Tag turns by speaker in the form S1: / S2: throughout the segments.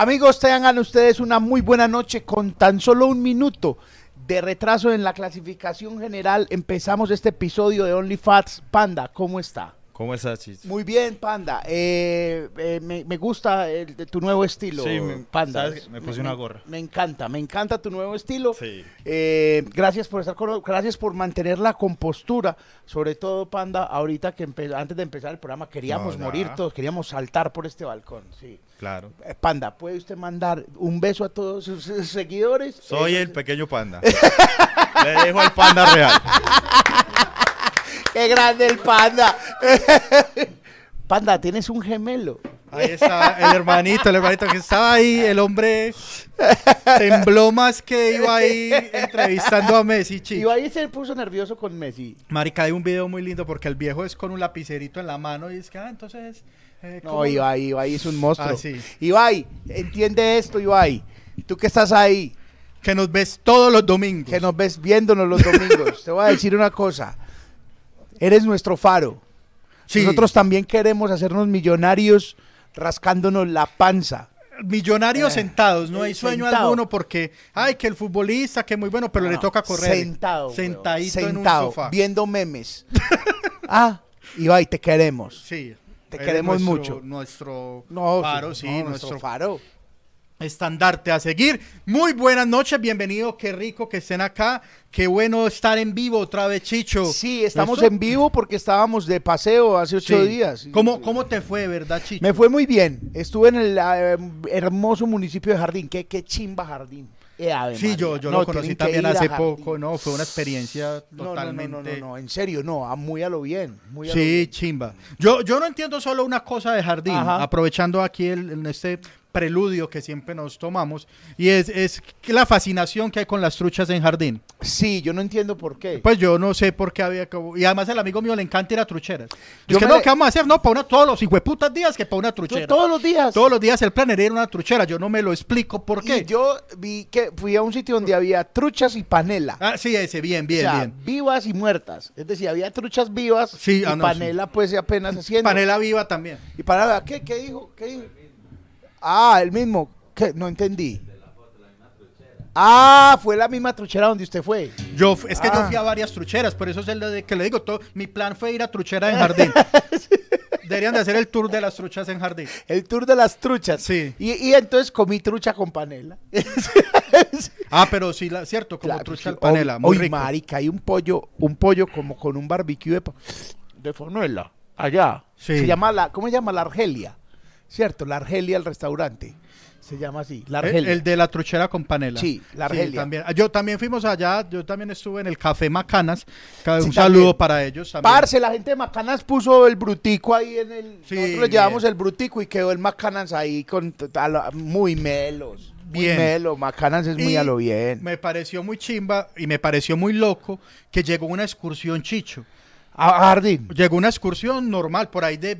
S1: Amigos, tengan ustedes una muy buena noche con tan solo un minuto de retraso en la clasificación general. Empezamos este episodio de OnlyFats. Panda, ¿cómo está?
S2: ¿Cómo estás, Chicho?
S1: Muy bien, Panda. Eh, eh, me, me gusta el- de tu nuevo estilo,
S2: Sí, me-
S1: Panda.
S2: Me puse una gorra.
S1: Me encanta, me encanta tu nuevo estilo.
S2: Sí.
S1: Eh, gracias por estar con gracias por mantener la compostura, sobre todo Panda, ahorita que antes de empezar el programa queríamos
S2: No,
S1: morir todos, queríamos saltar por este balcón, sí.
S2: Claro.
S1: Eh, Panda, ¿puede usted mandar un beso a todos sus, seguidores?
S2: Soy el pequeño panda. Le dejo al panda real.
S1: ¡Qué grande el Panda! Panda, tienes un gemelo.
S3: Ahí está el hermanito, el hermanito que estaba ahí, el hombre tembló más que iba ahí entrevistando a Messi,
S1: Y ahí se puso nervioso con Messi.
S3: Marica, hay un video muy lindo porque el viejo es con un lapicerito en la mano y es que, ah, entonces... eh,
S1: No,
S3: ¿cómo-
S1: Ibai, Ibai es un monstruo.
S3: Ah, sí.
S1: Ibai, entiende esto, Ibai. Tú que estás ahí,
S3: Que nos ves todos los domingos.
S1: que nos ves viéndonos los domingos, te voy a decir una cosa. Eres nuestro faro.
S3: Sí.
S1: Nosotros también queremos hacernos millonarios rascándonos la panza.
S3: Millonarios
S1: Eh,
S3: sentados, no hay sueño
S1: sentado.
S3: alguno porque, ay, que el futbolista, que muy bueno, pero le toca correr.
S1: Sentado.
S3: Sentadito en un
S1: sentado,
S3: sofá.
S1: viendo memes. ah, Ibai, te queremos.
S3: Sí.
S1: Te queremos
S3: nuestro-
S1: mucho.
S3: Nuestro
S1: No,
S3: faro, sí,
S1: no,
S3: nuestro
S1: faro.
S3: Estandarte a seguir. Muy buenas noches, bienvenido, qué rico que estén acá, qué bueno estar en vivo otra vez, Chicho.
S1: Sí, estamos
S3: Nuestro-
S1: en vivo porque estábamos de paseo hace ocho
S3: Sí.
S1: días.
S3: ¿Cómo, ¿Cómo te fue, verdad, Chicho?
S1: Me fue muy bien. Estuve en el eh, hermoso municipio de Jardín. Qué, qué chimba Jardín. Eh,
S3: Sí, yo, yo
S1: No,
S3: lo conocí también hace poco, ¿no? Fue una experiencia
S1: No, no, no,
S3: totalmente...
S1: no, no, no, en serio, no, a- muy a lo bien. Muy a lo
S3: Sí,
S1: bien.
S3: chimba. Yo, yo no entiendo solo una cosa de jardín,
S1: Ajá.
S3: aprovechando aquí el, en este preludio que siempre nos tomamos, y es, es la fascinación que hay con las truchas en jardín.
S1: Sí, yo no entiendo por qué.
S3: Pues yo no sé por qué había que... Y además el amigo mío le encanta ir a trucheras.
S1: Yo
S3: es que no,
S1: le-
S3: ¿qué vamos a hacer? No, para una, todos los hijueputas días que para una
S1: Yo
S3: truchera.
S1: todos los días.
S3: Todos los días el plan era ir a una truchera. Yo no me lo explico por qué.
S1: Y yo vi que fui a un sitio donde había truchas y panela.
S3: Ah, sí, ese, bien,
S1: o
S3: bien,
S1: sea,
S3: bien.
S1: vivas y muertas. Es decir, había truchas vivas
S3: Sí,
S1: y
S3: ah, no,
S1: panela pues apenas haciendo.
S3: Panela viva también.
S1: Y panela, ¿qué, qué dijo? ¿Qué dijo? Ah, el mismo. ¿Qué? No entendí. Ah, fue la misma truchera donde usted fue.
S3: Yo, es que
S1: Ah.
S3: yo fui a varias trucheras, por eso es el de- que le digo, todo, mi plan fue ir a truchera en jardín. Deberían de hacer el tour de las truchas en jardín.
S1: El tour de las truchas.
S3: Sí.
S1: Y, y entonces comí trucha con panela.
S3: Ah, pero sí, la, cierto, como
S1: Claro,
S3: trucha
S1: sí.
S3: al panela,
S1: Uy,
S3: muy rico.
S1: marica, hay un pollo, un pollo como con un barbecue de, de panela. Allá.
S3: Sí.
S1: Se llama la, ¿cómo se llama? La Argelia. ¿Cierto? La Argelia, el restaurante. Se llama así. La
S3: El,
S1: Argelia.
S3: el de la truchera con panela.
S1: Sí, la Argelia.
S3: también. Ah, Yo también fuimos allá, yo también estuve en el Café Macanas.
S1: Sí,
S3: un saludo para ellos también.
S1: Parce, la gente de Macanas puso el brutico ahí en el.
S3: Sí,
S1: nosotros le llevamos el brutico y quedó el Macanas ahí con muy melos. Muy
S3: Bien.
S1: melo. Macanas es muy a lo bien.
S3: Me pareció muy chimba y me pareció muy loco que llegó una excursión chicho.
S1: A Jardín.
S3: Llegó una excursión normal, por ahí de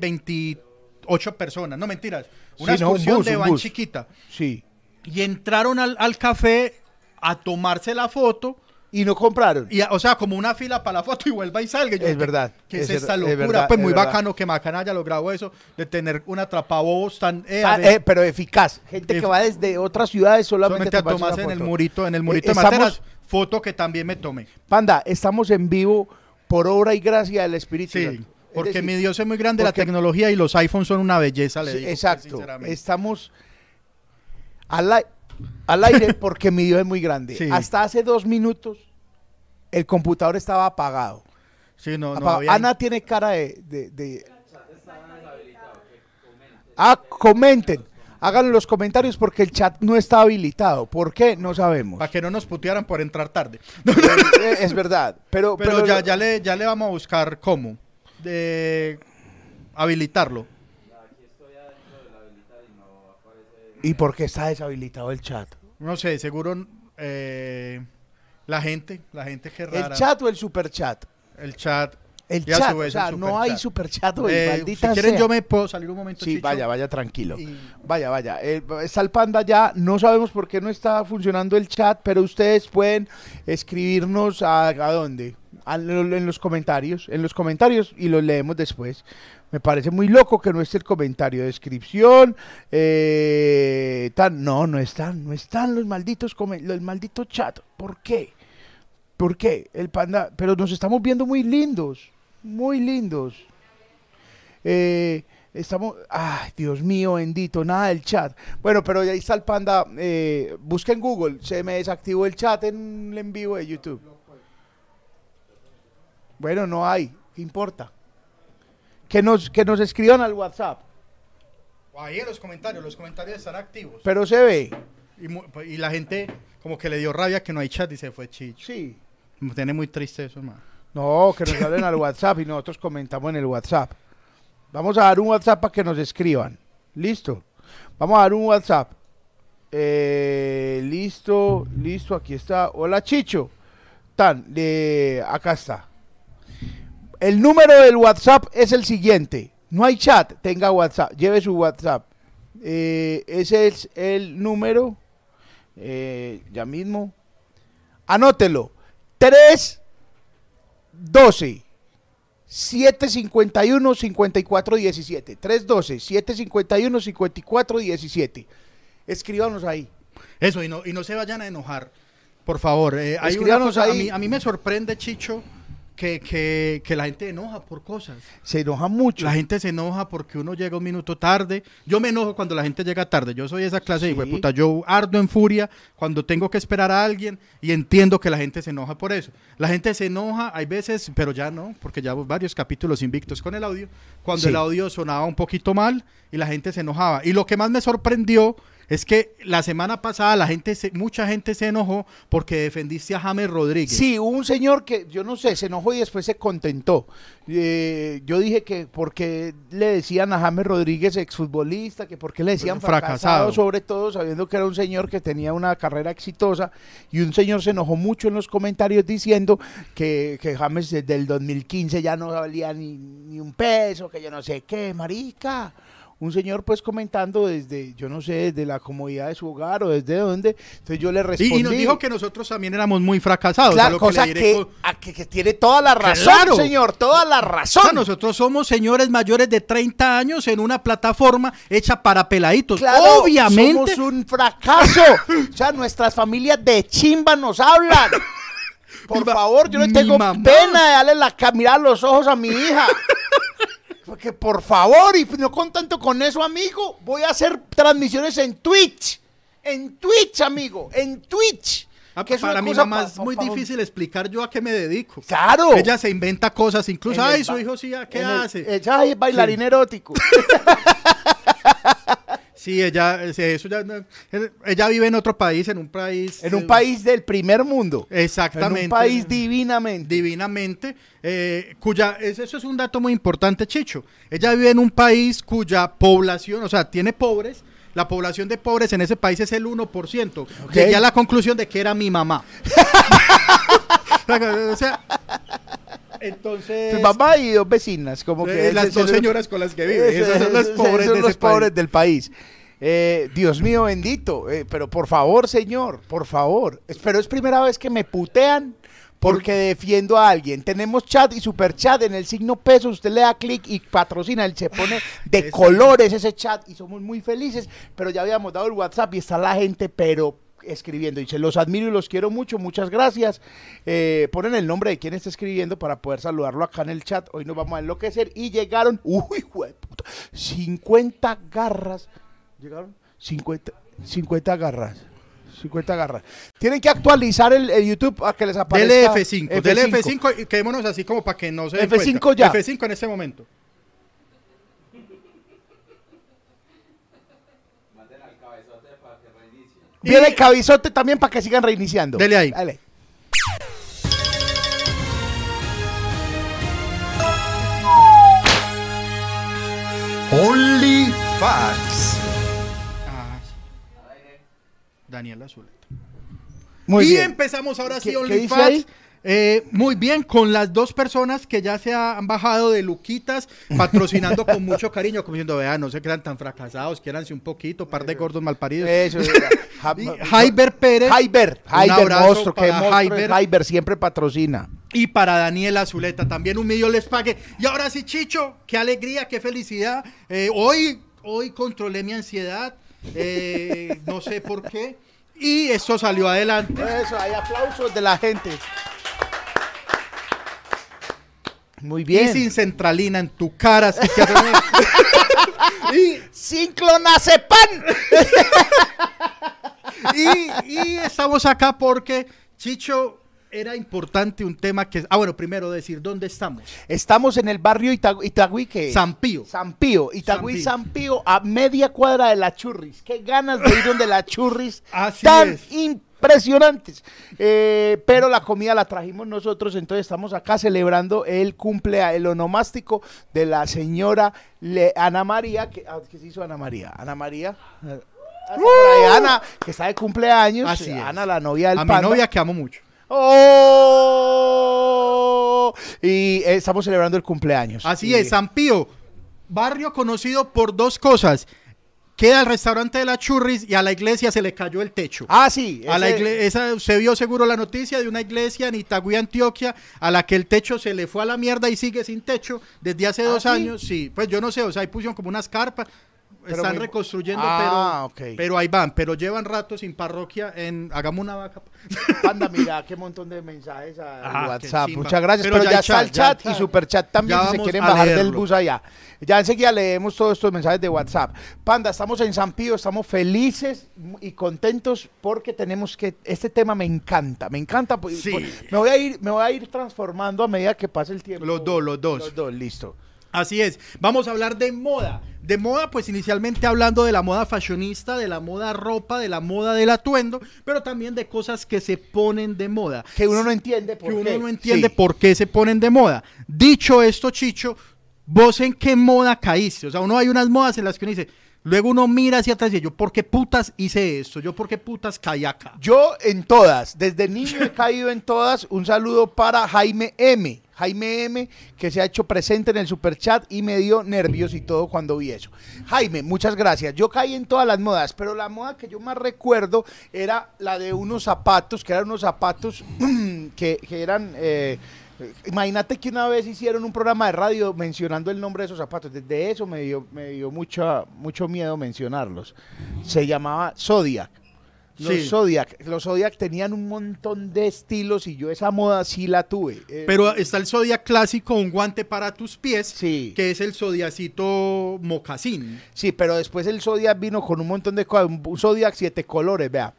S3: 28 personas, no mentiras. Una
S1: Sí, no, un
S3: excursión
S1: bus,
S3: de van chiquita.
S1: Sí.
S3: Y entraron al, al café a tomarse la foto.
S1: Y no compraron.
S3: Y, o sea, como una fila para la foto y vuelva y salga. Yo,
S1: Es
S3: ¿qué-
S1: verdad,
S3: ¿Qué es,
S1: es
S3: esta
S1: es
S3: locura?
S1: verdad,
S3: pues
S1: es
S3: muy
S1: verdad.
S3: bacano que Macana haya logrado eso, de tener un atrapabobos tan... eh,
S1: Ah, eh, pero eficaz. Gente que va desde otras ciudades solamente,
S3: solamente a
S1: tomarse una
S3: en el murito, en el murito
S1: Eh,
S3: de
S1: estamos-
S3: Materas, foto que también me tomé.
S1: Panda, estamos en vivo por obra y gracia del Espíritu
S3: Sí, porque
S1: decir,
S3: mi Dios es muy grande, la tecnología y los iPhones son una belleza, le digo.
S1: exacto.
S3: sinceramente.
S1: Estamos al, al aire porque mi Dios es muy grande.
S3: Sí.
S1: Hasta hace dos minutos el computador estaba apagado.
S3: Sí, no, no
S1: Apagado.
S3: había-
S1: Ana tiene cara de, de- de- Ah, comenten. Háganlo en los comentarios porque el chat no está habilitado. ¿Por qué? No sabemos.
S3: Para que no nos putearan por entrar tarde.
S1: Eh, es verdad. Pero,
S3: Pero,
S1: pero
S3: ya, ya, le, ya le vamos a buscar cómo. De habilitarlo.
S1: ¿Y por qué está deshabilitado el chat?
S3: No sé, seguro eh, la gente, la gente que rara.
S1: ¿El chat o el super chat?
S3: El chat.
S1: El
S3: Y
S1: chat, o sea, no hay super chat hoy,
S3: Eh,
S1: maldita
S3: si quieren
S1: sea.
S3: yo me puedo salir un momento.
S1: Sí,
S3: Chicho?
S1: vaya, vaya tranquilo.
S3: Y-
S1: Vaya, vaya. Eh, está el panda ya. No sabemos por qué no está funcionando el chat, pero ustedes pueden escribirnos a, ¿a dónde? En los comentarios. En los comentarios y los leemos después. Me parece muy loco que no esté el comentario de descripción. eh, tan, no, no están, no están los malditos los malditos chat. ¿Por qué? ¿Por qué? El panda, pero nos estamos viendo muy lindos, muy lindos. Eh, estamos, ay, Dios mío, bendito, nada del chat. Bueno, pero ahí está el panda. Eh, busca en Google, se me desactivó el chat en el en vivo de YouTube. Bueno, no hay, ¿qué importa? Que nos, que nos escriban al WhatsApp,
S3: Ahí en los comentarios, los comentarios están activos.
S1: pero se ve.
S3: Y, mu- y la gente como que le dio rabia que no hay chat y se fue chicho.
S1: Sí.
S3: Me tiene muy triste eso, hermano.
S1: No, que nos hablen al WhatsApp y nosotros comentamos en el WhatsApp. Vamos a dar un WhatsApp para que nos escriban. Listo. Vamos a dar un WhatsApp. Eh, listo, listo, aquí está. Hola Chicho. Tan, de acá está. El número del WhatsApp es el siguiente. No hay chat, tenga WhatsApp, lleve su WhatsApp. Eh, ese es el número. eh, ya mismo. Anótelo. 3 12 751 54 17 312 751 54 17 Escríbanos ahí.
S3: Eso, y no, y no se vayan a enojar. Por favor, eh, hay una
S1: Escríbanos
S3: cosa, a
S1: ahí.
S3: mí, a mí me sorprende, Chicho, que, que, que la gente enoja por cosas.
S1: Se enoja mucho.
S3: La gente se enoja porque uno llega un minuto tarde. Yo me enojo cuando la gente llega tarde. Yo soy esa clase de
S1: Sí.
S3: de puta. Yo ardo en furia cuando tengo que esperar a alguien y entiendo que la gente se enoja por eso. La gente se enoja, hay veces, pero ya no, porque ya varios capítulos invictos con el audio, cuando
S1: Sí.
S3: el audio sonaba un poquito mal y la gente se enojaba. Y lo que más me sorprendió es que la semana pasada la gente, se- mucha gente se enojó porque defendiste a James Rodríguez.
S1: Sí, hubo un señor que, yo no sé, se enojó y después se contentó. Eh, yo dije que porque le decían a James Rodríguez, exfutbolista, que porque le decían fracasado,
S3: Fracasado.
S1: sobre todo sabiendo que era un señor que tenía una carrera exitosa. Y un señor se enojó mucho en los comentarios diciendo que, que James desde el 2015 ya no valía ni, ni un peso, que yo no sé qué, marica. Un señor pues comentando desde, yo no sé, desde la comodidad de su hogar o desde dónde. Entonces yo le respondí.
S3: Y, nos dijo que nosotros también éramos muy fracasados. a
S1: Claro,
S3: lo
S1: cosa que, a que, que tiene toda la razón,
S3: Claro.
S1: señor, toda la
S3: O
S1: razón.
S3: sea, nosotros somos señores mayores de 30 años en una plataforma hecha para peladitos.
S1: Claro,
S3: Obviamente,
S1: somos un fracaso. o sea, nuestras familias de chimba nos hablan. Por favor, yo no tengo
S3: mamá.
S1: pena de darle la ca- mirar los ojos a mi hija. Porque por favor, y no contento con eso, amigo, voy a hacer transmisiones en Twitch. En Twitch, amigo, en Twitch.
S3: ah,
S1: que
S3: para mi mamá
S1: pa-
S3: es muy
S1: pa-
S3: difícil explicar yo a qué me dedico.
S1: Claro.
S3: Ella se inventa cosas, incluso, ay, su hijo sí, ¿a ¿qué
S1: el-
S3: hace?
S1: Ella es bailarín erótico.
S3: Sí, ella, eso ya, ella vive en otro país, en un país.
S1: En un
S3: eh,
S1: país del primer mundo.
S3: Exactamente.
S1: En un país divinamente.
S3: divinamente, eh, cuya, es- eso es un dato muy importante, Chicho. Ella vive en un país cuya población, o sea, tiene pobres, la población de pobres en ese país es el 1%.
S1: Ok.
S3: Llegué a la conclusión de que era mi mamá. o sea, entonces...
S1: Tu mamá y dos vecinas, como que
S3: eh, las dos señoras con las que vive. Esas son las pobres
S1: son
S3: de
S1: los pobres
S3: país.
S1: del país. Eh, Dios mío bendito, eh, pero por favor, señor, por favor. Pero es primera vez que me putean porque defiendo a alguien. Tenemos chat y super chat en el signo peso. Usted le da clic y patrocina. Él se pone de colores ese chat y somos muy felices. Pero ya habíamos dado el WhatsApp y está la gente, pero escribiendo. Dice, los admiro y los quiero mucho, muchas gracias. Eh, ponen el nombre de quien está escribiendo para poder saludarlo acá en el chat. Hoy nos vamos a enloquecer. Y llegaron, uy, puta, 50 garras. ¿Llegaron? 50, 50 garras. 50 garras. Tienen que actualizar el, el YouTube para que les aparezca.
S3: Dele F5, dele F5 y quedémonos así como para que no se den
S1: F5
S3: cuenta.
S1: ya.
S3: F5 en este momento.
S1: Viene el cabizote también para que sigan reiniciando.
S3: Dele ahí.
S1: Dale.
S4: Only Facts.
S3: Ah, Daniela Zuleta.
S1: Muy
S3: y
S1: bien.
S3: empezamos ahora sí
S1: ¿Qué- qué dice
S3: OnlyFans. Eh, muy bien, con las dos personas que ya se han bajado de Luquitas, patrocinando con mucho cariño, como diciendo, vean, no se crean tan fracasados, quiéranse un poquito, par de gordos malparidos.
S1: Eso
S3: Jaiber Pérez.
S1: Jaiber, monstruo, que
S3: Jaiber.
S1: Jaiber siempre patrocina.
S3: Y para Daniela Zuleta, también un millón les pague. Y ahora sí, Chicho, qué alegría, qué felicidad. Eh, hoy, hoy controlé mi ansiedad, eh, no sé por qué. Y esto salió adelante.
S1: Eso, hay aplausos de la gente. Muy
S3: Y
S1: bien.
S3: sin centralina en tu cara. así que- y,
S1: Sin clonazepam.
S3: y, y estamos acá porque, Chicho, era importante un tema que... Ah, bueno, primero decir dónde estamos.
S1: Estamos en el barrio Itagüí, Itagüí ¿qué?
S3: San Pío.
S1: San Pío, Itagüí,
S3: San
S1: San Pío, a media cuadra de la Churris. Qué ganas de ir donde la Churris.
S3: Así
S1: tan
S3: es.
S1: impresionantes. Eh, pero la comida la trajimos nosotros, entonces estamos acá celebrando el cumpleaños, el onomástico de la señora Le- Ana María. Que, ah, ¿Qué se hizo Ana María? Ana María. Por ahí Ana, que está de cumpleaños.
S3: Así es.
S1: Ana, la novia del
S3: A mi novia que amo mucho.
S1: ¡Oh! Y eh, estamos celebrando el cumpleaños.
S3: Así
S1: Y-
S3: es, San Pío, barrio conocido por dos cosas. Queda el restaurante de la Churris y a la iglesia se le cayó el techo.
S1: Ah, sí.
S3: A la
S1: ese-
S3: igle- esa, se vio seguro la noticia de una iglesia en Itagüí, Antioquia, a la que el techo se le fue a la mierda y sigue sin techo desde hace
S1: ¿Ah,
S3: dos
S1: sí?
S3: años. Sí, pues yo no sé, o sea, ahí pusieron como unas carpas,
S1: Pero
S3: están
S1: muy-
S3: reconstruyendo,
S1: Ah,
S3: pero,
S1: ok.
S3: pero ahí van, pero llevan rato sin parroquia en Hagamos una vaca.
S1: Panda, mira qué montón de mensajes al
S3: Ah,
S1: WhatsApp.
S3: qué chimba.
S1: Muchas gracias.
S3: Pero
S1: Pero,
S3: ya
S1: ya,
S3: hay
S1: está el
S3: chat, ya
S1: chat
S3: hay
S1: y
S3: chat.
S1: super chat también
S3: Ya
S1: si se
S3: vamos
S1: quieren
S3: a
S1: bajar del
S3: leerlo.
S1: bus allá. Ya enseguida leemos todos estos mensajes de WhatsApp. Panda, estamos en San Pío, estamos felices y contentos porque tenemos que este tema me encanta, me encanta. pues,
S3: Sí.
S1: pues, Me voy a ir me voy a ir transformando a medida que pase el tiempo.
S3: Los dos, los dos.
S1: Los dos, listo.
S3: Así es. Vamos a hablar de moda. De moda, pues inicialmente hablando de la moda fashionista, de la moda ropa, de la moda del atuendo, pero también de cosas que se ponen de moda.
S1: Que uno no entiende por
S3: que uno no entiende
S1: Sí.
S3: por qué se ponen de moda. Dicho esto, Chicho, ¿vos en qué moda caíste? O sea, uno hay unas modas en las que uno dice, luego uno mira hacia atrás y dice, yo por qué putas hice esto, yo por qué putas caí acá.
S1: Yo en todas, desde niño he caído en todas. Un saludo para Jaime M. Jaime M, que se ha hecho presente en el superchat y me dio nervios y todo cuando vi eso. Jaime, muchas gracias. Yo caí en todas las modas, pero la moda que yo más recuerdo era la de unos zapatos, que eran unos zapatos que, que eran... eh, Imagínate que una vez hicieron un programa de radio mencionando el nombre de esos zapatos. Desde eso me dio, me dio mucho, mucho miedo mencionarlos. Se llamaba Zodiac. Los
S3: Sí.
S1: Zodiac, los Zodiac tenían un montón de estilos y yo esa moda sí la tuve. Eh,
S3: Pero está el Zodiac clásico, un guante para tus pies,
S1: Sí.
S3: que es el Zodiacito mocasín.
S1: sí, pero después el Zodiac vino con un montón de cosas, un Zodiac siete colores, vea.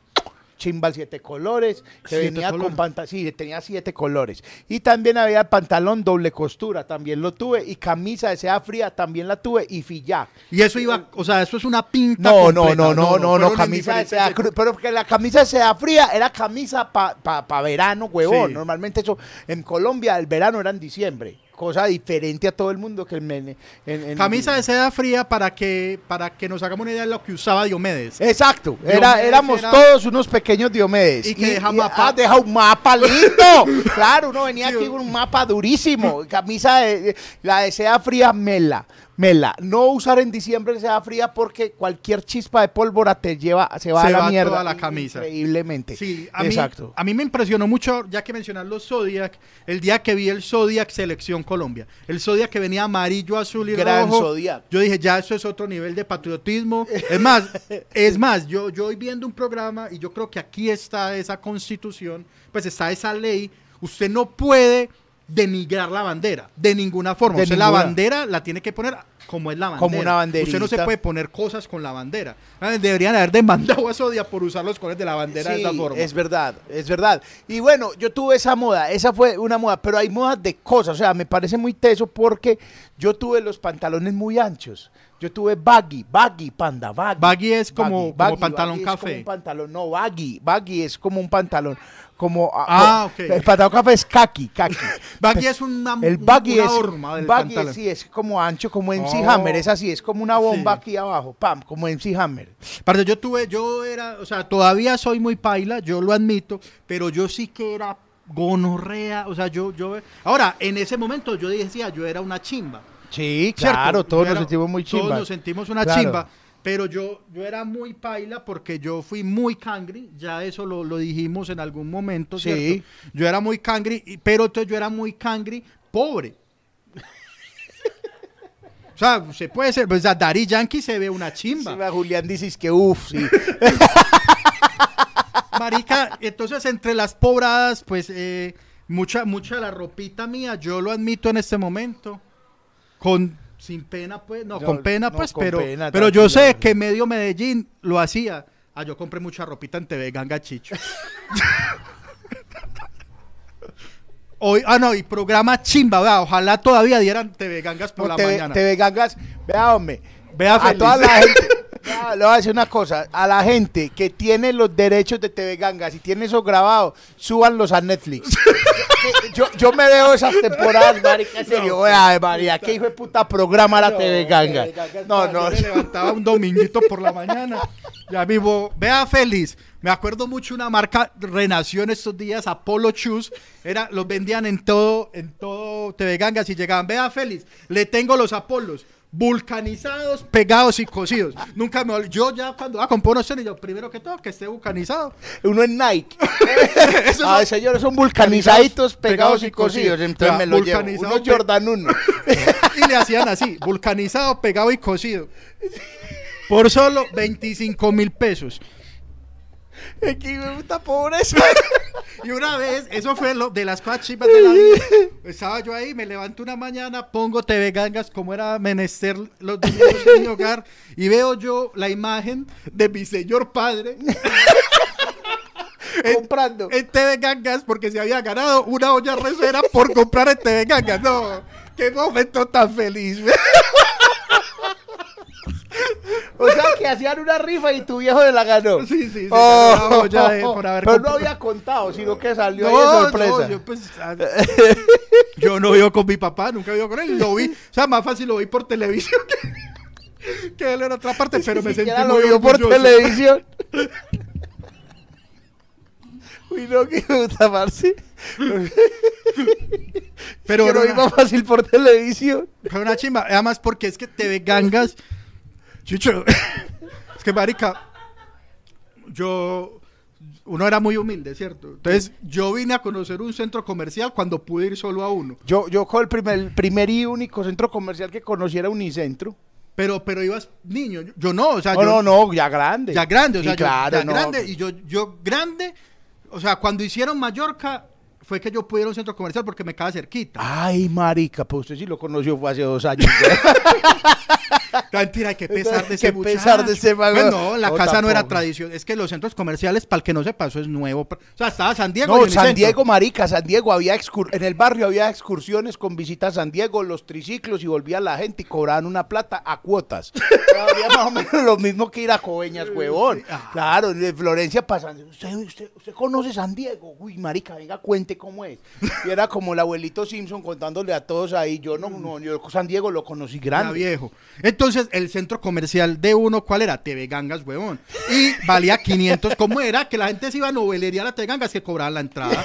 S1: Chimbal siete colores, que
S3: Siete
S1: venía
S3: colores.
S1: con pantalón, sí, tenía siete colores. Y también había pantalón doble costura, también lo tuve. Y camisa de seda fría, también la tuve. Y filla.
S3: Y eso iba, o sea, eso es una pinta.
S1: No, no,
S3: completa.
S1: no, no, no, no, camisa de seda cru- pero que la camisa de seda fría era camisa para pa, pa verano, huevón.
S3: Sí.
S1: Normalmente eso, en Colombia el verano era en diciembre, cosa diferente a todo el mundo que en, en- en-
S3: Camisa de seda fría para que, para que nos hagamos una idea de lo que usaba Diomedes.
S1: Exacto, era, éramos
S3: era-
S1: todos unos pequeños Diomedes.
S3: Y que deja mapa.
S1: ah, deja un mapa lindo. claro, uno venía
S3: Sí.
S1: aquí con un mapa durísimo. Camisa de- la de seda fría, mela. Mela, no usar en diciembre seda fría porque cualquier chispa de pólvora te lleva, se va
S3: Se
S1: a la
S3: va
S1: mierda.
S3: toda la camisa.
S1: Increíblemente.
S3: Sí, a mí,
S1: Exacto.
S3: a mí me impresionó mucho, ya que mencionas los Zodiac, el día que vi el Zodiac Selección Colombia. El Zodiac que venía amarillo, azul y
S1: Gran
S3: rojo.
S1: Zodiac.
S3: Yo dije, ya eso es otro nivel de patriotismo. Es más, es más, yo, yo hoy viendo un programa y yo creo que aquí está esa constitución, pues está esa ley. Usted no puede denigrar la bandera de ninguna forma.
S1: De
S3: Usted la bandera la tiene que poner como es la bandera.
S1: Como una
S3: Usted no se puede poner cosas con la bandera. Ah, Deberían haber demandado a Zodiac por usar los colores de la bandera de esa forma.
S1: es verdad, es verdad. Y bueno, yo tuve esa moda, esa fue una moda, pero hay modas de cosas, o sea, me parece muy teso porque yo tuve los pantalones muy anchos. Yo tuve baggy, baggy, panda, baggy.
S3: Baggy es como- como pantalón
S1: baggy
S3: café.
S1: Es como un pantalón, no, baggy, baggy es como un pantalón, como...
S3: Ah, ok.
S1: El pantalón café es kaki, kaki.
S3: Baggy es una,
S1: El baggy
S3: una
S1: es,
S3: horma del
S1: baggy
S3: pantalón.
S1: sí, es como ancho, como MC
S3: Oh.
S1: Hammer, es así, es como una bomba
S3: Sí.
S1: aquí abajo, pam, como MC Hammer.
S3: Parce, yo tuve, yo era, o sea, todavía soy muy paila, yo lo admito, pero yo sí que era gonorrea, o sea, yo, yo, ahora, en ese momento yo decía, yo era una chimba.
S1: Sí,
S3: ¿cierto?
S1: claro, todos nos sentimos muy chimbas.
S3: Todos nos sentimos una
S1: Claro.
S3: chimba. Pero yo, yo era muy paila porque yo fui muy cangri, ya eso lo, lo dijimos en algún momento,
S1: Sí.
S3: Yo era muy cangri, pero entonces yo era muy cangri pobre. O sea, se puede ser, pues a Daddy Yankee se ve una chimba.
S1: Sí, va, Julián dices que uff, sí.
S3: Marica, entonces entre las pobradas, pues eh, mucha, mucha de la ropita mía, yo lo admito en este momento, con sin pena, pues, no, con pena,
S1: no,
S3: pues,
S1: con
S3: pero,
S1: pena,
S3: pero yo sé que medio Medellín lo hacía. Ah, yo compré mucha ropita en TV Ganga Chicho. Hoy, ah, no, y programa chimba, vea, ojalá todavía dieran TV Gangas por
S1: No,
S3: la
S1: TV,
S3: mañana.
S1: TV Gangas, vea, hombre.
S3: Vea
S1: a
S3: feliz.
S1: toda la gente. Vea, le voy a decir una cosa. A la gente que tiene los derechos de TV Gangas y tiene eso grabado, súbanlos a Netflix. yo, yo me veo esas temporadas, marica, en serio. Vea, María, qué hijo de puta programa la TV Gangas. No, no.
S3: Yo me levantaba un dominguito por la mañana. Ya vivo. Vea feliz. Me acuerdo mucho una marca renació en estos días, Apollo Shoes. Era, los vendían en todo, en todo TV Gangas y llegaban. Vea feliz. Le tengo los Apolos. Vulcanizados, pegados y cosidos. Nunca me Yo ya cuando va a comprar unos tenis, yo primero que todo, que esté vulcanizado.
S1: Uno en Nike.
S3: Esos
S1: Ah,
S3: son-
S1: señores, son vulcanizaditos, pegados y cosidos. Entonces
S3: Ya,
S1: me lo llevo.
S3: pe-
S1: Jordan 1.
S3: y le hacían así, vulcanizado, pegado y cocido. Por solo 25 mil pesos.
S1: Hijo de puta pobreza.
S3: Y una vez, eso fue lo de las cosas chivas de la vida. Estaba yo ahí, me levanto una mañana, pongo TV Gangas, como era menester los domingos de mi hogar, y veo yo la imagen de mi señor padre en,
S1: Comprando.
S3: en TV Gangas porque se había ganado una olla recera por comprar en TV Gangas. No, qué momento tan feliz.
S1: O sea, que hacían una rifa y tu viejo de la ganó.
S3: Sí, sí, sí,
S1: Oh,
S3: olla de- por haber
S1: pero no
S3: comprado.
S1: había contado, sino que salió ahí
S3: No,
S1: de sorpresa.
S3: no, yo pues ah, yo no vivo con mi papá, nunca vivo con él, lo vi, o sea, más fácil lo vi por televisión que, que él en otra parte, pero me sentí muy
S1: lo vio por televisión. Uy, no, qué puta, parce.
S3: Pero
S1: que
S3: era
S1: vi más fácil por televisión.
S3: Fue una chimba, además porque es que TV Gangas, chucho, es que marica, yo, uno era muy humilde, ¿cierto? Entonces, yo vine a conocer un centro comercial cuando pude ir solo a uno,
S1: Yo, yo con el primer, el primer y único centro comercial que conocí era Unicentro.
S3: pero, pero ibas niño, yo, yo no, o sea,
S1: No,
S3: yo,
S1: no, no, ya grande.
S3: ya grande, o
S1: Sí,
S3: sea, yo-
S1: claro,
S3: ya
S1: no.
S3: grande, y yo, yo grande, o sea, cuando hicieron Mallorca, fue que yo pude ir a un centro comercial porque me quedaba cerquita.
S1: Ay, marica, pues usted sí lo conoció fue hace dos años.
S3: Mentira, qué pesar de ese muchacho.
S1: pesar de ese mago.
S3: Pues no, la
S1: No,
S3: casa no era tradición. Es que los centros comerciales, para el que no sepa, eso es nuevo. O sea, estaba San Diego.
S1: No,
S3: y
S1: San. Diego, marica, San Diego, había en el barrio había excursiones con visita a San Diego, los triciclos y volvía la gente y cobraban una plata a cuotas. Había más o menos lo mismo que ir a Coveñas, huevón.
S3: Ah.
S1: Claro, de Florencia pasando. ¿Usted, usted, usted conoce San Diego? Uy, marica, venga, cuente cómo es. Y era como el abuelito Simpson contándole a todos ahí. Yo no, no, yo San Diego lo conocí
S3: Era
S1: grande.
S3: viejo. Entonces, el centro comercial de uno, ¿cuál era? TV Gangas, huevón. Y valía 500. ¿Cómo era? Que la gente se iba a novelería a la TV Gangas que cobraban la entrada.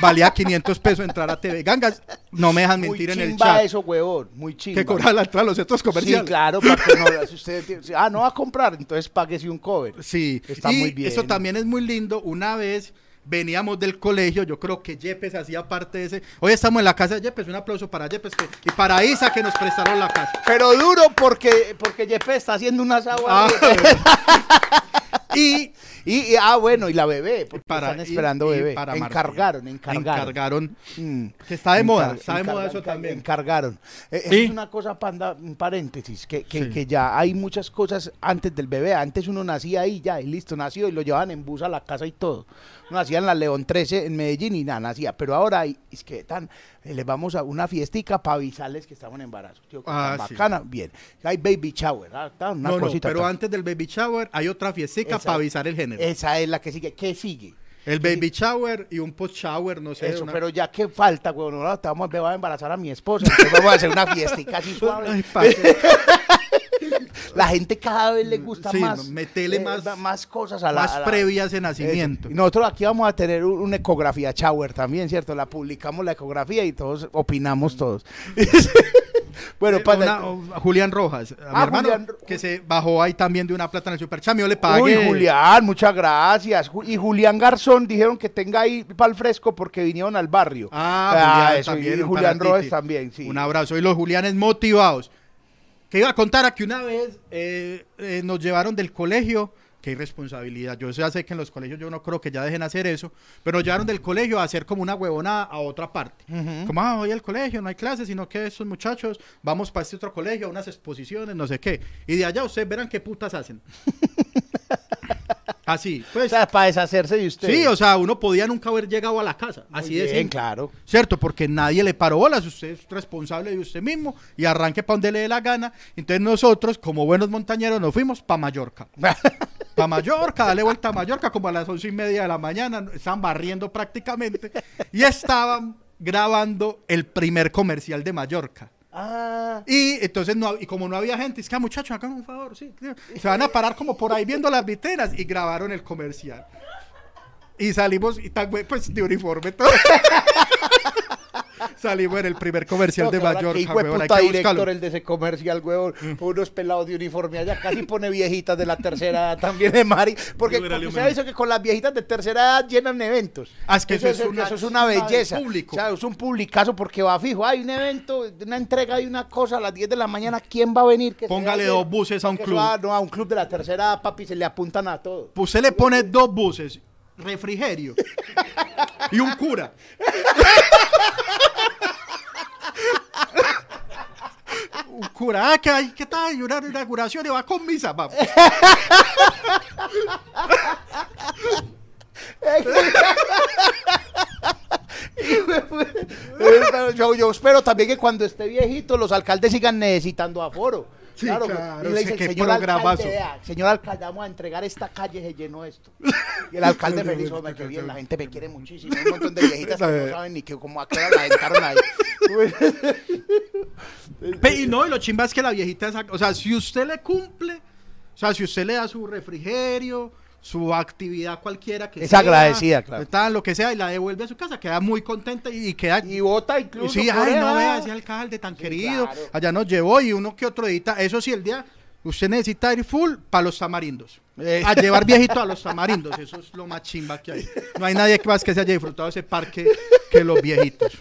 S3: Valía 500 pesos entrar a TV Gangas. No me dejan
S1: Muy
S3: mentir en el chat.
S1: eso, huevón, muy chimba.
S3: Que cobraban la entrada a los centros comerciales.
S1: Sí, claro, para que no, si usted tiene- si- ah, no va a comprar, entonces páguese un cover.
S3: Sí,
S1: Está
S3: y
S1: muy bien.
S3: eso también es muy lindo. Una vez veníamos del colegio, yo creo que Yepes hacía parte de ese. Hoy estamos en la casa de Yepes, un aplauso para Yepes que- y para Isa que nos prestaron la casa.
S1: Pero duro porque, porque Jepe está haciendo una asado
S3: Ah,
S1: ahí.
S3: y
S1: y, y- ah, bueno, y la bebé, porque
S3: para
S1: están esperando
S3: y- y
S1: bebé.
S3: para
S1: encargaron, encargaron.
S3: encargaron.
S1: Mm.
S3: Que está de moda,
S1: Encar-
S3: está de moda eso también.
S1: Encargaron. Eh, eso
S3: ¿Sí?
S1: es una cosa, panda, un paréntesis, que, que,
S3: Sí.
S1: que ya hay muchas cosas antes del bebé. Antes uno nacía ahí ya, y listo, nació y lo llevaban en bus a la casa y todo. Uno nacía en la León 13 en Medellín y nada, nacía. Pero ahora hay- es que tan, eh, les vamos a una fiestica para avisarles que estamos en embarazo. Tío,
S3: Ah,
S1: tan
S3: sí.
S1: bacana, bien. Hay baby shower, ah, una
S3: no, no,
S1: cosita.
S3: pero
S1: tan-
S3: antes del baby shower hay otra fiestica para avisar el género.
S1: Esa es la que sigue. ¿Qué sigue?
S3: El baby shower y un post shower, no sé.
S1: Eso,
S3: una-
S1: pero ya que falta, güey, no, te vamos, a embarazar a mi esposa, entonces vamos a hacer una fiestica así suave.
S3: Ay.
S1: La gente cada vez le gusta
S3: Sí,
S1: más.
S3: metele
S1: eh,
S3: más-
S1: más cosas a la.
S3: más
S1: a la-
S3: previas de nacimiento.
S1: Y nosotros aquí vamos a tener un- una ecografía shower también, ¿cierto? La publicamos la ecografía y todos opinamos todos. Bueno,
S3: Eh,
S1: panda.
S3: una- Julián Rojas, a mi
S1: Ah,
S3: hermano,
S1: Julián
S3: que se bajó ahí también de una plata en el Super Cham, yo le pagué.
S1: Uy, Julián, muchas gracias. Y Julián Garzón dijeron que tenga ahí para el fresco porque vinieron al barrio.
S3: Ah, Julián
S1: eso,
S3: también.
S1: Y Julián. Rojas también, sí.
S3: Un abrazo. Y los Julianes motivados. Que iba a contar a que una vez eh, eh, nos llevaron del colegio. Qué irresponsabilidad. Yo ya sé que en los colegios yo no creo que ya dejen hacer eso. Pero nos llevaron del colegio a hacer como una huevonada a otra parte.
S1: Ujú.
S3: Como, ah, voy al colegio, no hay clases, sino que estos muchachos vamos para este otro colegio, a unas exposiciones, no sé qué. Y de allá ustedes verán qué putas hacen. Así,
S1: O
S3: pues.
S1: sea, para deshacerse de usted.
S3: Sí, o sea, uno podía nunca haber llegado a la casa. Así de
S1: bien, claro.
S3: ¿Cierto? Porque nadie le paró bolas, usted es responsable de usted mismo y arranque para donde le dé la gana. Entonces nosotros, como buenos montañeros, nos fuimos para Mallorca. Para Mallorca, dale vuelta a Mallorca como a las once y media de la mañana, estaban barriendo prácticamente y estaban grabando el primer comercial de Mallorca.
S1: ah,
S3: Y entonces, no, y como no había gente, es que "Ah, muchachos, hagan un favor, sí, tío". se van a parar como por ahí viendo las viteras y grabaron el comercial. Y salimos, y tan, pues de uniforme todo. salimos en el primer comercial
S1: no,
S3: de Mallorca,
S1: hijo de puta director el de ese comercial, huevón. Unos pelados de uniforme allá casi pone viejitas de la tercera edad también de Mari. Porque, se ha visto que con las viejitas de tercera edad llenan eventos.
S3: Ah, es que eso es una
S1: eso es una belleza.
S3: público.
S1: O sea, es un publicazo porque va fijo. Hay un evento, una entrega de una cosa a las 10 de la mañana. ¿Quién va a venir? Que
S3: Póngale dos buses a un club.
S1: va- no, a un club de la tercera edad, papi, se le apuntan a todo.
S3: Pues usted le pone dos buses, refrigerio y un cura. un cura, ah, que hay, ¿qué tal? Y una inauguración y va con misa, vamos.
S1: Eh, yo, yo espero también que cuando esté viejito los alcaldes sigan necesitando aforo.
S3: Sí, claro,
S1: y le
S3: qué
S1: señor
S3: programazo".
S1: alcalde, vea, señor alcalde, vamos a entregar esta calle, se llenó esto. Y el alcalde feliz, hombre, qué bien, la gente me quiere muchísimo. Un montón de viejitas que no saben ni que cómo a qué hora la entraron ahí.
S3: Y no, y lo chimba es que la viejita, esa- o sea, si usted le cumple, o sea, si usted le da su refrigerio, su actividad cualquiera que
S1: Es
S3: sea,
S1: agradecida, claro.
S3: tal, lo que sea, y la devuelve a su casa, queda muy contenta y, y queda...
S1: Y vota
S3: y
S1: incluso.
S3: sí, ay, no vea ese alcalde tan
S1: Sí,
S3: querido,
S1: claro.
S3: allá nos llevó y uno que otro edita, eso sí, el día, usted necesita ir full para los tamarindos.
S1: Eh.
S3: A llevar viejito a los tamarindos, eso es lo más chimba que hay. No hay nadie más que se haya disfrutado ese parque que los viejitos.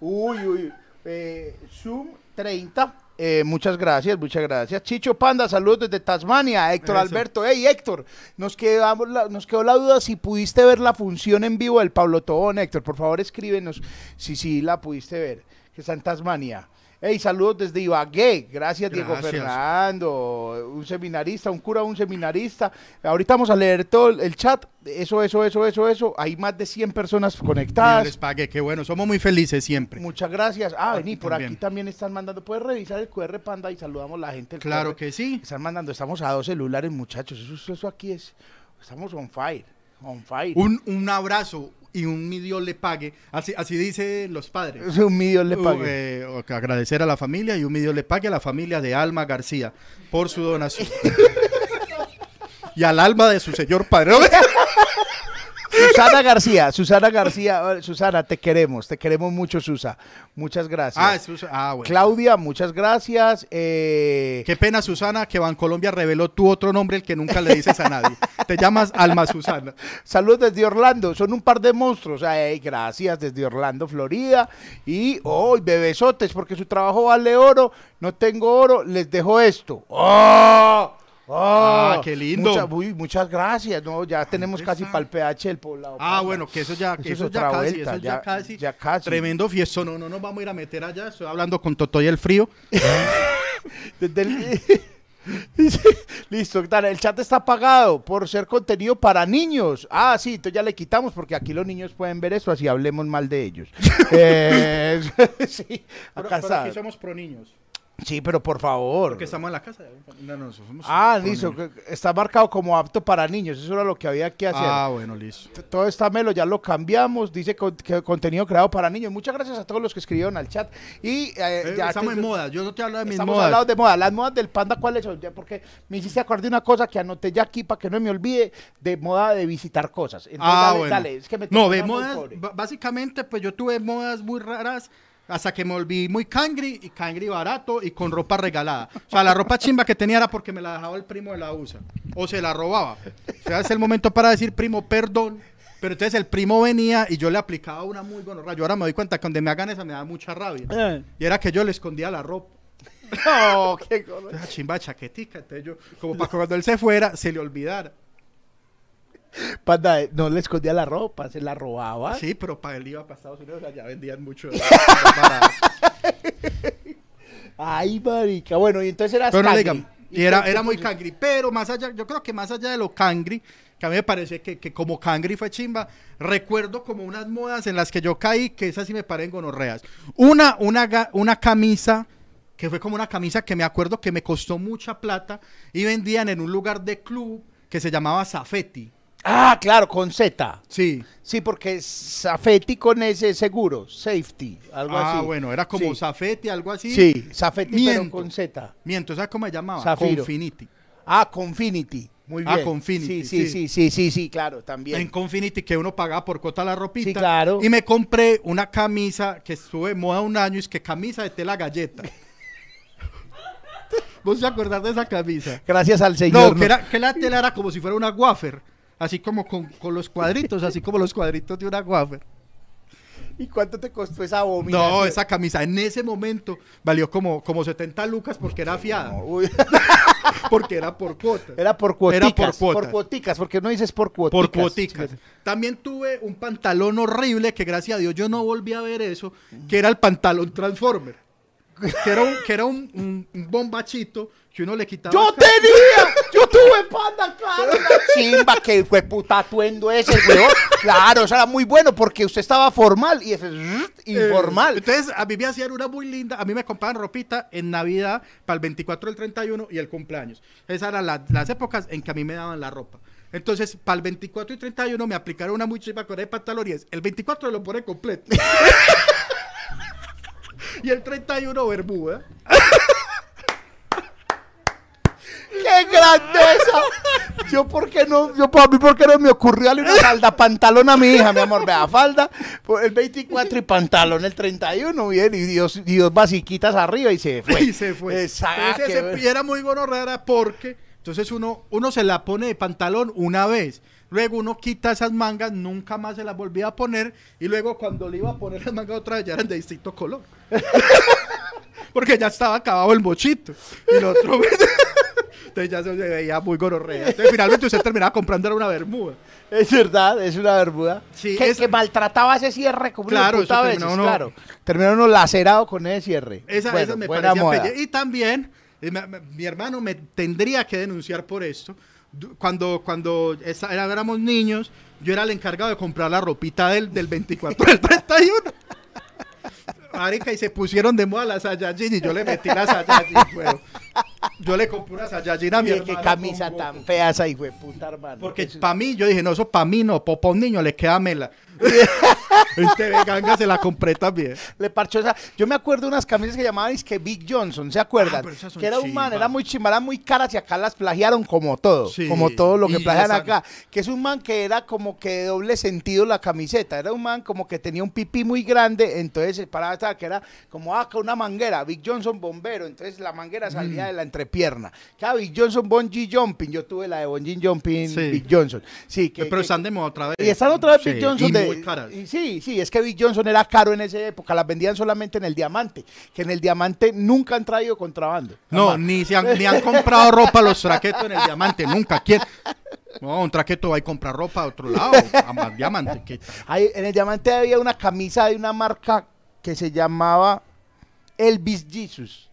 S1: Uy, uy. Eh, Zoom 30. Eh, muchas gracias, muchas gracias. Chicho Panda, saludos desde Tasmania. Héctor
S3: Eso.
S1: Alberto. Hey, Héctor, nos, quedamos la- nos quedó la duda si pudiste ver la función en vivo del Pablo Tobón. Héctor, por favor, escríbenos si sí la pudiste ver, que está en Tasmania. Hey, saludos desde Ibagué. Gracias, Diego
S3: Gracias.
S1: Fernando. Un seminarista, un cura, un seminarista. Ahorita vamos a leer todo el- chat. Eso, eso, eso, eso, eso. Hay más de 100 personas conectadas.
S3: les pague, qué bueno, somos muy felices siempre.
S1: Muchas gracias. Ah, vení, por
S3: también.
S1: aquí también están mandando. ¿Puedes revisar el QR Panda y saludamos a la gente?
S3: Claro
S1: QR?
S3: que sí.
S1: Están mandando, estamos a dos celulares, muchachos. Eso, eso aquí es. Estamos on fire. On fire.
S3: Un, un abrazo y un mi Dios le pague. Así, así dicen los padres.
S1: Es un millón le
S3: Uh,
S1: pague.
S3: eh, agradecer a la familia y un mi Dios le pague a la familia de Alma García por su donación. y al alma de su señor padre.
S1: Susana García, Susana García, Susana, te queremos, te queremos mucho, Susa. Muchas gracias.
S3: ah, es- ah, bueno.
S1: Claudia, muchas gracias. Eh,
S3: Qué pena, Susana, que Bancolombia reveló tu otro nombre, el que nunca le dices a nadie. Te llamas Alma Susana.
S1: Saludos desde Orlando, son un par de monstruos. Ay, gracias desde Orlando, Florida. Y hoy, bebesotes, porque su trabajo vale oro. No tengo oro, les dejo esto. ¡Oh! ¡Oh!
S3: Ah, qué lindo.
S1: Mucha- uy, muchas gracias. No, ya tenemos casi para el pH del poblado.
S3: Ah, bueno, que eso ya,
S1: Eso
S3: eso ya casi,
S1: vuelta,
S3: eso ya,
S1: ya-
S3: casi.
S1: ya casi.
S3: Tremendo fiesto. No, no nos vamos a ir a meter allá. Estoy hablando con Totoy el frío.
S1: Desde el- Listo, dale, el chat está apagado por ser contenido para niños. Ah, sí, entonces ya le quitamos porque aquí los niños pueden ver eso, así hablemos mal de ellos. Eh, sí,
S3: Pero, pero aquí somos pro niños.
S1: Sí, pero por favor.
S3: Porque estamos en la casa. No, no, somos
S1: Ah, listo,
S3: niños.
S1: está marcado como apto para niños, eso era lo que había que hacer.
S3: Ah, bueno, listo.
S1: Todo está melo, ya lo cambiamos, dice con- que contenido creado para niños. Muchas gracias a todos los que escribieron al chat. Y eh,
S3: Eh,
S1: ya
S3: estamos en moda. Yo no te hablo de mis
S1: Estamos
S3: modas.
S1: hablando de moda. Las modas del panda, ¿cuáles son? Porque me hiciste acordar de una cosa que anoté ya aquí para que no me olvide de moda de visitar cosas. Entonces,
S3: ah,
S1: dale,
S3: bueno.
S1: dale, es que me
S3: no,
S1: muy
S3: modas. Básicamente, pues yo tuve modas muy raras Hasta que me volví muy cangri y cangri barato y con ropa regalada. O sea, la ropa chimba que tenía era porque me la dejaba el primo de la USA. O se la robaba. O sea, es el momento para decir, primo, perdón. Pero entonces el primo venía y yo le aplicaba una muy buena Yo ahora me doy cuenta que donde me hagan esa me da mucha rabia.
S1: Eh.
S3: Y era que yo le escondía la ropa.
S1: No, qué cosa.
S3: Entonces, chimba chaquetica. Entonces yo, como para que cuando él se fuera, se le olvidara.
S1: Panda, no le escondía la ropa, se la robaba.
S3: Sí, pero para él iba para Estados Unidos, allá vendían mucho.
S1: Ay, marica. Bueno, y entonces era
S3: Pero no digan. Y era, era muy cangri. Pero más allá, yo creo que más allá de lo cangri, que a mí me parece que, que como cangri fue chimba, recuerdo como unas modas en las que yo caí, que esas sí me paren gonorreas. Una, una, una camisa, que fue como una camisa que me acuerdo que me costó mucha plata y vendían en un lugar de club que se llamaba Zafetti.
S1: Ah, claro, con Z.
S3: Sí.
S1: Sí, porque Safety con ese seguro, safety, algo
S3: ah,
S1: así.
S3: bueno, era como
S1: Sí.
S3: Zafetti, algo así.
S1: Sí, Safety pero con Z.
S3: Miento, ¿sabes cómo se llamaba?
S1: Zafiro.
S3: Confinity.
S1: Ah, Confinity. Muy
S3: Ah,
S1: bien.
S3: Confinity,
S1: Sí, sí,
S3: sí.
S1: sí, sí, sí, sí, claro, también.
S3: En Confinity que uno pagaba por cuota la ropita.
S1: Sí, claro.
S3: Y me compré una camisa que estuve de moda un año, y es que camisa de tela galleta. ¿Vos te acordás de esa camisa?
S1: Gracias al señor.
S3: No, que, era, que la tela era como si fuera una wafer. Así como con, con los cuadritos, así como los cuadritos de una wafer.
S1: ¿Y cuánto te costó esa abominación?
S3: No, esa camisa en ese momento valió como, como 70 lucas porque era fiada.
S1: No, uy.
S3: Porque era por cuota.
S1: Era por cuoticas.
S3: Era por
S1: por
S3: cuotas.
S1: cuoticas, porque no dices por cuoticas.
S3: Por cuoticas. También tuve un pantalón horrible que gracias a Dios yo no volví a ver eso, que era el pantalón Transformer. Que era un, que era un, bombachito que uno le quitaba.
S1: ¡Yo tenía! ¡Yo tuve panda, claro! La chimba, que fue puta atuendo ese, weón. Claro, eso era muy bueno porque usted estaba formal y ese es
S3: Eh,
S1: informal.
S3: Entonces, a mí me hacían una muy linda. A mí me compraban ropita en Navidad para el 24, el 31 y el cumpleaños. Esas eran la- las épocas en que a mí me daban la ropa. Entonces, para el 24 y 31 me aplicaron una muy chiva con el pantalón y es, el 24 lo pone completo. y el 31 bermuda.
S1: ¡Qué grandeza! Yo, ¿por qué no? Yo, para mí, ¿por qué no me ocurrió darle una falda pantalón a mi hija, mi amor? Vea, falda por el 24 y pantalón el 31, bien, y Dios, y dos basiquitas arriba y se fue.
S3: y se fue.
S1: Exacto.
S3: Entonces, ese-
S1: bueno.
S3: y era muy gonorrera porque entonces uno, uno se la pone de pantalón una vez. Luego uno quita esas mangas, nunca más se las volvía a poner. Y luego cuando le iba a poner las mangas otra vez ya eran de distinto color. porque ya estaba acabado el mochito. Y lo otro Entonces ya se veía muy gonorrea. Entonces finalmente usted terminaba comprando era una bermuda.
S1: Es verdad, es una bermuda.
S3: Sí,
S1: que,
S3: es-
S1: que maltrataba ese cierre como
S3: Claro,
S1: una veces,
S3: uno-
S1: claro. Terminó uno lacerado con ese cierre.
S3: Esa,
S1: Bueno,
S3: esa me parecía Y también, eh, mi hermano me tendría que denunciar por esto. Cuando, cuando esa- era- éramos niños, yo era el encargado de comprar la ropita del, del 24 al 31. Marica, y se pusieron de moda las Saiyajin y yo le metí las Saiyajin, weón. Yo le compré una Saiyajin a mi
S1: Mire qué
S3: hermano
S1: camisa
S3: con-
S1: tan fea esa hijo de puta, hermano.
S3: Porque para mí, yo dije, no, eso para mí no, popa a un niño le queda mela. en TV Ganga se la compré también.
S1: Le parchó esa. Yo me acuerdo de unas camisas que llamaban es que Big Johnson, ¿se acuerdan?
S3: Ah,
S1: que era un man, era muy chimba, muy caras y acá las plagiaron como todo.
S3: Sí,
S1: como todo lo que plagian acá. Que es un man que era como que de doble sentido la camiseta. Era un man como que tenía un pipí muy grande, entonces hasta que era como acá una manguera. Big Johnson bombero, entonces la manguera salía
S3: Mm.
S1: De la entrepierna. Claro, Big Johnson bungee jumping. Yo tuve la de bungee jumping
S3: Sí.
S1: Big Johnson. Sí, que,
S3: Pero
S1: que-
S3: están de moda otra vez.
S1: y están otra vez
S3: Sí,
S1: Big Johnson
S3: y
S1: de-
S3: muy caras.
S1: y sí, sí, es que Big Johnson era caro en esa época, las vendían solamente en el diamante, que en el diamante nunca han traído contrabando.
S3: No,
S1: jamás.
S3: ni, se han, ni han comprado ropa los traquetos en el diamante, nunca. ¿Quién? No, un traqueto va a comprar ropa a otro lado, a más diamante. ¿qué?
S1: Hay- en el diamante había una camisa de una marca que se llamaba Elvis Jesus.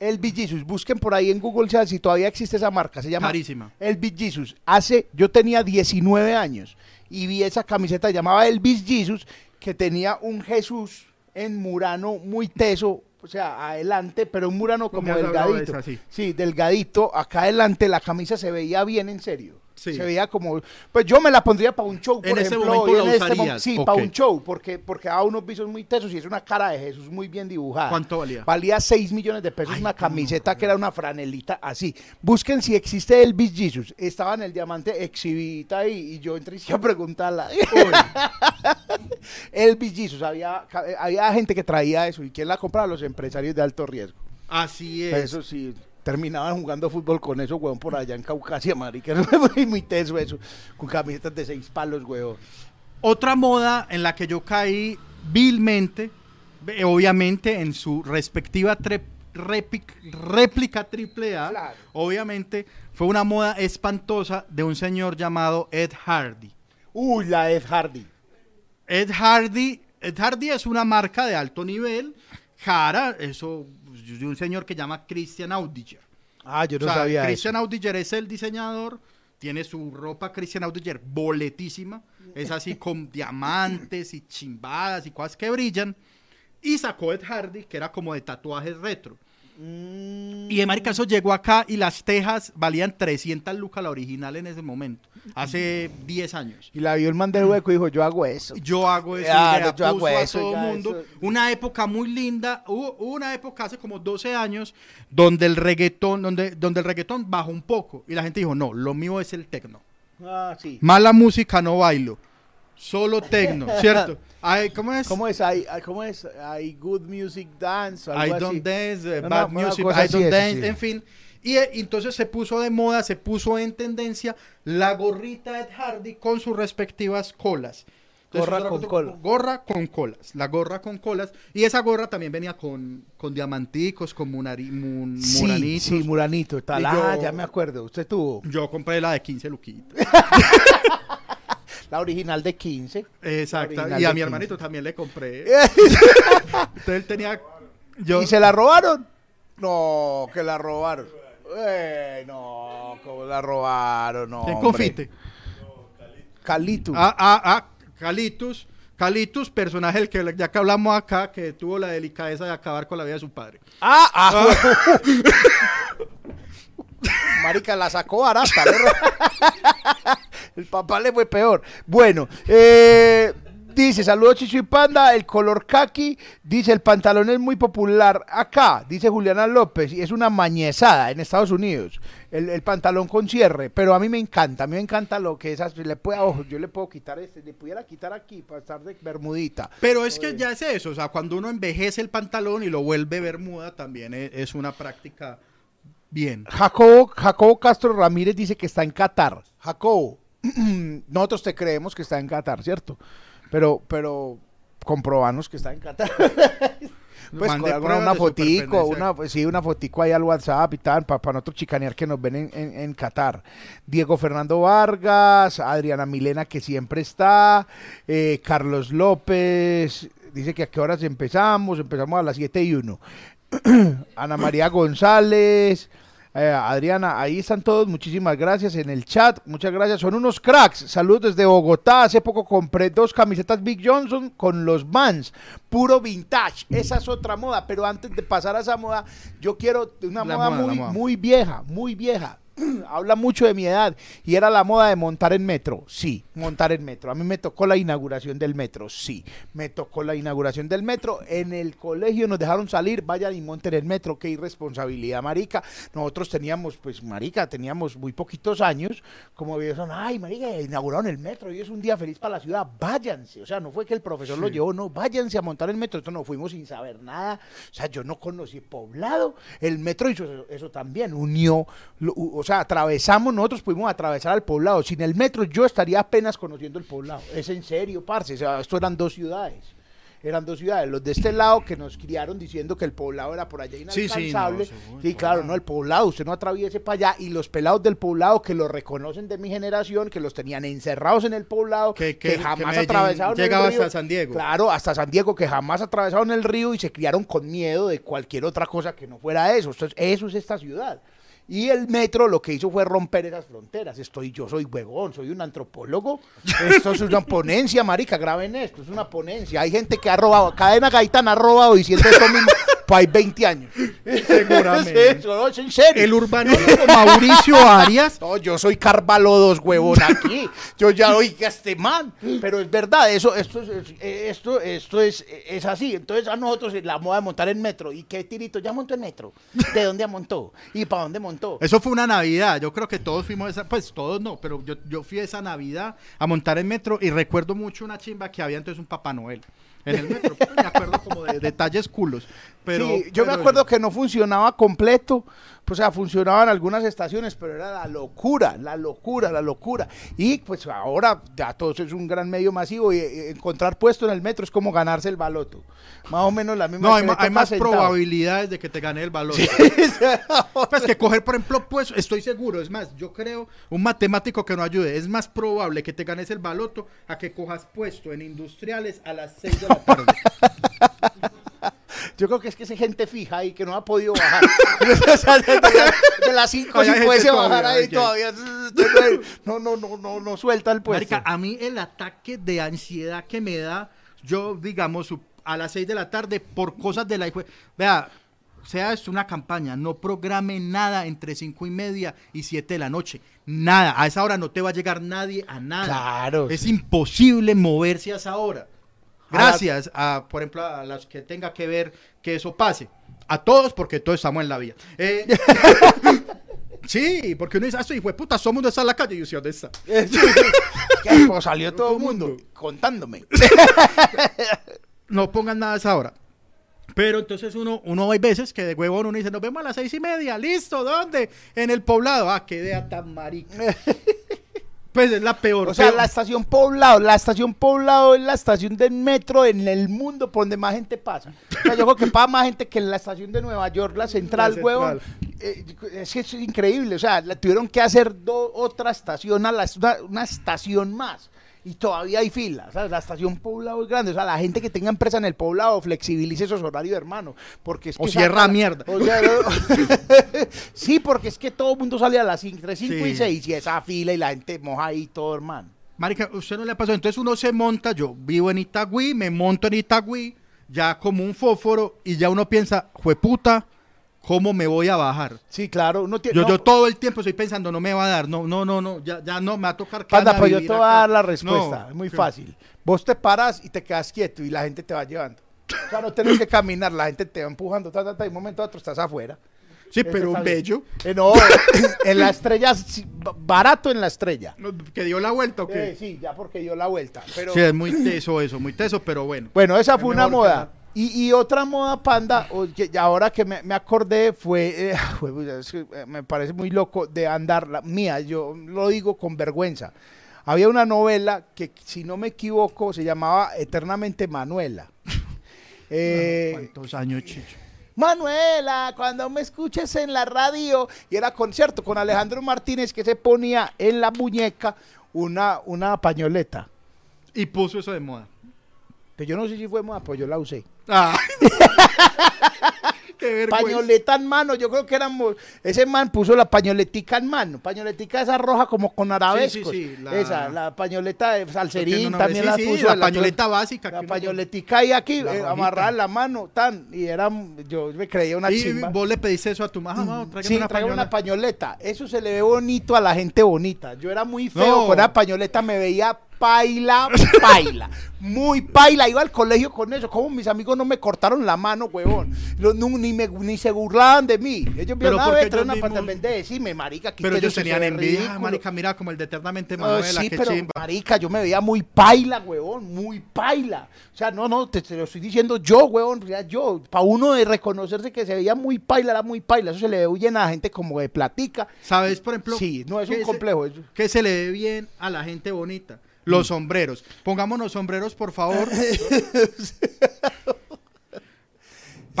S1: Elvis Jesus, busquen por ahí en Google si- si todavía existe esa marca, se llama
S3: Carísima.
S1: Elvis Jesus. Hace, yo tenía 19 años y vi esa camiseta llamaba Elvis Jesus que tenía un Jesús en Murano muy teso, o sea, adelante, pero un Murano como delgadito.
S3: esa, sí.
S1: Sí, delgadito, acá adelante la camisa se veía bien en serio.
S3: Sí.
S1: Se veía como, pues yo me la pondría para un show, por
S3: En ese
S1: ejemplo.
S3: momento
S1: hoy
S3: la
S1: en este mom- sí, para un show, porque, porque daba unos visos muy tesos y es una cara de Jesús muy bien dibujada.
S3: ¿Cuánto valía?
S1: Valía 6 millones de pesos
S3: Ay,
S1: una
S3: no,
S1: camiseta que era una franelita así. Busquen si existe Elvis Jesus. Estaba en el diamante exhibita ahí y yo entré y a preguntarla. Elvis Jesus, había, ca- había gente que traía eso. ¿Y quién la compraba? Los empresarios de alto riesgo.
S3: Así es.
S1: Eso sí, terminaban jugando fútbol con eso, weón, por allá en Caucasia, marica. Fue muy, teso eso. Con camisetas de seis palos, weón.
S3: Otra moda en la que yo caí vilmente, obviamente en su respectiva repic- réplica triple A,
S1: Claro.
S3: obviamente fue una moda espantosa de un señor llamado Ed Hardy.
S1: Uy, la Ed Hardy.
S3: Ed Hardy, Ed Hardy es una marca de alto nivel. Jara, eso, de un señor que llama Christian Audiger.
S1: Ah, yo no
S3: O sea,
S1: sabía
S3: Christian
S1: eso.
S3: Audiger es el diseñador, tiene su ropa Christian Audiger boletísima, es así con diamantes y chimbadas y cosas que brillan. Y sacó Ed Hardy, que era como de tatuajes retro.
S1: Mm,
S3: Y de marica eso llegó acá y las tejas valían 300 lucas la original en ese momento, hace 10 años.
S1: Y la vio el man del hueco y dijo, yo hago eso.
S3: Yo hago eso,
S1: Claro,
S3: y
S1: yo hago
S3: puso a
S1: eso,
S3: todo mundo.
S1: eso.
S3: Una época muy linda, hubo, hubo una época hace como 12 años donde el reggaetón, donde, donde el reggaetón bajó un poco y la gente dijo, no, lo mío es el tecno.
S1: Ah, sí.
S3: Mala música no bailo, solo tecno, ¿cierto? Ay, ¿Cómo es?
S1: ¿Cómo es? I, I- ¿Cómo es? I good music dance. o
S3: I
S1: algo así.
S3: don't dance, eh,
S1: Una-
S3: bad
S1: una
S3: music,
S1: cosa
S3: I
S1: así
S3: don't
S1: es,
S3: dance,
S1: sí.
S3: en fin. Y eh, entonces se puso de moda, se puso en tendencia la gorrita Ed Hardy con sus respectivas colas.
S1: Gorra con
S3: como-
S1: cola.
S3: Gorra con colas, la gorra con colas. Y esa gorra también venía con, con diamanticos, con munari- mun-
S1: Sí,
S3: muranitos.
S1: sí, Muranito.
S3: Y
S1: Ah,
S3: yo-
S1: ya me acuerdo. Usted tuvo
S3: Yo compré la de 15 luquitas.
S1: la original de 15.
S3: Exacto. Y a mi
S1: 15.
S3: hermanito también le compré. Entonces él tenía... Yo,
S1: ¿Y se la robaron? No, que la robaron. Eh, no, como la robaron, no.
S3: ¿Quién confite?
S1: Calito.
S3: Ah, ah, ah, Calitus. Calitus, personaje del que ya que hablamos acá, que tuvo la delicadeza de acabar con la vida de su padre.
S1: Ah, ah. Marica la sacó barata. ¿no? El papá le fue peor. Bueno, eh, dice, saludos Chicho y Panda, el color kaki, dice, el pantalón es muy popular acá, dice Juliana López, y es una mañezada en Estados Unidos, el, el pantalón con cierre, pero a mí me encanta, a mí me encanta lo que es así, le puedo, ojo, yo le puedo quitar este, le pudiera quitar aquí para estar de bermudita.
S3: Pero es que ya es eso, o sea, cuando uno envejece el pantalón y lo vuelve bermuda, también es, es una práctica bien.
S1: Jacobo, Jacobo Castro Ramírez dice que está en Qatar. Jacobo, nosotros te creemos que está en Qatar, ¿cierto? Pero, pero comprobanos que está en Qatar. pues
S3: Mande
S1: con alguna- una fotico, una, sí, una fotico ahí al WhatsApp y tal, para nosotros chicanear que nos ven en, en- en Qatar. Diego Fernando Vargas, Adriana Milena que siempre está, eh, Carlos López, dice que a qué horas empezamos, empezamos a las 7 y 1. Ana María González, eh, Adriana, ahí están todos, muchísimas gracias en el chat, muchas gracias, son unos cracks, saludos desde Bogotá, hace poco compré dos camisetas Big Johnson con los Vans, puro vintage, esa es otra moda, pero antes de pasar a esa moda, yo quiero una moda, muy,
S3: moda.
S1: muy vieja, muy vieja. Habla mucho de mi edad y era la moda de montar en metro. Sí, montar en metro. A mí me tocó la inauguración del metro. Sí, me tocó la inauguración del metro. En el colegio nos dejaron salir, vayan y monten el metro. Qué irresponsabilidad, marica. Nosotros teníamos, pues, marica, teníamos muy poquitos años. Como vieron, ay, marica, inauguraron el metro y es un día feliz para la ciudad. Váyanse. O sea, no fue que el profesor lo llevó, no, váyanse a montar el metro. Esto no fuimos sin saber nada. O sea, yo no conocí poblado. El metro hizo eso, eso también, unió, lo- o sea, atravesamos, nosotros pudimos atravesar al poblado. Sin el metro yo estaría apenas conociendo el poblado. Es en serio, parce. O sea, esto eran dos ciudades. Eran dos ciudades. Los de este lado que nos criaron diciendo que el poblado era por allá
S3: Sí, sí,
S1: inalcanzable.
S3: no,
S1: Sí,
S3: seguro, el
S1: claro, no, el poblado, usted no atraviese para allá. Y los pelados del poblado que lo reconocen de mi generación, que los tenían encerrados en el poblado,
S3: Que-
S1: que,
S3: que- que
S1: jamás atravesaron el río.
S3: hasta San Diego.
S1: Claro, hasta San Diego, que jamás atravesaron el río y se criaron con miedo de cualquier otra cosa que no fuera eso. Entonces, eso es esta ciudad. Y el metro lo que hizo fue romper esas fronteras. Estoy, yo soy huevón, soy un antropólogo. Esto es una ponencia, marica, graben esto, es una ponencia. Hay gente que ha robado, Cadena Gaitán ha robado diciendo esto mismo por ahí 20 años.
S3: Seguramente.
S1: Sí, no, es en serio.
S3: El urbanólogo Mauricio Arias.
S1: No, yo soy Carvalho 2, huevón, aquí. Yo ya oiga este man. Pero es verdad, eso, esto, es, es- esto, esto es, es así. Entonces a nosotros la moda de montar en metro. ¿Y qué tirito? ¿Ya montó en metro? ¿De dónde montó? ¿Y para dónde montó?
S3: Eso fue una Navidad. Yo creo que todos fuimos esa, pues todos no, pero yo, yo fui esa Navidad a montar en metro y recuerdo mucho una chimba que había entonces un Papá Noel en el metro. Me acuerdo como de detalles culos. Pero,
S1: sí, yo me acuerdo que no funcionaba completo, pues, o sea, funcionaban algunas estaciones, pero era la locura, la locura, la locura. Y pues ahora ya todo eso es un gran medio masivo y, eh, encontrar puesto en el metro es como ganarse el baloto. Más o menos la misma
S3: No, hay, más
S1: sentado.
S3: probabilidades de que te gane el valor. Pues que coger, por ejemplo, pues estoy seguro, es más, yo creo, un matemático que no ayude, es más probable que te ganes el baloto a que cojas puesto en industriales a las 6 de la tarde.
S1: Yo creo que es que es gente fija ahí que no ha podido bajar. O sea, de, la- de las 5
S3: Hay
S1: si puede bajar ahí todavía. No, no, no, no, no suelta el puesto.
S3: Marica, a mí el ataque de ansiedad que me da, yo, digamos, a las 6 de la tarde, por cosas de la... Vea, sea esto una campaña, no programe nada entre 5 y media y 7 de la noche. Nada, a esa hora no te va a llegar nadie a nada.
S1: Claro.
S3: Es imposible moverse a esa hora. Gracias a, por ejemplo, a las que tenga que ver que eso pase. A todos, porque todos estamos en la vía. Eh, sí, porque uno dice, ah, hijo de puta, somos de esa la calle. Y yo, "Sí, ¿dónde está?
S1: Pues, salió todo el mundo contándome.
S3: no pongan nada a esa hora. Pero entonces uno, uno hay veces que de huevón uno dice, nos vemos a las seis y media, listo, ¿dónde? En el poblado. Ah, qué idea tan marica. Pues es la peor.
S1: O sea, la estación Poblado, la estación Poblado es la estación del metro en el mundo por donde más gente pasa. O sea, yo creo que pasa más gente que en la estación de Nueva York, la central,
S3: La
S1: huevón. Eh, es que es increíble, o sea, la tuvieron que hacer do- otra estación, a la, una, una estación más. Y todavía hay fila, ¿sabes? La estación Poblado es grande. O sea, la gente que tenga empresa en el Poblado flexibilice esos horarios, hermano. Porque es que
S3: O cierra
S1: saca-
S3: mierda.
S1: o sea, no- sí, porque es que todo el mundo sale a las 5, entre 5 y
S3: Sí.
S1: 6 y esa fila y la gente moja ahí todo, hermano.
S3: Marica, usted no le ha pasado. Entonces uno se monta, yo vivo en Itagüí, me monto en Itagüí, ya como un fósforo, y ya uno piensa, jueputa, ¿cómo me voy a bajar?
S1: Sí, claro. Uno tiene,
S3: Yo,
S1: no,
S3: yo todo el tiempo estoy pensando, no me va a dar, no, no, no, no, ya, ya no, me va a tocar
S1: Panda, pues yo te voy a dar la respuesta.
S3: No,
S1: es muy
S3: sí.
S1: fácil. Vos te paras y te quedas quieto y la gente te va llevando. O sea, no tienes que caminar, la gente te va empujando, ta, ta, ta, y un momento a otro estás afuera.
S3: Sí, pero un bello,
S1: Eh, no, en la estrella, barato en la estrella.
S3: que dio la vuelta, ¿o qué?
S1: Eh, sí, ya porque dio la vuelta. Pero,
S3: Sí, es muy teso eso, muy teso, pero bueno.
S1: Bueno, esa
S3: Es
S1: fue una moda. Y, y otra moda, panda, que ahora que me, me acordé, fue, eh, pues, eh, me parece muy loco de andar, la mía, yo lo digo con vergüenza. Había una novela que, si no me equivoco, se llamaba Eternamente Manuela. Eh,
S3: ¿Cuántos años, Chicho?
S1: Manuela, cuando me escuches en la radio, y era concierto con Alejandro Martínez que se ponía en la muñeca una, una pañoleta.
S3: Y puso eso de moda.
S1: Pero yo no sé si fue moda, pues yo la usé.
S3: Ah. Qué vergüenza.
S1: Pañoleta en mano, yo creo que éramos. Ese man puso la pañoletica en mano. Pañoletica esa roja como con arabescos.
S3: sí, la-
S1: Esa, la pañoleta de salserín también la
S3: Sí, sí,
S1: puso.
S3: la pañoleta básica.
S1: La pañoletica ahí aquí,
S3: La
S1: eh, en la mano, tan. Y era. Yo me creía una
S3: Y
S1: chimba.
S3: vos le pediste eso a tu mamá, tráigame
S1: Sí,
S3: una pañola.
S1: una pañoleta. Eso se le ve bonito a la gente bonita. Yo era muy feo
S3: No.
S1: con la pañoleta, me veía paila, paila. Muy paila. Iba al colegio con eso. Como mis amigos no me cortaron la mano, huevón. Los- no, ni, me, ni se burlaban de mí. Ellos
S3: Pero
S1: vieron, ah,
S3: porque
S1: ve, trae
S3: ellos
S1: una
S3: mismos-
S1: pata en de decirme, marica,
S3: Pero ellos
S1: eso,
S3: tenían envidia. Ah,
S1: ridículo".
S3: marica, mira como el de eternamente
S1: Ah,
S3: Manuela,
S1: sí,
S3: qué
S1: pero
S3: chimba.
S1: marica, yo me veía muy paila, huevón, muy paila. O sea, no, no, te, te lo estoy diciendo yo, huevón, o sea, yo, para uno de reconocerse que se veía muy paila, era muy paila. Eso se le ve bien a la gente como de platica.
S3: ¿Sabes, por ejemplo?
S1: Sí, no es un
S3: se-
S1: complejo. es-
S3: Que se le ve bien a la gente bonita. Los sombreros. Pongámonos sombreros, por favor.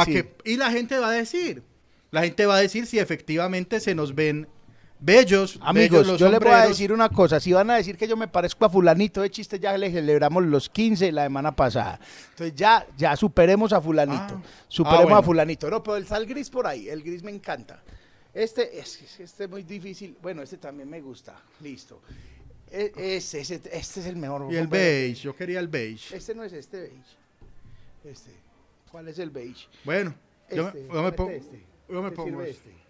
S1: Sí.
S3: que, y la gente va a decir. La gente va a decir si efectivamente se nos ven bellos. bellos
S1: Amigos,
S3: los
S1: yo les voy a decir una cosa. Si van a decir que yo me parezco a fulanito de chiste, ya le celebramos los 15 la semana pasada. Entonces ya, ya superemos a fulanito.
S3: Ah.
S1: Superemos
S3: Ah, bueno.
S1: a fulanito. No, pero está el gris por ahí. El gris me encanta. Este es, es- este es muy difícil. Bueno, este también me gusta. Listo. E- Este, este, este es el mejor.
S3: Y el beige. Yo quería el beige.
S1: Este no es este beige. Este. ¿Cuál es el beige?
S3: Bueno, Yo me-
S1: Este,
S3: yo me pongo-
S1: este.
S3: yo me
S1: ¿Te
S3: pongo
S1: sirve
S3: este.
S1: este?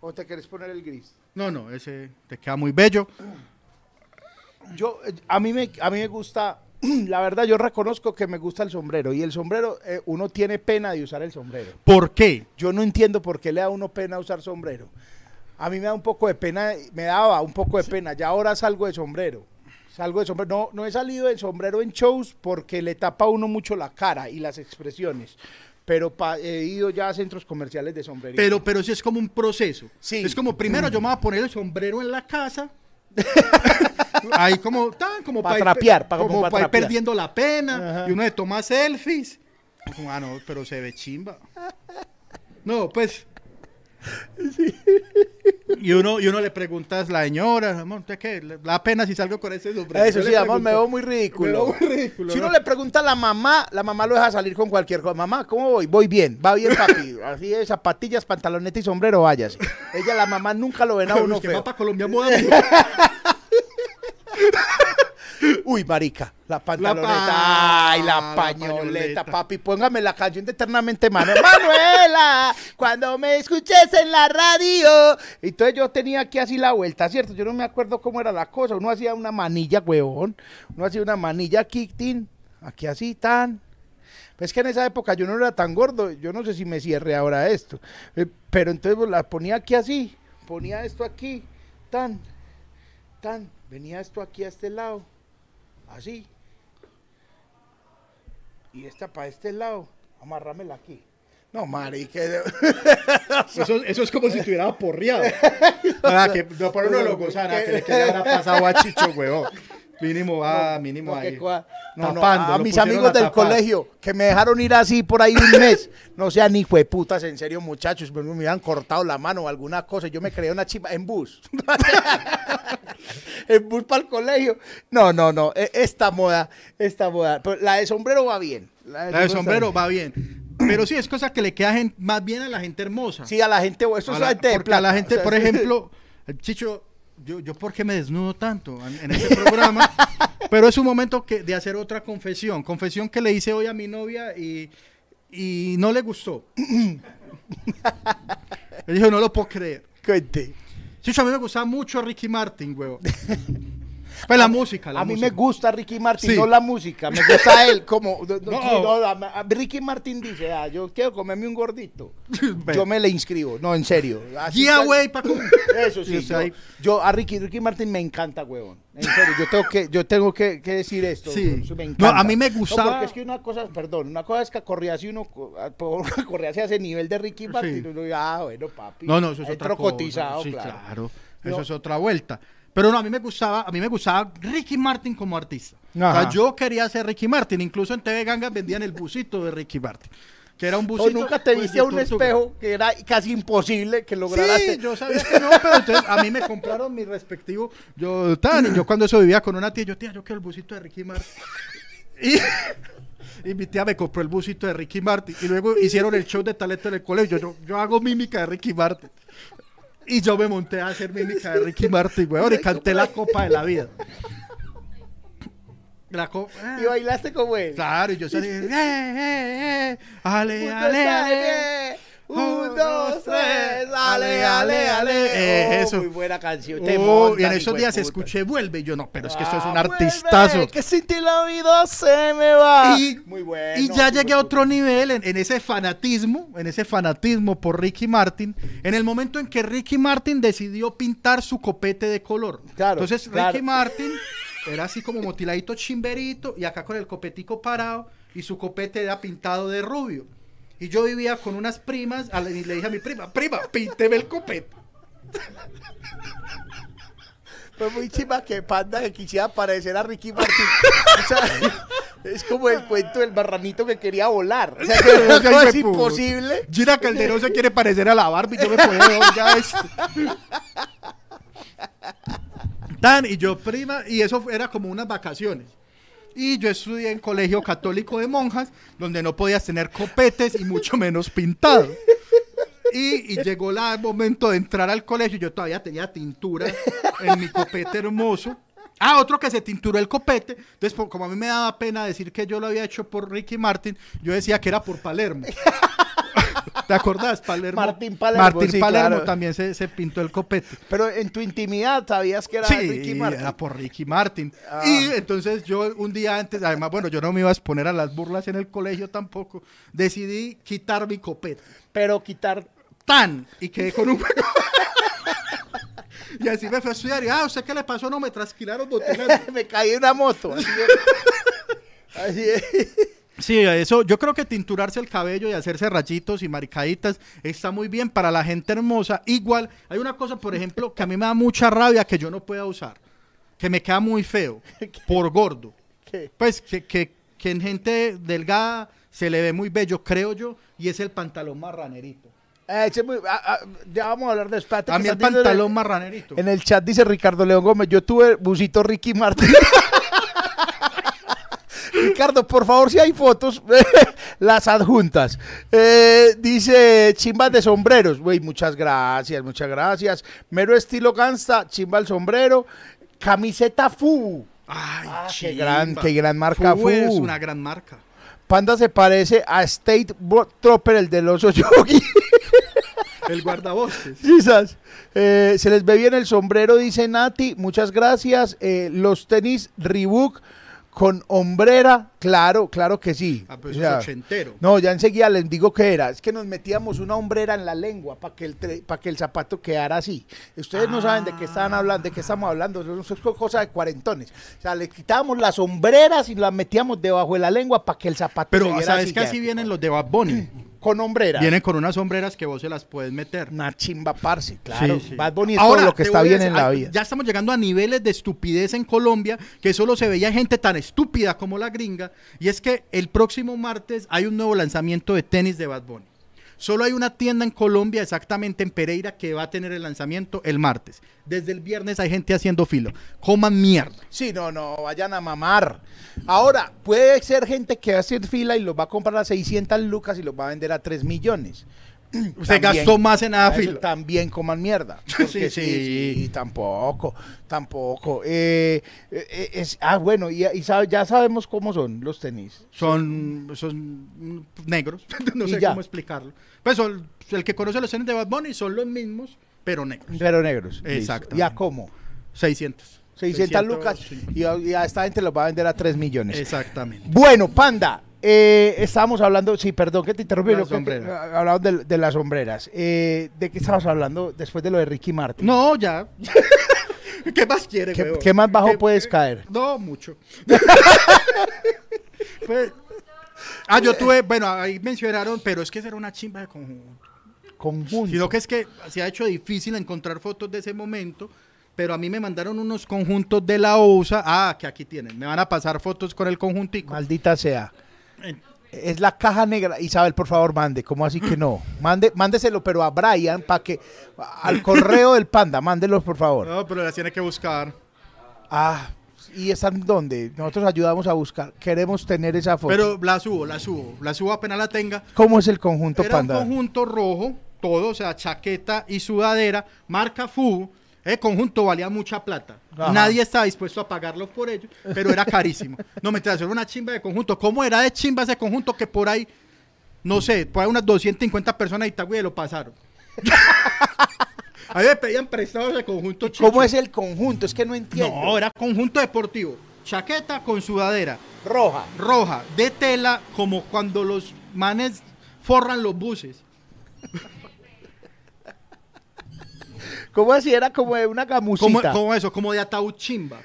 S1: ¿O te quieres poner el gris?
S3: No, no, ese te queda muy bello.
S1: Yo, eh, a mí me, a mí me gusta, la verdad, yo reconozco que me gusta el sombrero. Y el sombrero, eh, uno tiene pena de usar el sombrero.
S3: ¿Por qué?
S1: Yo no entiendo por qué le da a uno pena usar sombrero. A mí me da un poco de pena, me daba un poco de pena. Ya ahora salgo de sombrero. Salgo de sombrero. No, no he salido de sombrero en shows porque le tapa a uno mucho la cara y las expresiones. Pero pa- he ido ya a centros comerciales de sombrero.
S3: Pero, pero sí es como un proceso.
S1: Sí.
S3: Es como primero yo me voy a poner el sombrero en la casa. Ahí como, tan, como
S1: Pa'
S3: ir-
S1: trapear, pa-
S3: como
S1: como pa'
S3: pa' ir
S1: trapear.
S3: perdiendo la pena.
S1: Ajá.
S3: Y uno le toma selfies. Ah, no, pero se ve chimba. No, pues. Y uno, y uno le pregunta a la señora, amor, ¿usted qué? ¿Le da pena si salgo con ese sombrero?
S1: Eso
S3: Yo
S1: sí, amor, me veo muy ridículo.
S3: Me veo muy ridículo,
S1: Si uno
S3: ¿no?
S1: le pregunta a la mamá, la mamá lo deja salir con cualquier cosa. Mamá, ¿cómo voy? Voy bien, va bien, papi. Así de zapatillas, pantaloneta y sombrero, váyase. Ella, la mamá, nunca lo ven a uno feo.
S3: Colombia.
S1: Uy, marica, la pantaloneta.
S3: pa-
S1: Ay, la
S3: la
S1: pañoleta,
S3: pañoleta.
S1: papi. Póngame la canción de Eternamente Manuel. Manuela, cuando me escuches en la radio. Entonces yo tenía aquí así la vuelta, ¿cierto? Yo no me acuerdo cómo era la cosa. Uno hacía una manilla, huevón. Uno hacía una manilla aquí, tin. Aquí así, tan. Pues que en esa época yo no era tan gordo. Yo no sé si me cierre ahora esto. Eh, Pero entonces pues, la ponía aquí así. Ponía esto aquí, tan, tan. Venía esto aquí a este lado así. Y esta para este lado, amarrámela aquí. No, marica.
S3: Eso, eso es como si estuviera porreado. Ah, que, no, por uno lo gozara, que, que le habrá pasado a Chicho, huevón. Mínimo, ah, mínimo
S1: No,
S3: ahí.
S1: no, no,
S3: Tapando,
S1: a mis amigos
S3: a
S1: del
S3: tapar.
S1: colegio que me dejaron ir así por ahí un mes, no sean ni putas, en serio, muchachos, me, me hubieran cortado la mano o alguna cosa. Yo me creía una chiva en bus. en bus para el colegio. No, no, no. e- Esta moda, esta moda. Pero la de sombrero va bien.
S3: La de sombrero va bien. Pero sí, es cosa que le queda más bien a la gente hermosa.
S1: Sí, a la gente, eso es
S3: la-
S1: gente de
S3: porque a la gente,
S1: o sea,
S3: por ejemplo, Chicho, yo, yo por qué me desnudo tanto en, en este programa, pero es un momento que, de hacer otra confesión, confesión que le hice hoy a mi novia y, y no le gustó. Le dijo, no lo puedo creer.
S1: Cuente.
S3: Chicho, a mí me gustaba mucho Ricky Martin, huevo. Pues la música, la
S1: a mí
S3: música.
S1: me gusta Ricky Martin,
S3: Sí.
S1: no la música, me gusta él como no, no,
S3: No.
S1: no, a- a- Ricky Martin dice, ah, yo quiero comerme un gordito. Yo me le inscribo, no, en serio. Así
S3: Giveaway
S1: que-
S3: pa' com-
S1: Eso
S3: Y
S1: sí,
S3: usted
S1: yo,
S3: ahí-
S1: yo a Ricky, Ricky Martin me encanta, huevón. En serio, yo tengo que, yo tengo que, que decir esto.
S3: Sí.
S1: eso me
S3: No,
S1: encanta.
S3: a mí me gustaba-
S1: porque es que una cosa, perdón, una cosa es que corría así uno, co- a- por- corría así a ese nivel de Ricky Martin.
S3: Sí.
S1: uno, ah, bueno, papi.
S3: No, no, eso es otra cosa.
S1: cotizado,
S3: sí,
S1: claro.
S3: claro.
S1: No.
S3: Eso es otra vuelta. Pero no, a mí me gustaba, a mí me gustaba Ricky Martin como artista. O
S1: Ajá.
S3: sea, yo quería ser Ricky Martin. Incluso en TV Gangas vendían el busito de Ricky Martin. Que era un
S1: ¿O
S3: busito.
S1: nunca te
S3: pues,
S1: viste a un espejo que era casi imposible que lograras?
S3: Sí, yo sabía que no, pero entonces a mí me compraron mi respectivo. Yo, tan, y yo cuando eso vivía con una tía, yo, tía, yo quiero el busito de Ricky Martin. Y, y mi tía me compró el busito de Ricky Martin. Y luego hicieron el show de talento en el colegio. Yo, yo hago mímica de Ricky Martin. Y yo me monté a hacer mímica de Ricky Martin, weón, y canté la copa de la vida. La copa.
S1: Y bailaste como él.
S3: Claro, y yo salí. ¡Eh, eh, eh! ¡Ale,
S1: Un,
S3: ale,
S1: dos,
S3: ale!
S1: Un, dos, tres. Ale, ale, ale.
S3: Eh,
S1: Oh,
S3: eso.
S1: Muy buena canción.
S3: Oh,
S1: te
S3: y
S1: montas,
S3: en esos días escuché Vuelve y yo no, pero es que esto es un
S1: Ah,
S3: artistazo.
S1: que sin ti la vida se me va.
S3: Y-
S1: muy bueno.
S3: Y ya llegué a otro nivel en, en ese fanatismo, en ese fanatismo por Ricky Martin, en el momento en que Ricky Martin decidió pintar su copete de color.
S1: Claro,
S3: Entonces
S1: claro.
S3: Ricky Martin era así como motiladito chimberito y acá con el copetico parado y su copete era pintado de rubio. Y yo vivía con unas primas a la- y le dije a mi prima, prima, pínteme el copete.
S1: Fue muy chima que Panda que quisiera parecer a Ricky Martin. O sea, es como el cuento del marranito que quería volar. O sea, que no es imposible.
S3: Gina Calderón se quiere parecer a la Barbie, yo me puedo ya esto. Tan, y yo prima, y eso era como unas vacaciones. Y yo estudié en colegio católico de monjas, donde no podías tener copetes y mucho menos pintado. Y, llegó la- el momento de entrar al colegio, yo todavía tenía tintura en mi copete hermoso. Ah, otro que se tinturó el copete. Entonces, como a mí me daba pena decir que yo lo había hecho por Ricky Martin, yo decía que era por Palermo. ¿Te acordás? Palermo.
S1: Martín Palermo,
S3: Martín
S1: sí,
S3: Palermo
S1: claro.
S3: también se, se pintó el copete.
S1: Pero en tu intimidad sabías que era
S3: Sí,
S1: Ricky Martin.
S3: era por Ricky Martin.
S1: Ah.
S3: Y entonces yo un día antes, además, bueno, yo no me iba a exponer a las burlas en el colegio tampoco, decidí quitar mi copete.
S1: Pero quitar.
S3: ¡Tan! Y quedé con un y así me fui a estudiar. Y, ah, ¿usted qué le pasó? No, me trasquilaron botellas.
S1: me caí en una moto. Así es. Así es.
S3: Sí, eso, yo creo que tinturarse el cabello y hacerse rayitos y maricaditas está muy bien para la gente hermosa. Igual, hay una cosa, por ejemplo, que a mí me da mucha rabia que yo no pueda usar, que me queda muy feo, por gordo.
S1: ¿Qué?
S3: Pues que, que, que en gente delgada se le ve muy bello, creo yo, y es el pantalón marranerito.
S1: Eh, muy- ah, ah, ya vamos a hablar de espérate,
S3: A mí el pantalón marranerito.
S1: En el chat dice Ricardo León Gómez, yo tuve busito Ricky Martin. Ricardo, por favor, si hay fotos, las adjuntas. Eh, dice chimbas de sombreros. Güey, muchas gracias, muchas gracias. Mero estilo gangsta, chimba el sombrero. Camiseta Fu.
S3: Ay,
S1: Ah, qué gran- qué gran marca
S3: Fu es una gran marca.
S1: Panda se parece a State Trooper, el del oso yogi.
S3: El guardabosques.
S1: Quizás. Eh, se les ve bien el sombrero, dice Nati. Muchas gracias. Eh, los tenis Reebok con hombrera. Claro, claro que sí.
S3: Ah, pues
S1: O
S3: eso
S1: sea,
S3: es ochentero.
S1: no, ya enseguida les digo que era. Es que nos metíamos una hombrera en la lengua para que, el tre- pa' que el zapato quedara así. Ustedes no saben de qué estaban hablando, de qué estamos hablando. Eso es cosa de cuarentones. O sea, le quitábamos las sombreras y las metíamos debajo de la lengua para que el zapato
S3: Pero sabes
S1: así
S3: que así vienen los de Bad Bunny.
S1: Con hombrera.
S3: Vienen con unas sombreras que vos se las puedes meter.
S1: Una chimba parce, claro.
S3: Sí, sí.
S1: Bad Bunny es
S3: Ahora,
S1: lo que está bien
S3: decir,
S1: en la
S3: ah,
S1: vida.
S3: Ya estamos llegando a niveles de estupidez en Colombia que solo se veía gente tan estúpida como la gringa. Y es que el próximo martes hay un nuevo lanzamiento de tenis de Bad Bunny. Solo hay una tienda en Colombia, exactamente en Pereira, que va a tener el lanzamiento el martes. Desde el viernes hay gente haciendo filo. Coman mierda.
S1: Sí, no, no, vayan a mamar. Ahora, puede ser gente que va a hacer fila y los va a comprar a 600 lucas y los va a vender a 3 millones.
S3: Se gastó más en filo.
S1: También coman mierda. Porque
S3: Sí,
S1: sí,
S3: sí.
S1: tampoco, tampoco. Eh, eh, es, ah, bueno, y, y sabe- ya sabemos cómo son los tenis.
S3: Son, son negros. no
S1: Y
S3: sé
S1: ya.
S3: cómo explicarlo. Pues son- el que conoce los tenis de Bad Bunny son los mismos, pero negros.
S1: Pero negros. listo.
S3: Exactamente.
S1: ¿Ya cómo?
S3: 600.
S1: 600 lucas
S3: 600,
S1: y a, y a esta gente los va a vender a 3 millones.
S3: Exactamente.
S1: Bueno, Panda, eh, estábamos hablando, sí, perdón que te interrumpí, yo que, hablamos de, de las sombreras. Eh, ¿De qué estabas hablando después de lo de Ricky Martin?
S3: No, ya. ¿Qué más quiere,
S1: ¿Qué,
S3: huevón?
S1: qué más bajo
S3: ¿Qué-
S1: puedes caer?
S3: No, mucho. Pues- ah, yo tuve, bueno, ahí mencionaron, pero es que esa era una chimba de conjunto.
S1: Conjunto.
S3: Sino que es que se ha hecho difícil encontrar fotos de ese momento, pero a mí me mandaron unos conjuntos de la OSA. Ah, que aquí tienen. Me van a pasar fotos con el conjuntico.
S1: Maldita sea. Es la caja negra. Isabel, por favor, mande. ¿Cómo así que no? Mande, mándeselo, pero a Brian, para que. Al correo del Panda, mándelos, por favor.
S3: No, pero las tiene que buscar.
S1: Ah, ¿y están dónde? Nosotros ayudamos a buscar. Queremos tener esa foto.
S3: Pero la subo, la subo. La subo apenas la tenga.
S1: ¿Cómo es el conjunto
S3: Era
S1: Panda?
S3: un conjunto rojo, todo, o sea, chaqueta y sudadera, marca FU. El conjunto valía mucha plata.
S1: Ajá.
S3: Nadie estaba dispuesto a pagarlo por ello, pero era carísimo. No me era una chimba de conjunto. ¿Cómo era de chimba ese conjunto que por ahí, no sé, por ahí unas 250 personas de Itagüí lo pasaron? a mí me pedían prestado ese conjunto. chicho.
S1: ¿Cómo es el conjunto? Es que no entiendo.
S3: No, era conjunto deportivo. Chaqueta con sudadera
S1: Roja.
S3: roja, de tela, como cuando los manes forran los buses.
S1: ¿Cómo así? Era como de una gamusita.
S3: como eso, como de ataúd chimba.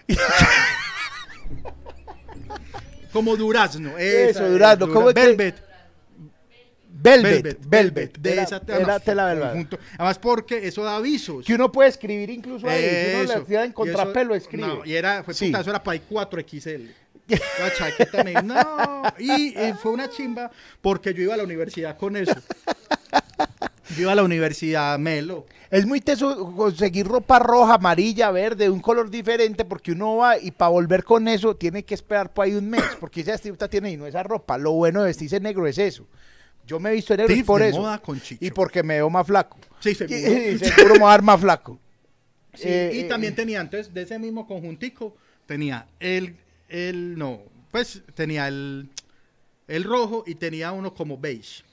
S3: como durazno. esa es,
S1: durazno, ¿cómo es que-
S3: Velvet.
S1: Velvet. Velvet.
S3: De
S1: era,
S3: esa
S1: era tela velvet.
S3: conjunto. Además porque eso da avisos.
S1: Que uno puede escribir incluso ahí. Si uno
S3: Eso.
S1: le tira en
S3: Y
S1: contrapelo,
S3: eso-
S1: escribe.
S3: No, y era, fue
S1: Sí.
S3: puta, eso era para 4XL. La chaqueta me no. Y, eh, fue una chimba porque yo iba a la universidad con eso. Yo iba a la universidad Melo.
S1: Es muy teso conseguir ropa roja, amarilla, verde, de un color diferente, porque uno va y para volver con eso tiene que esperar por ahí un mes, porque esa estripta tiene y no esa ropa. Lo bueno de vestirse negro es eso. Yo me he visto negro
S3: Tips
S1: por eso.
S3: con.
S1: Y porque me veo más flaco.
S3: Sí, seguro.
S1: Y, y seguro me voy a dar más flaco.
S3: Sí,
S1: Eh,
S3: y
S1: eh,
S3: también tenía, entonces, de ese mismo conjuntico, tenía el, el, no, pues tenía el, el rojo y tenía uno como beige.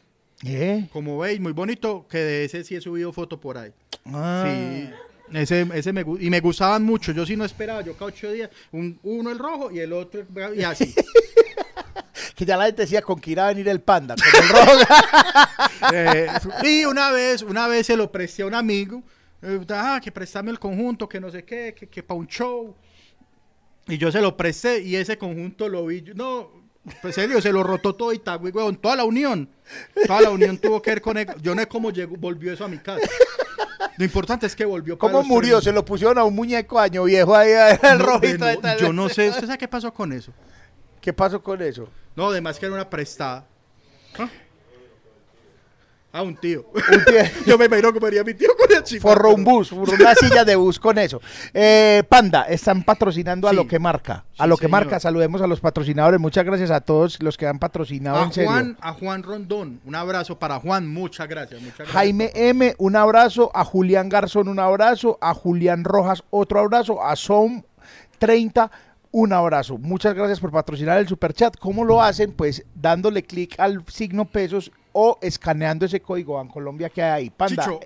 S1: ¿Eh?
S3: Como veis, muy bonito, que de ese sí he subido foto por ahí.
S1: Ah.
S3: Sí. Ese, ese me, y me gustaban mucho. Yo sí no esperaba. Yo cada ocho días, un- uno el rojo y el otro el- y así.
S1: Que ya la gente decía con que irá a venir el panda, con el rojo.
S3: Eh, y una vez, una vez se lo presté a un amigo. eh, ah, que préstame el conjunto, que no sé qué, que, que para un show. Y yo se lo presté y ese conjunto lo vi. No, pues serio, se lo rotó todo y tal, weón. Toda la unión. Toda la unión tuvo que ver con él. Yo no sé cómo llegó, volvió eso a mi casa. Lo importante es que volvió. para
S1: ¿Cómo
S3: los
S1: murió? Se lo pusieron a un muñeco año viejo ahí, el
S3: No,
S1: rojito.
S3: no,
S1: tal.
S3: yo no sé, ¿usted sabe qué pasó con eso?
S1: ¿Qué pasó con eso?
S3: No, además que era una prestada. ¿Ah? A un tío.
S1: Un tío-
S3: Yo me imagino que haría mi tío con el chico.
S1: Forró un bus, forró una silla de bus con eso. Eh, Panda, están patrocinando a
S3: Sí.
S1: lo que marca. A
S3: Sí,
S1: lo que
S3: señor.
S1: marca, saludemos a los patrocinadores. Muchas gracias a todos los que han patrocinado
S3: A
S1: en serio.
S3: Juan, a Juan Rondón, un abrazo para Juan, muchas gracias. Muchas gracias.
S1: Jaime M, un abrazo. A Julián Garzón, un abrazo. A Julián Rojas, otro abrazo. A Som 30, un abrazo. Muchas gracias por patrocinar el superchat. ¿Cómo lo hacen? Pues dándole clic al signo pesos o escaneando ese código Colombia que hay ahí. Panda.
S3: Chicho,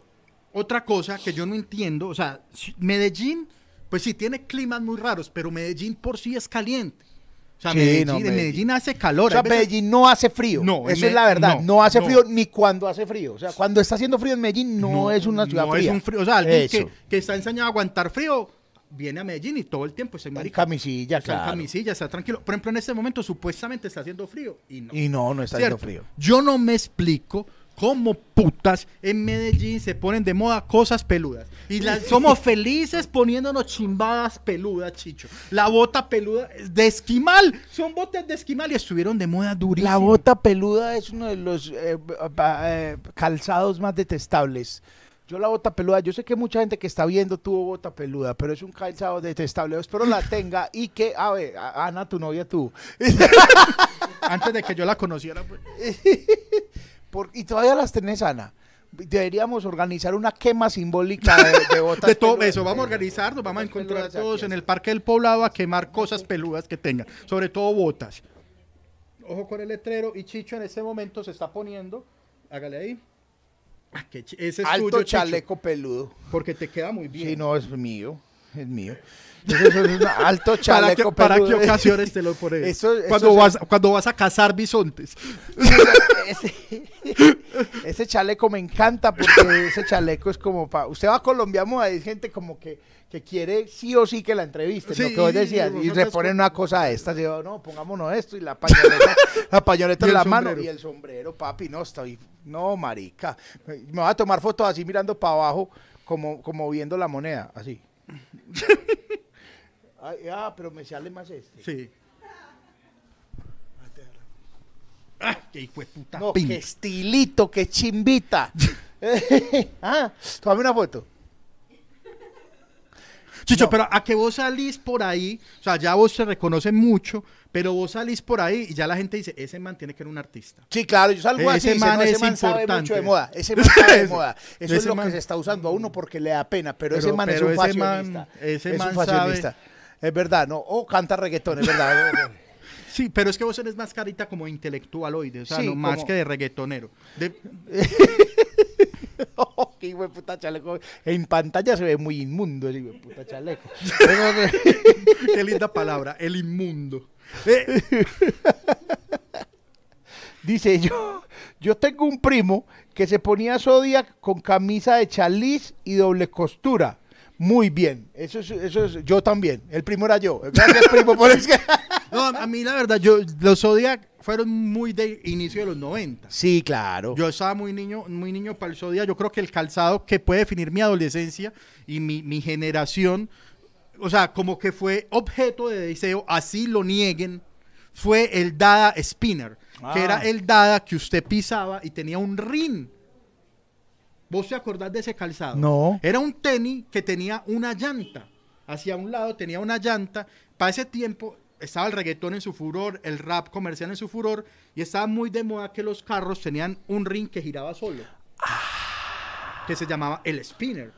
S3: otra cosa que yo no entiendo, o sea, Medellín, pues sí tiene climas muy raros, pero Medellín por sí es caliente. O sea,
S1: Sí,
S3: Medellín,
S1: no, Medellín.
S3: Medellín hace calor.
S1: O sea, Medellín no hace frío.
S3: No,
S1: eso es la verdad. No,
S3: no,
S1: hace
S3: no.
S1: frío ni cuando hace frío. O sea, cuando está haciendo frío en Medellín no, es una ciudad
S3: no
S1: fría.
S3: es un frío. O sea, alguien que está enseñado a aguantar frío, viene a Medellín y todo el tiempo está en
S1: En
S3: marica.
S1: camisilla,
S3: Está en
S1: claro.
S3: camisilla, está tranquilo. Por ejemplo, en este momento supuestamente está haciendo frío y no.
S1: Y no, no está haciendo frío.
S3: Yo no me explico cómo putas en Medellín se ponen de moda cosas peludas. Y las, somos felices poniéndonos chimbadas peludas, chicho. La bota peluda de esquimal. Son botas de esquimal y estuvieron de moda durísimo.
S1: La bota peluda es uno de los eh, eh, calzados más detestables. Yo la bota peluda, yo sé que mucha gente que está viendo tuvo bota peluda, pero es un calzado detestable. Espero la tenga y que, a ver, a- Ana, tu novia tú.
S3: Antes de que yo la conociera. pues.
S1: Por- y todavía las tenés, Ana. Deberíamos organizar una quema simbólica de, de botas
S3: De todo
S1: peludas.
S3: eso, vamos a organizarnos, vamos a encontrar todos en el Parque del Poblado a quemar cosas peludas que tengan, sobre todo botas. Ojo con el letrero y Chicho en este momento se está poniendo, hágale ahí. Ah, qué chi- ese es
S1: Alto
S3: tuyo, Chicho,
S1: chaleco peludo.
S3: porque te queda muy bien.
S1: Sí, no, es mío. Es mío. Eso, es un alto
S3: ¿Para qué,
S1: chaleco
S3: para qué ocasiones te lo pones?
S1: Eso- eso
S3: cuando,
S1: es-
S3: vas, cuando vas a cazar bisontes.
S1: ese, ese chaleco me encanta porque ese chaleco es como para... Usted va a Colombia, mo, hay gente como que, que quiere sí o sí que la entrevisten, lo que vos decías,
S3: y
S1: y
S3: vosotros
S1: le ponen
S3: con-
S1: una cosa de estas, yo, no, pongámonos esto y la pañoleta, la pañoleta en la mano y el sombrero, papi, no, estoy... No, marica, me voy a tomar fotos así mirando para abajo, como, como viendo la moneda, así. Ay, ah, pero me sale más este.
S3: Sí. Ah, qué hijo de puta
S1: No, qué estilito, qué chimbita. ah, una foto.
S3: Chicho,
S1: No.
S3: pero a que vos salís por ahí, o sea, ya vos te reconocen mucho, pero vos salís por ahí y ya la gente dice, ese man tiene que ser un artista.
S1: Sí, claro, yo salgo así.
S3: Ese
S1: dice,
S3: man
S1: no, ese
S3: es
S1: man sabe mucho de moda. Ese man sabe de moda. Eso es lo
S3: man-
S1: que se está usando a uno porque le da pena, pero,
S3: Pero-
S1: ese man
S3: pero
S1: es un
S3: ese man- ese
S1: es
S3: man
S1: un fashionista. Es verdad, ¿no? O canta reggaetón, es verdad.
S3: Sí, pero es que vos eres más carita como intelectualoide, o sea,
S1: Sí,
S3: no más que de reggaetonero. De-
S1: qué hijo de puta chaleco. En pantalla se ve muy inmundo ese hijo de puta chaleco.
S3: qué linda palabra, el inmundo. Eh,
S1: Dice yo, yo tengo un primo que se ponía Zodiac con camisa de chaliz y doble costura. Muy bien, eso es, eso es, yo también. El primo era yo. Gracias, primo, por eso.
S3: no, a mí la verdad, yo, los Zodiac fueron muy de inicio de los 90.
S1: Sí, claro.
S3: Yo estaba muy niño, muy niño para el. Yo creo que el calzado que puede definir mi adolescencia y mi, mi generación, o sea, como que fue objeto de deseo, así lo nieguen, fue el Dada Spinner,
S1: Ah.
S3: que era el Dada que usted pisaba y tenía un rin. ¿Vos te acordás de ese calzado?
S1: No.
S3: Era un tenis que tenía una llanta. Hacia un lado tenía una llanta. Para ese tiempo estaba el reggaetón en su furor, el rap comercial en su furor, y estaba muy de moda que los carros tenían un ring que giraba solo. Que se llamaba el spinner.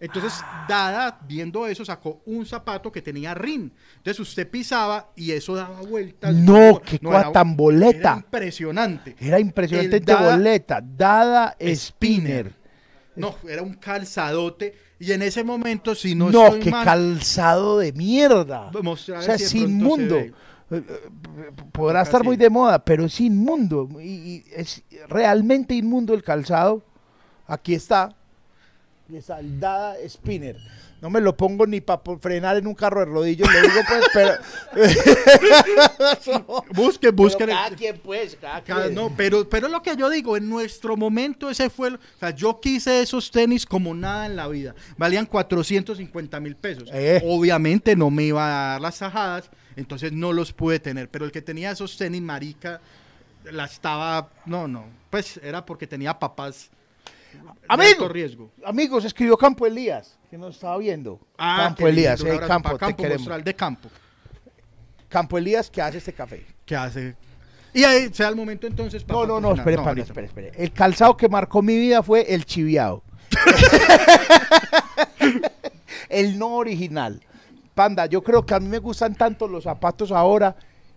S3: Entonces, Dada, viendo eso, sacó un zapato que tenía rin. Entonces, usted pisaba y eso daba vueltas.
S1: No, qué cosa
S3: era-
S1: tan boleta.
S3: Era impresionante.
S1: Era impresionante
S3: El Dada
S1: boleta. Dada
S3: Spinner.
S1: Spinner.
S3: No, era un calzadote. Y en ese momento, si no,
S1: No, qué
S3: mal,
S1: calzado de mierda.
S3: Vamos a
S1: O sea,
S3: si de
S1: es
S3: se
S1: inmundo. Eh, eh, Podrá estar muy de moda, pero es inmundo. Y, y es realmente inmundo el calzado. Aquí está. Y está el Dada Spinner. No me lo pongo ni para frenar en un carro de rodillos. Le digo, pues, pero.
S3: Busque, busque.
S1: Pero cada quien, pues, cada
S3: Cada-
S1: quien.
S3: no, pero, pero lo que yo digo, en nuestro momento ese fue, el- o sea, yo quise esos tenis como nada en la vida. Valían 450 mil pesos.
S1: Eh.
S3: Obviamente no me iba a dar las tajadas, entonces no los pude tener. Pero el que tenía esos tenis, marica, la estaba, no, no, pues era porque tenía papás de
S1: Amigo.
S3: alto riesgo.
S1: Amigos, escribió Campo Elías, que nos estaba viendo.
S3: Ah,
S1: Campo
S3: qué
S1: Elías, eh, Campo, te queremos.
S3: De campo.
S1: Campo Elías, que hace este café.
S3: que hace? Y ahí sea el momento entonces para
S1: No, no, no, espere,
S3: ahorita.
S1: espere, espere. El calzado que marcó mi vida fue el chiviado. el no original. Panda, yo creo que a mí me gustan tanto los zapatos ahora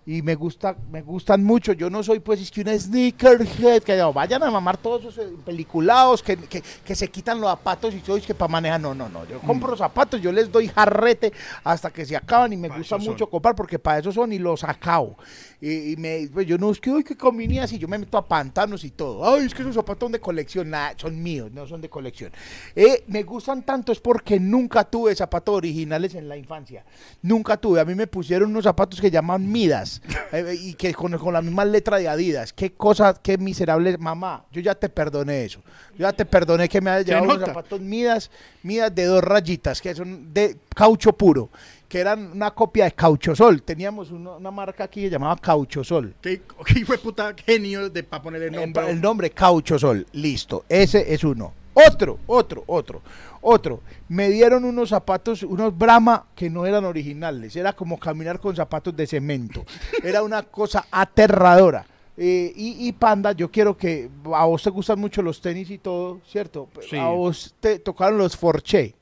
S1: y me gusta, me gustan mucho. Yo no soy pues es que una sneakerhead, que no, vayan a mamar todos esos eh, peliculados que, que, que se quitan los zapatos y todo, y que para manejar. No, no, no. Yo compro zapatos, yo les doy jarrete hasta que se acaban y me
S3: Pa'
S1: gusta
S3: son.
S1: mucho comprar porque para eso son y los acabo. Y, y me, pues yo no es que, ay, que combine así, yo me meto a pantanos y todo. Ay, es que esos zapatos son de colección, nada, son míos, no son de colección. Eh, me gustan tanto es porque nunca tuve zapatos originales en la infancia. Nunca tuve. A mí me pusieron unos zapatos que llaman Midas eh, y que con, con la misma letra de Adidas. Qué cosa, qué miserable. Mamá, yo ya te perdoné eso. Yo ya te perdoné que me hayas llevado unos zapatos Midas, Midas de dos rayitas, que son de caucho puro, que eran una copia de Cauchosol. Teníamos una marca aquí que llamaba Cauchosol.
S3: ¿Qué, de puta genio de para poner el
S1: Eh,
S3: nombre?
S1: El nombre Cauchosol, listo. Ese es uno. Otro, otro, otro, otro. Me dieron unos zapatos, unos Brahma que no eran originales. Era como caminar con zapatos de cemento. Era una cosa aterradora. Eh, y, y Panda, yo quiero que a vos te gustan mucho los tenis y todo, ¿cierto?
S3: Sí.
S1: A vos te tocaron los Forche.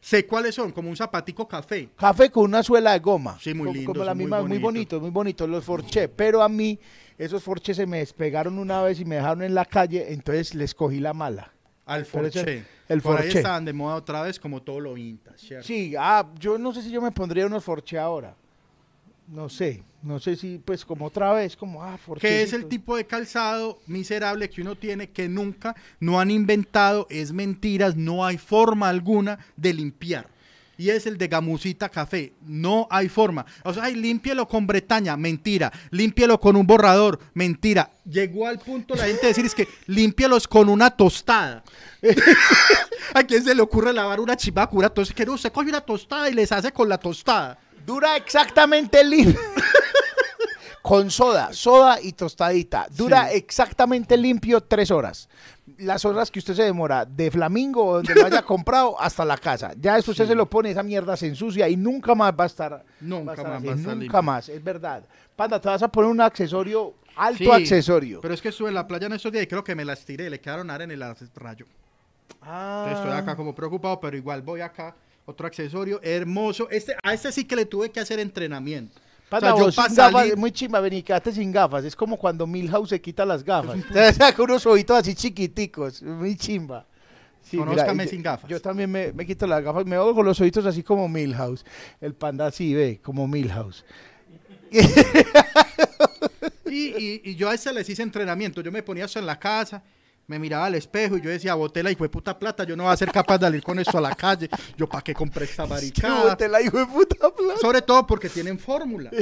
S3: Sé cuáles son, como un zapatico café.
S1: Café con una suela de goma.
S3: Sí, muy
S1: como,
S3: lindos,
S1: como la misma, muy bonito, muy bonito los Forche. Pero a mí, esos Forche se me despegaron una vez y me dejaron en la calle, entonces les cogí la mala.
S3: Al Forche.
S1: el
S3: Por ahí estaban de moda otra vez, como todo lo vintage, ¿cierto?
S1: Sí, ah, yo no sé si yo me pondría unos Forche ahora. No sé, no sé si pues como otra vez, como ah, Forche.
S3: que es el tipo de calzado miserable que uno tiene que nunca no han inventado, es mentiras, no hay forma alguna de limpiar. Y es el de gamusita café. No hay forma. O sea, ay, límpielo con Bretaña. Mentira. Límpielo con un borrador. Mentira. Llegó al punto la gente de decir es que límpielos con una tostada. ¿A quién se le ocurre lavar una chivacura? Entonces, que no, usted coge una tostada y les hace con la tostada.
S1: Dura exactamente limpio. Con soda, soda y tostadita. Dura
S3: Sí.
S1: exactamente limpio tres horas. Las horas que usted se demora de Flamingo o donde lo haya comprado hasta la casa. Ya eso usted se lo pone, esa mierda se ensucia y nunca más va a estar.
S3: Nunca
S1: va a estar
S3: más
S1: así,
S3: estar
S1: Nunca
S3: limpio.
S1: más, es verdad. Panda, te vas a poner un accesorio, alto
S3: Sí,
S1: accesorio.
S3: Pero es que estuve en la playa en estos días y creo que me las tiré. Le quedaron arena en el rayo.
S1: Ah.
S3: Entonces estoy acá como preocupado, pero igual voy acá. Otro accesorio hermoso. Este, a este sí que le tuve que hacer entrenamiento.
S1: Panda,
S3: o sea, yo
S1: sin gafas, muy chimba, vení, quédate sin gafas. Es como cuando Milhouse se quita las gafas. Te saca unos ojitos así chiquiticos, muy chimba. Sí,
S3: Conózcame sin gafas.
S1: Yo también me, me quito las gafas, me hago con los ojitos así como Milhouse. El panda así, ve, como Milhouse.
S3: Y, y- y yo a este les hice entrenamiento. Yo me ponía eso en la casa, me miraba al espejo y yo decía, botela y fue puta plata, yo no voy a ser capaz de salir con esto a la calle. Yo, ¿para qué compré esta maricada?
S1: Te la hijo de puta plata.
S3: Sobre todo porque tienen fórmula.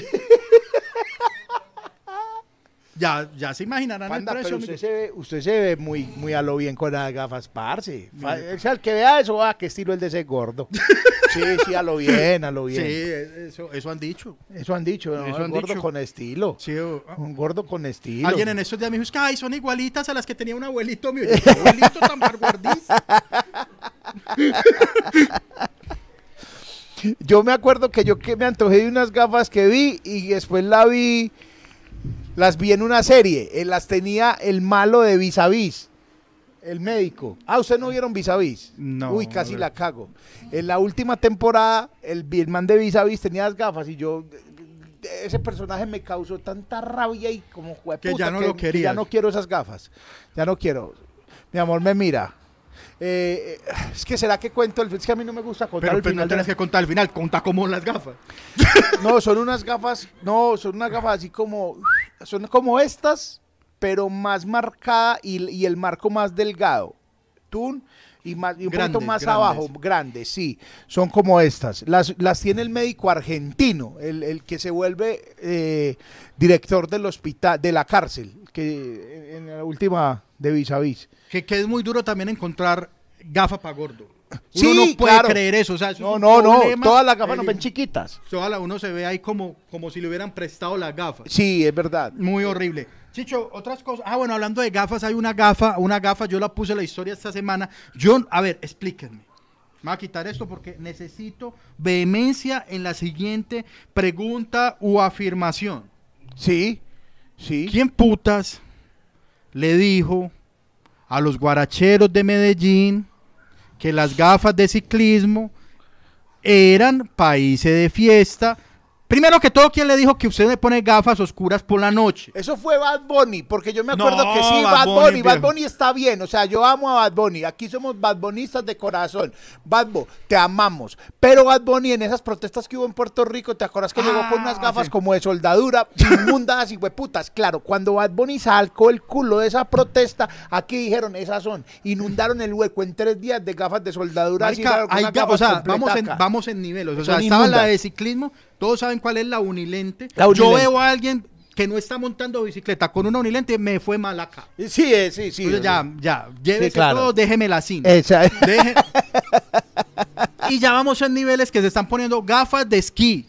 S3: ya, ya se imaginarán
S1: Panda,
S3: el
S1: pero usted se, ve, usted se ve muy, muy a lo bien con las gafas, parce. O sea, el que vea eso, ah, qué estilo el de ese gordo. sí, sí, a lo bien, a lo
S3: Sí,
S1: bien.
S3: eso, eso han dicho.
S1: Eso han dicho, ¿no?
S3: Eso han
S1: un gordo
S3: dicho.
S1: con estilo.
S3: Sí, o-
S1: Un gordo con estilo.
S3: Alguien en estos días me dijo, es que ay, son igualitas a las que tenía un abuelito mío. Y yo, ¿qué abuelito tan barguardiz?
S1: Yo me acuerdo que yo que me antojé de unas gafas que vi y después la vi, las vi en una serie. eh, las tenía el malo de Vis a Vis. El médico. Ah, ¿ustedes no vieron Vis a Vis?
S3: No,
S1: Uy, casi la cago. En la última temporada, el, el man de Vis a Vis tenía las gafas y yo... Ese personaje me causó tanta rabia y como
S3: Que ya no lo
S1: Ya
S3: querías.
S1: no quiero esas gafas. Ya no quiero. Mi amor me mira. Eh, es que será que cuento el... Es que a mí no me gusta contar
S3: Pero,
S1: el
S3: pero
S1: final.
S3: no tenés que contar al final, conta como las gafas.
S1: No, son unas gafas, no, son unas gafas así como, son como estas, pero más marcada y, y el marco más delgado. Tun y, más, y un poquito
S3: Grandes,
S1: más
S3: grandes.
S1: abajo, grandes, sí, son como estas. Las, las tiene el médico argentino, el, el que se vuelve eh, director del hospital, de la cárcel, que en, en la última de Vis a Vis.
S3: Que, que es muy duro también encontrar gafa para gordo. Uno
S1: Sí,
S3: no puede
S1: claro.
S3: creer eso. O sea, eso
S1: No, no, no, todas las gafas no
S3: El-
S1: ven chiquitas.
S3: toda la- uno se ve ahí como, como si le hubieran prestado las gafas.
S1: Sí, es verdad.
S3: Muy horrible. Chicho, otras cosas. Ah, bueno, hablando de gafas, hay una gafa, una gafa, yo la puse en la historia esta semana. Yo, a ver, explíquenme. Me voy a quitar esto porque necesito vehemencia en la siguiente pregunta u afirmación.
S1: Sí, sí.
S3: ¿Quién putas le dijo a los guaracheros de Medellín que las gafas de ciclismo eran países de fiesta? Primero que todo, ¿quién le dijo que usted le pone gafas oscuras por la noche?
S1: Eso fue Bad Bunny, porque yo me acuerdo
S3: No,
S1: que sí,
S3: Bad
S1: Bad,
S3: Bunny,
S1: Bunny, Bad. Bunny está bien, o sea, yo amo a Bad Bunny, aquí somos Bad Bunnistas de corazón, Bad Bunny, te amamos, pero Bad Bunny en esas protestas que hubo en Puerto Rico, ¿te acuerdas que llegó con unas
S3: Ah,
S1: gafas
S3: sí.
S1: como de soldadura, inmundas y hueputas? Claro, cuando Bad Bunny sacó el culo de esa protesta, aquí dijeron, esas son, inundaron el hueco en tres días de gafas de soldadura.
S3: Marica, hay o sea, vamos en, vamos en niveles. O sea, estaba la de ciclismo, todos saben cuál es la unilente.
S1: La
S3: Yo veo a alguien que no está montando bicicleta con una unilente, me fue mal acá.
S1: Sí, eh, sí, sí.
S3: Entonces ya, ya, llévese
S1: claro.
S3: todo, déjemela así.
S1: Esa-
S3: Deje- y ya vamos en niveles que se están poniendo gafas de esquí,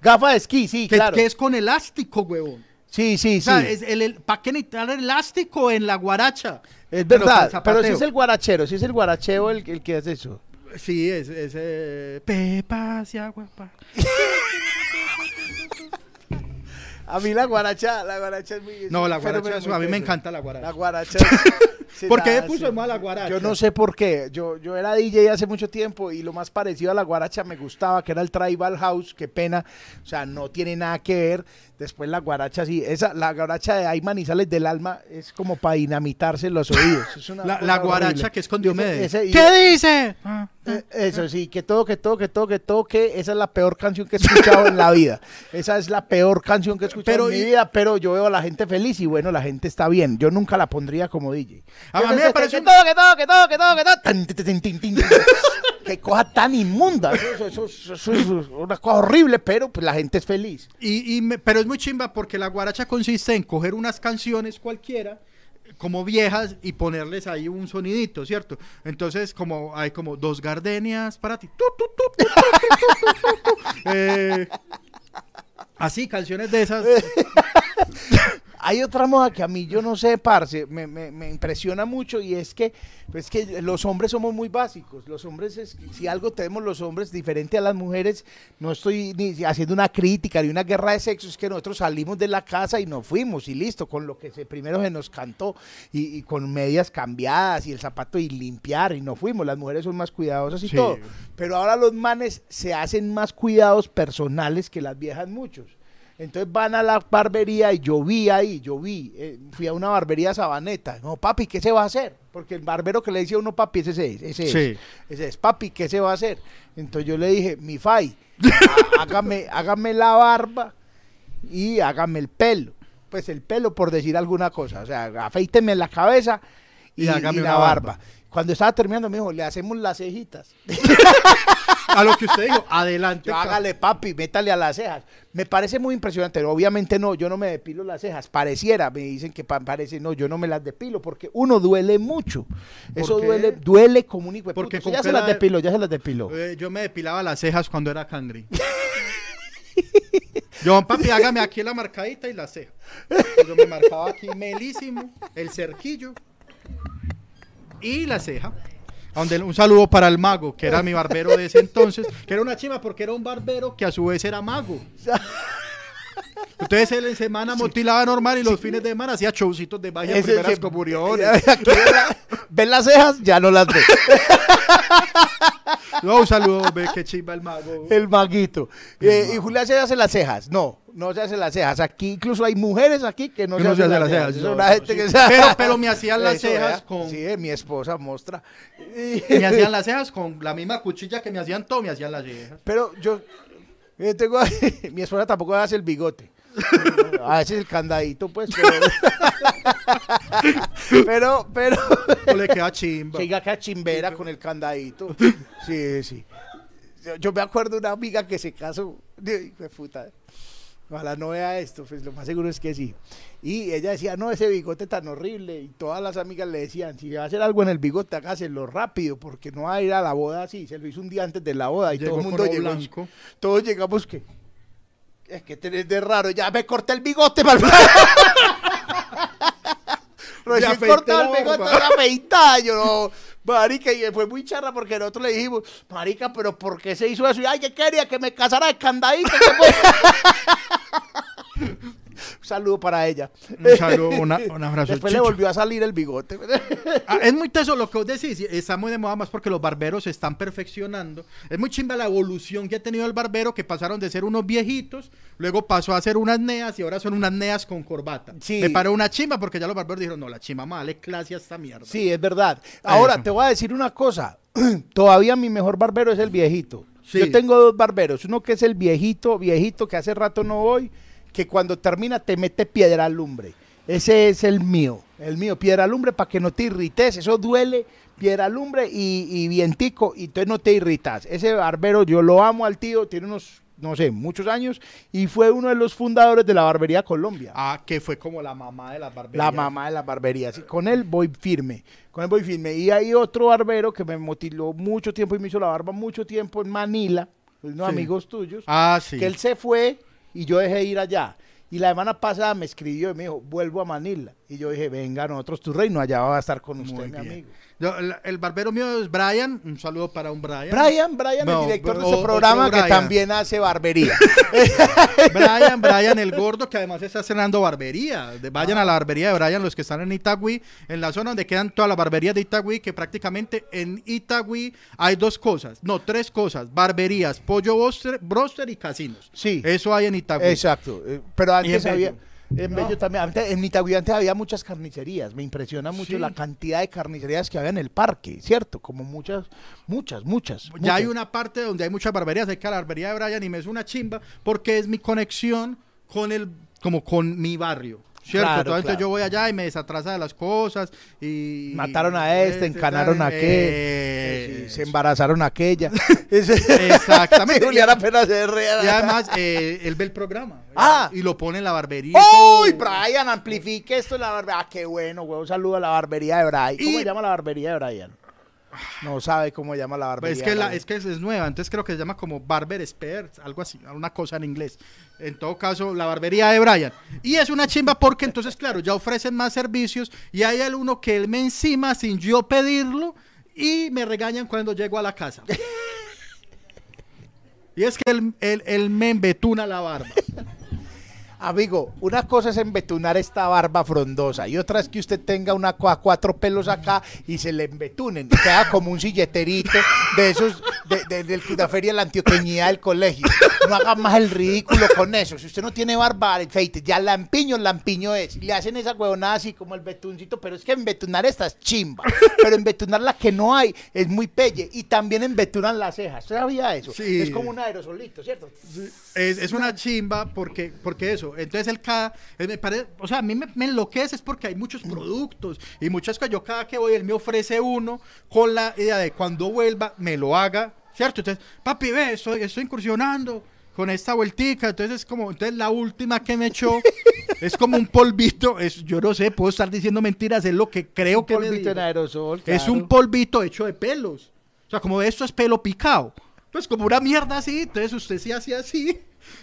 S1: Gafa de esquí, sí,
S3: que,
S1: claro.
S3: que es con elástico, huevón.
S1: Sí, sí,
S3: O sea,
S1: sí.
S3: es el, el- ¿para qué necesitar elástico en la guaracha?
S1: Es verdad, pero si es el guarachero, si es el guaracheo el, el que hace eso.
S3: Sí, es, es eh, Pepa hacia agua. pa.
S1: A mí la guaracha, la guaracha es muy... es
S3: No,
S1: un
S3: la guaracha,
S1: muy
S3: a mí me encanta la guaracha.
S1: La guaracha. es- sí,
S3: ¿Por qué
S1: nada,
S3: puso
S1: sí.
S3: de mala guaracha?
S1: Yo no sé por qué. Yo, yo era DJ hace mucho tiempo y lo más parecido a la guaracha me gustaba, que era el Tribal House. Qué pena. O sea, no tiene nada que ver. Después la guaracha, sí. Esa, la guaracha de Ayman y Sales del Alma es como para dinamitarse los oídos. Es una
S3: La, guaracha
S1: horrible.
S3: que es con
S1: ese-
S3: Diomedes.
S1: y-
S3: ¿Qué dice?
S1: Eh, Eso sí, que todo, que todo, que todo, que todo, que esa es la peor canción que he escuchado en la vida. Esa es la peor canción que he escuchado
S3: Pero
S1: en mi vida, pero yo veo a la gente feliz y bueno, la gente está bien. Yo nunca la pondría como DJ.
S3: A- mí me parece
S1: que todo, que todo, que todo, que todo, que todo qué cosa tan inmunda. Eso, es una cosa horrible, pero pues la gente es feliz.
S3: Y, pero es muy chimba porque la guaracha consiste en coger unas canciones cualquiera como viejas y ponerles ahí un sonidito, ¿cierto? Entonces, como hay como dos gardenias para ti. así, canciones de esas.
S1: Hay otra moda que a mí yo no sé, parce, me, me- me impresiona mucho y es que, pues que los hombres somos muy básicos. Los hombres, es, si algo tenemos los hombres diferente a las mujeres, no estoy ni haciendo una crítica ni una guerra de sexo, es que nosotros salimos de la casa y nos fuimos y listo, con lo que se, primero se nos cantó y, y con medias cambiadas y el zapato y limpiar y nos fuimos. Las mujeres son más cuidadosas y
S3: Sí.
S1: todo. Pero ahora los manes se hacen más cuidados personales que las viejas muchos. Entonces van a la barbería y yo vi ahí, yo vi, eh, fui a una barbería sabaneta. No, papi, ¿qué se va a hacer? Porque el barbero que le decía a uno, papi, ese es, ese es,
S3: Sí.
S1: ese es, papi, ¿qué se va a hacer? Entonces yo le dije, mi fai, há- hágame, hágame la barba y hágame el pelo. Pues el pelo por decir alguna cosa, o sea, afeíteme la cabeza y,
S3: Y
S1: la barba.
S3: barba.
S1: Cuando estaba terminando me dijo, le hacemos las cejitas.
S3: A lo que usted dijo, adelante.
S1: Yo, hágale, papi, métale a las cejas. Me parece muy impresionante. Obviamente no, yo no me depilo las cejas. Pareciera, me dicen que pa- parece, no, yo no me las depilo porque uno duele mucho. Eso duele, duele como un hijo
S3: Porque
S1: Ya se las
S3: la-
S1: depilo, ya se las depilo.
S3: Eh, yo me depilaba las cejas cuando era cangri. Yo, papi, hágame aquí la marcadita y la ceja. Yo me marcaba aquí melísimo, el cerquillo y la ceja. Donde, un saludo para el mago, que era mi barbero de ese entonces, que era una chima porque era un barbero que a su vez era mago. Entonces él en semana motilaba normal y los fines de semana hacía showcitos de magia primeras
S1: ese-
S3: comuniones.
S1: Ven, la- ven las cejas, ya no las ve.
S3: No, un saludo, ve qué chimba el mago.
S1: El maguito. Eh, y Julián se hace las cejas. No, no se hace las cejas. Aquí incluso hay mujeres aquí que no,
S3: Que
S1: se,
S3: no se
S1: hacen
S3: hace
S1: las cejas.
S3: cejas, no,
S1: una
S3: no,
S1: gente
S3: sí.
S1: que se-
S3: Pero- pero me hacían las
S1: Eso,
S3: cejas con-
S1: Sí, mi esposa mostra.
S3: Me hacían las cejas con la misma cuchilla que me hacían todo, me hacían las cejas.
S1: Pero yo, yo tengo, mi esposa tampoco hace el bigote. A veces el candadito, pues, pero, pero, pero,
S3: O le queda chimba.
S1: siga acá chimbera con el candadito. Sí, sí. Yo, yo me acuerdo de una amiga que se casó, puta. Ojalá no vea esto, pues lo más seguro es que sí. Y ella decía, no, ese bigote tan horrible. Y todas las amigas le decían, si va a hacer algo en el bigote, hágaselo rápido, porque no va a ir a la boda así. Se lo hizo un día antes de la boda y
S3: Llegó
S1: todo el mundo llegó.
S3: blanco.
S1: Todos llegamos que. Es que tenés de raro, ya me corté el bigote, mal. Recién cortado el bigote, ya afeitado. Yo no. Marica, y fue muy charra porque nosotros le dijimos, Marica, pero ¿por qué se hizo eso? Y ay, que quería que me casara de candadito. que fue?" Un saludo para ella.
S3: Un saludo, una- un abrazo.
S1: Después le volvió a salir el bigote.
S3: Ah, es muy teso lo que vos decís, está muy de moda más porque los barberos se están perfeccionando. Es muy chimba la evolución que ha tenido el barbero, que pasaron de ser unos viejitos, luego pasó a ser unas neas y ahora son unas neas con corbata.
S1: Sí.
S3: Me paró una chimba porque ya los barberos dijeron, no, la chimba dale clase a esta mierda.
S1: Sí, es verdad. Ahora,
S3: Eso.
S1: te voy a decir una cosa. Todavía mi mejor barbero es el viejito.
S3: Sí.
S1: Yo tengo dos barberos. Uno que es el viejito, viejito, que hace rato no voy, que cuando termina te mete piedra al lumbre. Ese es el mío. El mío, piedra al lumbre, para que no te irrites. Eso duele, piedra al lumbre y, y vientico, y entonces no te irritas. Ese barbero, yo lo amo al tío, tiene unos, no sé, muchos años, y fue uno de los fundadores de la Barbería Colombia.
S3: Ah, que fue como la mamá de las barberías.
S1: La mamá de las barberías. Y con él voy firme. Con él voy firme. Y hay otro barbero que me motiló mucho tiempo y me hizo la barba mucho tiempo en Manila, unos
S3: Sí.
S1: amigos tuyos,
S3: Ah, sí.
S1: que él se fue y yo dejé ir allá. Y la semana pasada me escribió y me dijo, vuelvo a Manila. Y yo dije, venga, nosotros tu reino, allá va a estar con usted,
S3: Muy
S1: mi
S3: bien.
S1: amigo.
S3: Yo, el, el barbero mío es Brian. Un saludo para un Brian.
S1: Brian, Brian,
S3: No,
S1: el director de
S3: otro
S1: programa que también hace barbería.
S3: Brian, Brian el gordo, que además está cenando barbería. Vayan a la barbería de Brian, los que están en Itagüí, en la zona donde quedan todas las barberías de Itagüí, que prácticamente en Itagüí hay dos cosas, no, tres cosas, barberías, pollo broster, broster y casinos.
S1: Sí.
S3: Eso hay en Itagüí.
S1: Exacto. eh, Pero antes había. En Bello también. Antes- en Itagüí antes había muchas carnicerías. Me impresiona mucho
S3: Sí.
S1: la cantidad de carnicerías que había en el parque, ¿cierto? Como muchas, muchas, muchas.
S3: Ya hay una parte donde hay muchas barberías, hay que a la barbería de Brian y me es una chimba porque es mi conexión con el, como con mi barrio. ¿Cierto?
S1: Claro,
S3: Entonces
S1: claro.
S3: yo voy allá y me desatrasa de las cosas y...
S1: Mataron a este, encanaron a aquel,
S3: Eh,
S1: se embarazaron a aquella.
S3: Exactamente.
S1: Julián apenas se ríe.
S3: Y además, eh, él ve el programa.
S1: Ah.
S3: Y lo pone en la barbería.
S1: ¡Uy, Brian! Amplifique esto en la barbería. Ah, qué bueno. Un saludo a la barbería de Brian. ¿Cómo
S3: Y-
S1: se llama la barbería de Brian? No sabe cómo se llama la barbería.
S3: Pues es que,
S1: de
S3: la-
S1: Brian.
S3: es que es, es nueva, entonces creo que se llama como Barber Expert, algo así, una cosa en inglés. En todo caso, la barbería de Brian. Y es una chimba porque entonces, claro, ya ofrecen más servicios y hay el uno que él me encima sin yo pedirlo y me regañan cuando llego a la casa. y es que él, él- él me embetuna la barba.
S1: Amigo, una cosa es embetunar esta barba frondosa y otra es que usted tenga una cua- cuatro pelos acá y se le embetunen. y Queda como un silleterito de esos de, de- del- de la feria de la antioqueñía del colegio. No haga más el ridículo con eso. Si usted no tiene barba, feite, ya lampiño, lampiño es. Y le hacen esa huevonada así como el betuncito, pero es que embetunar esta es chimba. Pero embetunar la que no hay es muy pelle. Y también embetunan las cejas. ¿Usted sabía eso?
S3: Sí.
S1: Es como un aerosolito, ¿cierto?
S3: Es, es una chimba porque, porque eso. Entonces el cada, eh, me parece, o sea, a mí me, me enloquece es porque hay muchos productos y muchas cosas. Yo cada que voy, él me ofrece uno con la idea de cuando vuelva me lo haga, ¿cierto? Entonces, papi, ve, estoy, estoy incursionando con esta vueltica. Entonces es como, entonces la última que me echó es como un polvito. Es, yo no sé, puedo estar diciendo mentiras, es lo que creo que me
S1: polvito en aerosol.
S3: Es
S1: claro.
S3: un polvito hecho de pelos. O sea, como esto es pelo picado. Pues como una mierda así. Entonces usted se hace así.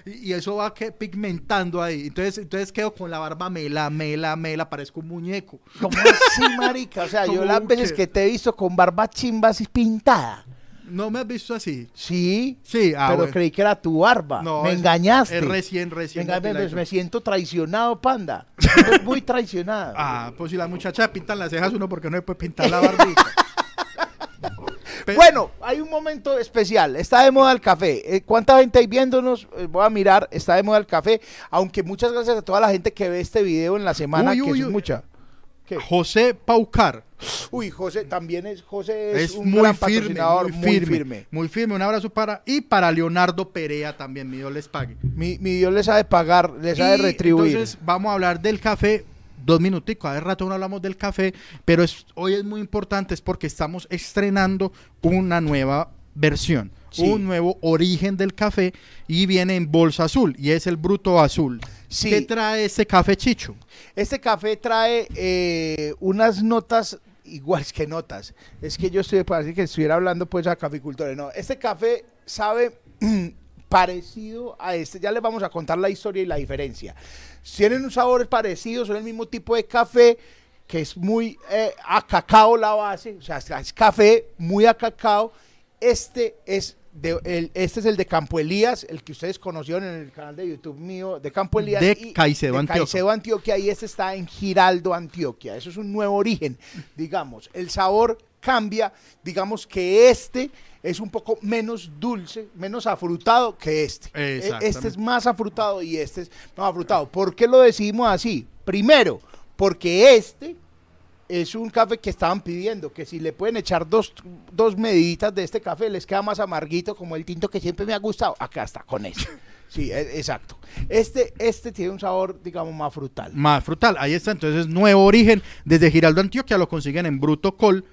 S3: Y, y eso va que pigmentando ahí. Entonces, entonces quedo con la barba mela, mela, mela. Parezco un muñeco.
S1: ¿Cómo así, marica? O sea, yo
S3: ¿Cómo
S1: las veces
S3: que?
S1: te he visto con barba chimba así pintada.
S3: No me has visto así.
S1: Sí,
S3: Sí, ah,
S1: pero
S3: bueno.
S1: creí que era tu barba.
S3: No,
S1: me
S3: es-
S1: engañaste.
S3: Es recién, recién.
S1: Venga, me, siento traicionado, panda. Muy traicionado.
S3: Ah, pues si las muchachas pintan las cejas, uno porque no le puede pintar la barbita.
S1: Bueno, hay un momento especial. Está de moda el café. Eh, ¿Cuánta gente hay viéndonos? Eh, voy a mirar. Está de moda el café. Aunque muchas gracias a toda la gente que ve este video en la semana,
S3: Uy,
S1: que es
S3: uy.
S1: mucha. ¿Qué?
S3: José Paucar
S1: Uy, José, también es, José es,
S3: es,
S1: un
S3: muy,
S1: gran
S3: firme,
S1: patrocinador,
S3: muy firme, muy firme. Un abrazo para y para Leonardo Perea también, mi Dios les pague.
S1: Mi, mi Dios les sabe pagar, les sabe
S3: Y
S1: retribuir.
S3: Entonces vamos a hablar del café. Dos minuticos, hace rato no hablamos del café, pero es- hoy es muy importante, es porque estamos estrenando una nueva versión,
S1: Sí.
S3: un nuevo origen del café y viene en bolsa azul y es el bruto azul.
S1: Sí.
S3: ¿Qué trae este café chicho?
S1: Este café trae eh, unas notas iguales que notas. Es que yo estoy, parece que estuviera hablando pues a caficultores. No, este café sabe parecido a este. Ya les vamos a contar la historia y la diferencia. Tienen un sabores parecidos, son el mismo tipo de café que es muy eh, a cacao la base, o sea, es café muy a cacao. Este es de, el, este es el de Campo Elías, el que ustedes conocieron en el canal de YouTube mío de Campo Elías.
S3: De Caicedo, Antioquia.
S1: Caicedo, Antioquia, y este está en Giraldo, Antioquia. Eso es un nuevo origen, digamos. El sabor cambia, digamos que este es un poco menos dulce, menos afrutado que este. E-. Este es más afrutado y este es más afrutado. ¿Por qué lo decidimos así? Primero, porque este es un café que estaban pidiendo, que si le pueden echar dos, dos mediditas de este café, les queda más amarguito como el tinto que siempre me ha gustado. Acá está, con eso. Sí, e- exacto. Este, este tiene un sabor, digamos, más frutal.
S3: Más frutal, ahí está, entonces nuevo origen, desde Giraldo, Antioquia, lo consiguen en Bruto Col.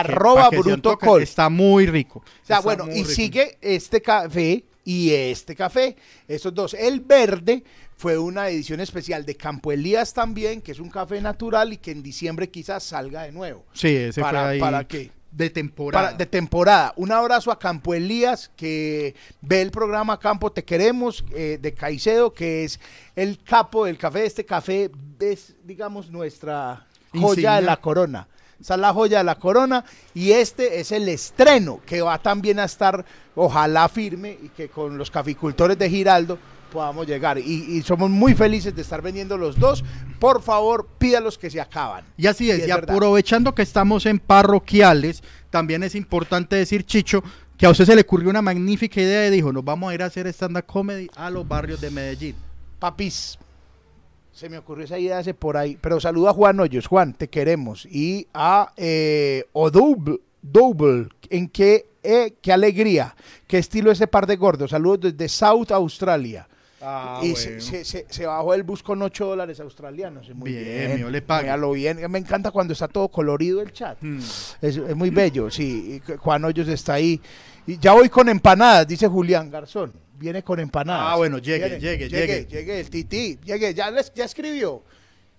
S1: Arroba Bruto Col.
S3: Está muy rico.
S1: O sea,
S3: Está
S1: bueno, y
S3: rico.
S1: sigue este café y este café. Estos dos. El verde fue una edición especial de Campo Elías también, que es un café natural y que en diciembre quizás salga de nuevo.
S3: Sí, ese
S1: ¿Para-
S3: fue ahí
S1: para qué?
S3: De temporada.
S1: Para- de temporada. Un abrazo a Campo Elías, que ve el programa Campo Te Queremos, eh, de Caicedo, que es el capo del café. Este café es, digamos, nuestra joya
S3: Insignia.
S1: de la corona. Esa es la joya de la corona. Y este es el estreno, que va también a estar, ojalá firme, y que con los caficultores de Giraldo podamos llegar. Y, y somos muy felices de estar vendiendo los dos. Por favor, pídalos que se acaban.
S3: Y así es,
S1: Y es
S3: y aprovechando que estamos en parroquiales, también es importante decir, Chicho, que a usted se le ocurrió una magnífica idea y dijo, nos vamos a ir a hacer stand-up comedy a los barrios de Medellín.
S1: Papis, se me ocurrió esa idea hace por ahí. Pero saluda a Juan Hoyos. Juan, te queremos. Y a eh, Odouble, Double, en qué, eh, qué alegría. Qué estilo ese par de gordos. Saludos desde South Australia.
S3: Ah,
S1: y se, se- se- se bajó el bus con 8 dólares australianos. Muy
S3: Bien,
S1: bien.
S3: le pague.
S1: Míralo bien. Me encanta cuando está todo colorido el chat.
S3: Hmm.
S1: Es, es muy bello, sí. Juan Hoyos está ahí. Y ya voy con empanadas, dice Julián Garzón. Viene con empanadas.
S3: Ah, bueno, llegue,
S1: Viene,
S3: llegue,
S1: llegue.
S3: llegue.
S1: Llegue, el tití. Llegue, ya, les- ya escribió.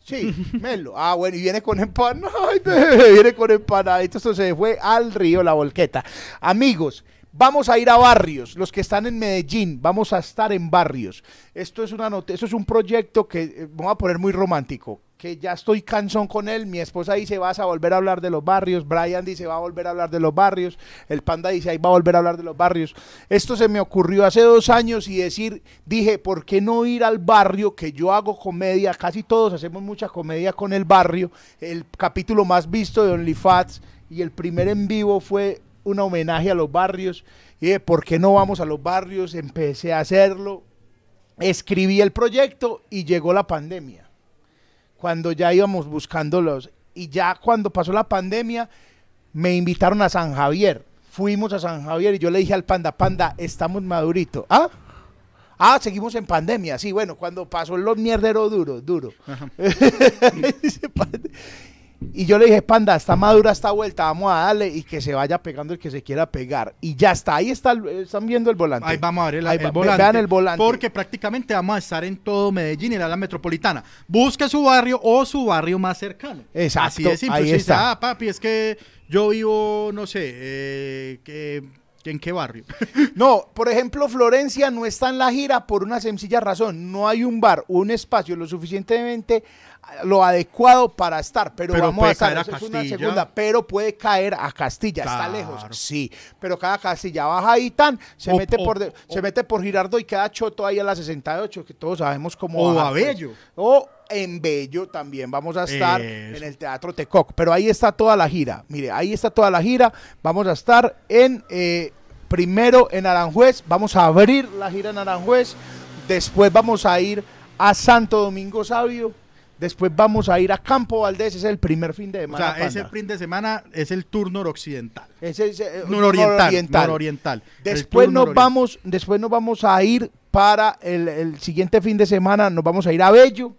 S1: Sí, Melo. Ah, bueno, y viene con bebé, viene con empanadas. Esto se fue al río la volqueta. Amigos, vamos a ir a barrios. Los que están en Medellín, vamos a estar en barrios. Esto es una nota, eso es un proyecto que eh, vamos a poner muy romántico. Que ya estoy cansón con él. Mi esposa dice, vas a volver a hablar de los barrios. Brian dice, va a volver a hablar de los barrios. El panda dice, ahí va a volver a hablar de los barrios. Esto se me ocurrió hace dos años y decir, dije, ¿por qué no ir al barrio? Que yo hago comedia, casi todos hacemos mucha comedia con el barrio. El capítulo más visto de OnlyFats y el primer en vivo fue un homenaje a los barrios. Y dije, ¿por qué no vamos a los barrios? Empecé a hacerlo. Escribí el proyecto y llegó la pandemia cuando ya íbamos buscando los... Y ya cuando pasó la pandemia, me invitaron a San Javier. Fuimos a San Javier y yo le dije al panda, panda, estamos madurito. ¿Ah? Ah, seguimos en pandemia. Sí, bueno, cuando pasó los mierderos duro, duro. Y yo le dije, panda, está madura esta vuelta, vamos a darle y que se vaya pegando el que se quiera pegar. Y ya está, ahí está, el- están viendo el volante.
S3: Ahí vamos a ver el, el volante.
S1: Vean el volante.
S3: Porque prácticamente vamos a estar en todo Medellín y la metropolitana. Busque su barrio o su barrio más cercano.
S1: Exacto,
S3: Así de simple.
S1: ahí
S3: dice,
S1: está.
S3: ah, papi, es que yo vivo, no sé, eh, que ¿En qué barrio?
S1: No, por ejemplo, Florencia no está en la gira por una sencilla razón. No hay un bar un espacio lo suficientemente ah, lo adecuado para estar, pero,
S3: Pero
S1: vamos a estar,
S3: caer a
S1: es una
S3: Castilla.
S1: segunda, pero puede caer a Castilla, está lejos, sí, pero cada Castilla baja ahí tan, se
S3: O-
S1: mete
S3: o-
S1: por de- se mete por Girardo y queda choto ahí a la 68, que todos sabemos cómo
S3: O
S1: bajar,
S3: a
S1: pues. O en Bello también vamos a estar
S3: Eso.
S1: en el Teatro Tecoc. Pero ahí está toda la gira. Mire, ahí está toda la gira. Vamos a estar en eh, primero en Aranjuez. Vamos a abrir la gira en Aranjuez. Después vamos a ir a Santo Domingo Sabio. Después vamos a ir a Campo Valdés. Es el primer fin de
S3: O
S1: semana.
S3: sea, ese fin de semana es el tour noroccidental.
S1: Es, eh,
S3: Nororiental.
S1: nororiental.
S3: nororiental. El
S1: Después nos
S3: nororiental.
S1: vamos, después nos vamos a ir para el, el siguiente fin de semana, nos vamos a ir a Bello,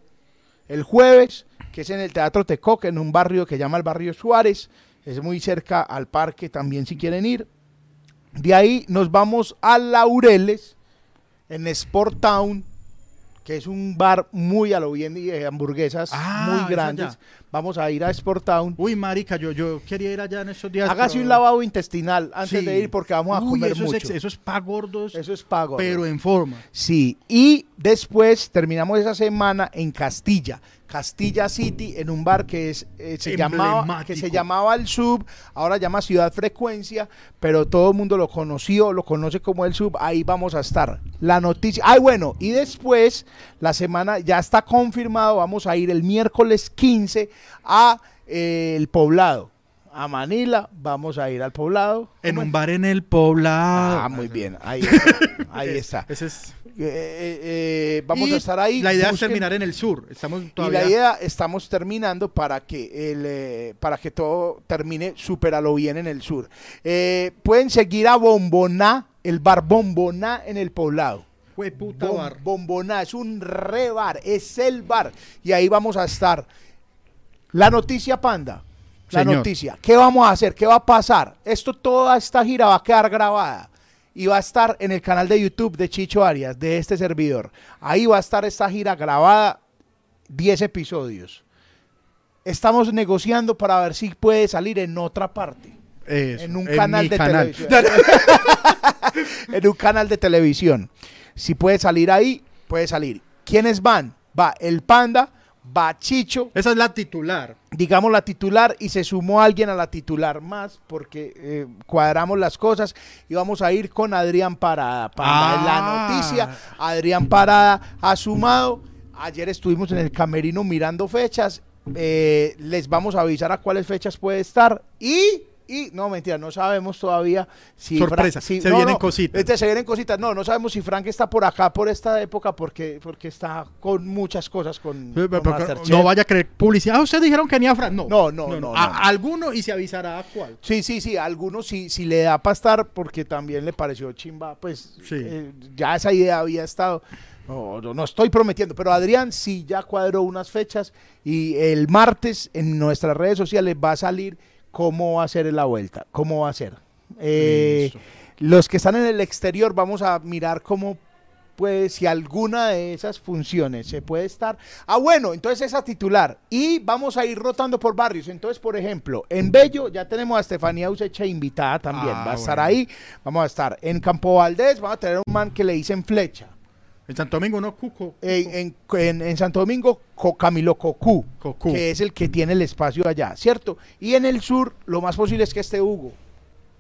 S1: el jueves, que es en el Teatro Tecoc, en un barrio que llama el barrio Suárez, es muy cerca al parque también si quieren ir. De ahí nos vamos a Laureles, en Sport Town, que es un bar muy a lo bien de hamburguesas,
S3: Ah,
S1: muy
S3: es
S1: grandes. Vamos a ir a Sport Town.
S3: Uy, marica, yo, yo quería ir allá en esos días.
S1: Hágase
S3: pero-
S1: un lavado intestinal antes
S3: Sí.
S1: de ir porque vamos a
S3: Uy,
S1: comer
S3: eso
S1: mucho.
S3: Es, eso es pa' gordos,
S1: Eso es pago.
S3: pero en forma.
S1: Sí, y después terminamos esa semana en Castilla, Castilla City, en un bar que es eh, se llamaba que se llamaba el Sub, ahora llama Ciudad Frecuencia, pero todo el mundo lo conoció, lo conoce como el Sub, ahí vamos a estar. La noticia, ay bueno, y después la semana ya está confirmado, vamos a ir el miércoles 15 a eh, el Poblado. A Manila, vamos a ir al poblado.
S3: En
S1: ¿Cómo
S3: un
S1: es?
S3: bar en el poblado.
S1: Ah, muy bien, ahí está. Ahí está.
S3: Ese es.
S1: Eh, eh, eh, vamos
S3: Y
S1: a estar ahí.
S3: La idea es terminar en el sur. Estamos
S1: Y la idea estamos terminando para que el, para que todo termine súper a lo bien en el sur. Pueden seguir a Bomboná, el bar Bomboná en el poblado.
S3: Fue puta
S1: Bom-
S3: bar.
S1: Bomboná es un re bar, es el bar. Y ahí vamos a estar. La noticia panda. La
S3: Señor.
S1: noticia. ¿Qué vamos a hacer? ¿Qué va a pasar? Esto, toda esta gira va a quedar grabada. Y va a estar en el canal de YouTube de Chicho Arias, de este servidor. Ahí va a estar esta gira grabada, 10 episodios. Estamos negociando para ver si puede salir en otra parte.
S3: Eso,
S1: en un
S3: en
S1: canal de
S3: canal.
S1: televisión. en un canal de televisión. Si puede salir ahí, puede salir. ¿Quiénes van? Va el Panda, va Chicho,
S3: Esa es la titular.
S1: digamos la titular, y se sumó alguien a la titular más, porque eh, cuadramos las cosas, y vamos a ir con Adrián Parada. Panda, en la
S3: Ah.
S1: noticia, Adrián Parada ha sumado. Ayer estuvimos en el camerino mirando fechas. eh, les vamos a avisar a cuáles fechas puede estar. Y, y no, mentira, no sabemos todavía si.
S3: Sorpresa,
S1: si-
S3: se
S1: no,
S3: vienen
S1: no,
S3: cositas.
S1: este, se vienen cositas. No, no sabemos si Frank está por acá por esta época porque, porque está con muchas cosas con,
S3: no vaya a creer publicidad. Ah, ustedes dijeron que venía Fran. No,
S1: No, no, no,
S3: A-
S1: no.
S3: alguno y se avisará a cuál.
S1: Sí, sí, sí, a algunos sí, sí le da para estar porque también le pareció chimba, pues
S3: Sí.
S1: eh, ya esa idea había estado. No, no, no estoy prometiendo, pero Adrián sí ya cuadró unas fechas y el martes en nuestras redes sociales va a salir cómo va a ser la vuelta, cómo va a ser. Eh, los que están en el exterior vamos a mirar cómo puede, si alguna de esas funciones se puede estar. Ah, bueno, entonces esa titular. Y vamos a ir rotando por barrios. Entonces, por ejemplo, en Bello ya tenemos a Estefanía Usecha invitada también.
S3: Ah,
S1: va a estar
S3: bueno.
S1: ahí. Vamos a estar en Campo Valdés. Vamos a tener un man que le dicen flecha.
S3: En Santo Domingo, no, Cuco.
S1: En, en- en- en Santo Domingo, Co- Camilo Cocú,
S3: Cocú.
S1: que es el que tiene el espacio allá, ¿cierto? Y en el sur, lo más posible es que esté Hugo.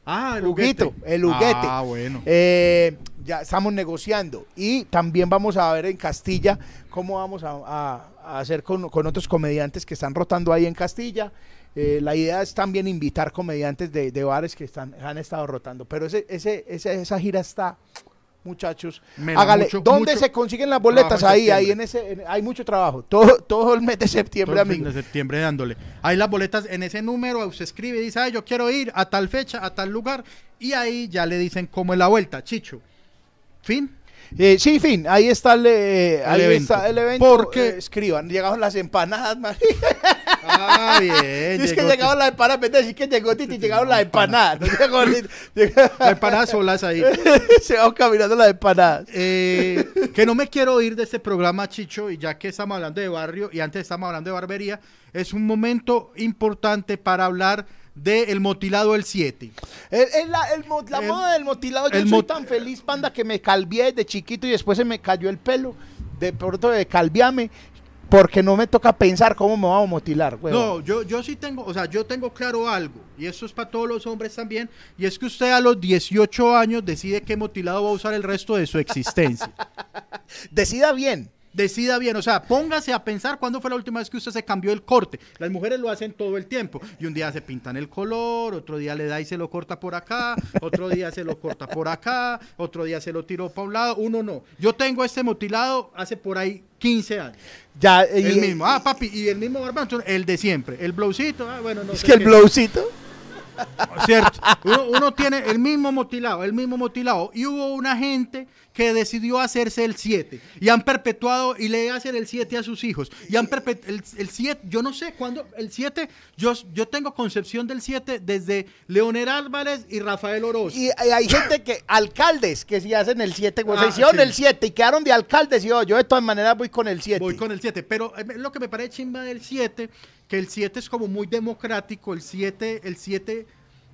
S3: Ah, el
S1: Huguito,
S3: Huguete.
S1: el Huguete.
S3: Ah, bueno.
S1: Eh, ya estamos negociando y también vamos a ver en Castilla cómo vamos a, a- a hacer con, con otros comediantes que están rotando ahí en Castilla. Eh, la idea es también invitar comediantes de, de bares que están, han estado rotando. Pero ese, ese, ese- esa gira está, muchachos. Hágale.
S3: mucho-
S1: ¿Dónde
S3: mucho
S1: se consiguen las boletas? Ahí, ahí en ese, en- hay mucho trabajo. Todo, todo el mes de septiembre,
S3: Todo el fin
S1: amigo.
S3: de septiembre dándole. Ahí las boletas en ese número, usted escribe y dice, "Ay, yo quiero ir a tal fecha, a tal lugar, y ahí ya le dicen cómo es la vuelta, Chicho. Fin.
S1: Eh, sí, fin, ahí está el, eh, ahí
S3: evento.
S1: está el evento.
S3: Porque-
S1: Eh, escriban, llegaron las empanadas, man.
S3: Ah, bien.
S1: es que llegaron las empanadas, de decir que llegó Titi, llegaron las empanadas. No llegó
S3: Las empanadas solas ahí.
S1: Se van caminando las empanadas.
S3: Eh, que no me quiero ir de este programa, Chicho, y ya que estamos hablando de barrio y antes estamos hablando de barbería, es un momento importante para hablar del motilado el 7.
S1: El- el- la el mo- la
S3: El-
S1: moda del motilado, yo
S3: el
S1: soy
S3: mot-
S1: tan feliz, panda, que me calvié desde chiquito y después se me cayó el pelo. De pronto de calviarme, porque no me toca pensar cómo me vamos a motilar, huevón.
S3: No, yo, yo sí tengo, o sea, yo tengo claro algo, y eso es para todos los hombres también, y es que usted a los 18 años decide qué motilado va a usar el resto de su existencia.
S1: Decida bien.
S3: Decida bien, o sea, póngase a pensar cuándo fue la última vez que usted se cambió el corte. Las mujeres lo hacen todo el tiempo. Y un día se pintan el color, otro día le da y se lo corta por acá, otro día se lo corta por acá, otro día se lo tiró para un lado, uno no. Yo tengo este motilado hace por ahí 15 años.
S1: Ya,
S3: El mismo, ah, papi, y el mismo barbón, el de siempre. El blowcito, ah, bueno, no
S1: es
S3: sé
S1: que el blowcito.
S3: Cierto. Uno, uno tiene el mismo motilado, el mismo motilado. Y hubo una gente que decidió hacerse el 7 y han perpetuado y le hacen el 7 a sus hijos. Y han perpetuado el, el 7, yo no sé cuándo, el 7, yo, yo tengo concepción del 7 desde Leonel Álvarez y Rafael Oroz.
S1: Y hay hay gente que, alcaldes, que si hacen el 7, güey, se
S3: Ah,
S1: hicieron
S3: sí.
S1: el 7 y quedaron de alcaldes y yo, yo de todas maneras voy con el 7.
S3: Voy con el 7, pero eh, lo que me parece chimba del 7, que el 7 es como muy democrático, el 7, el 7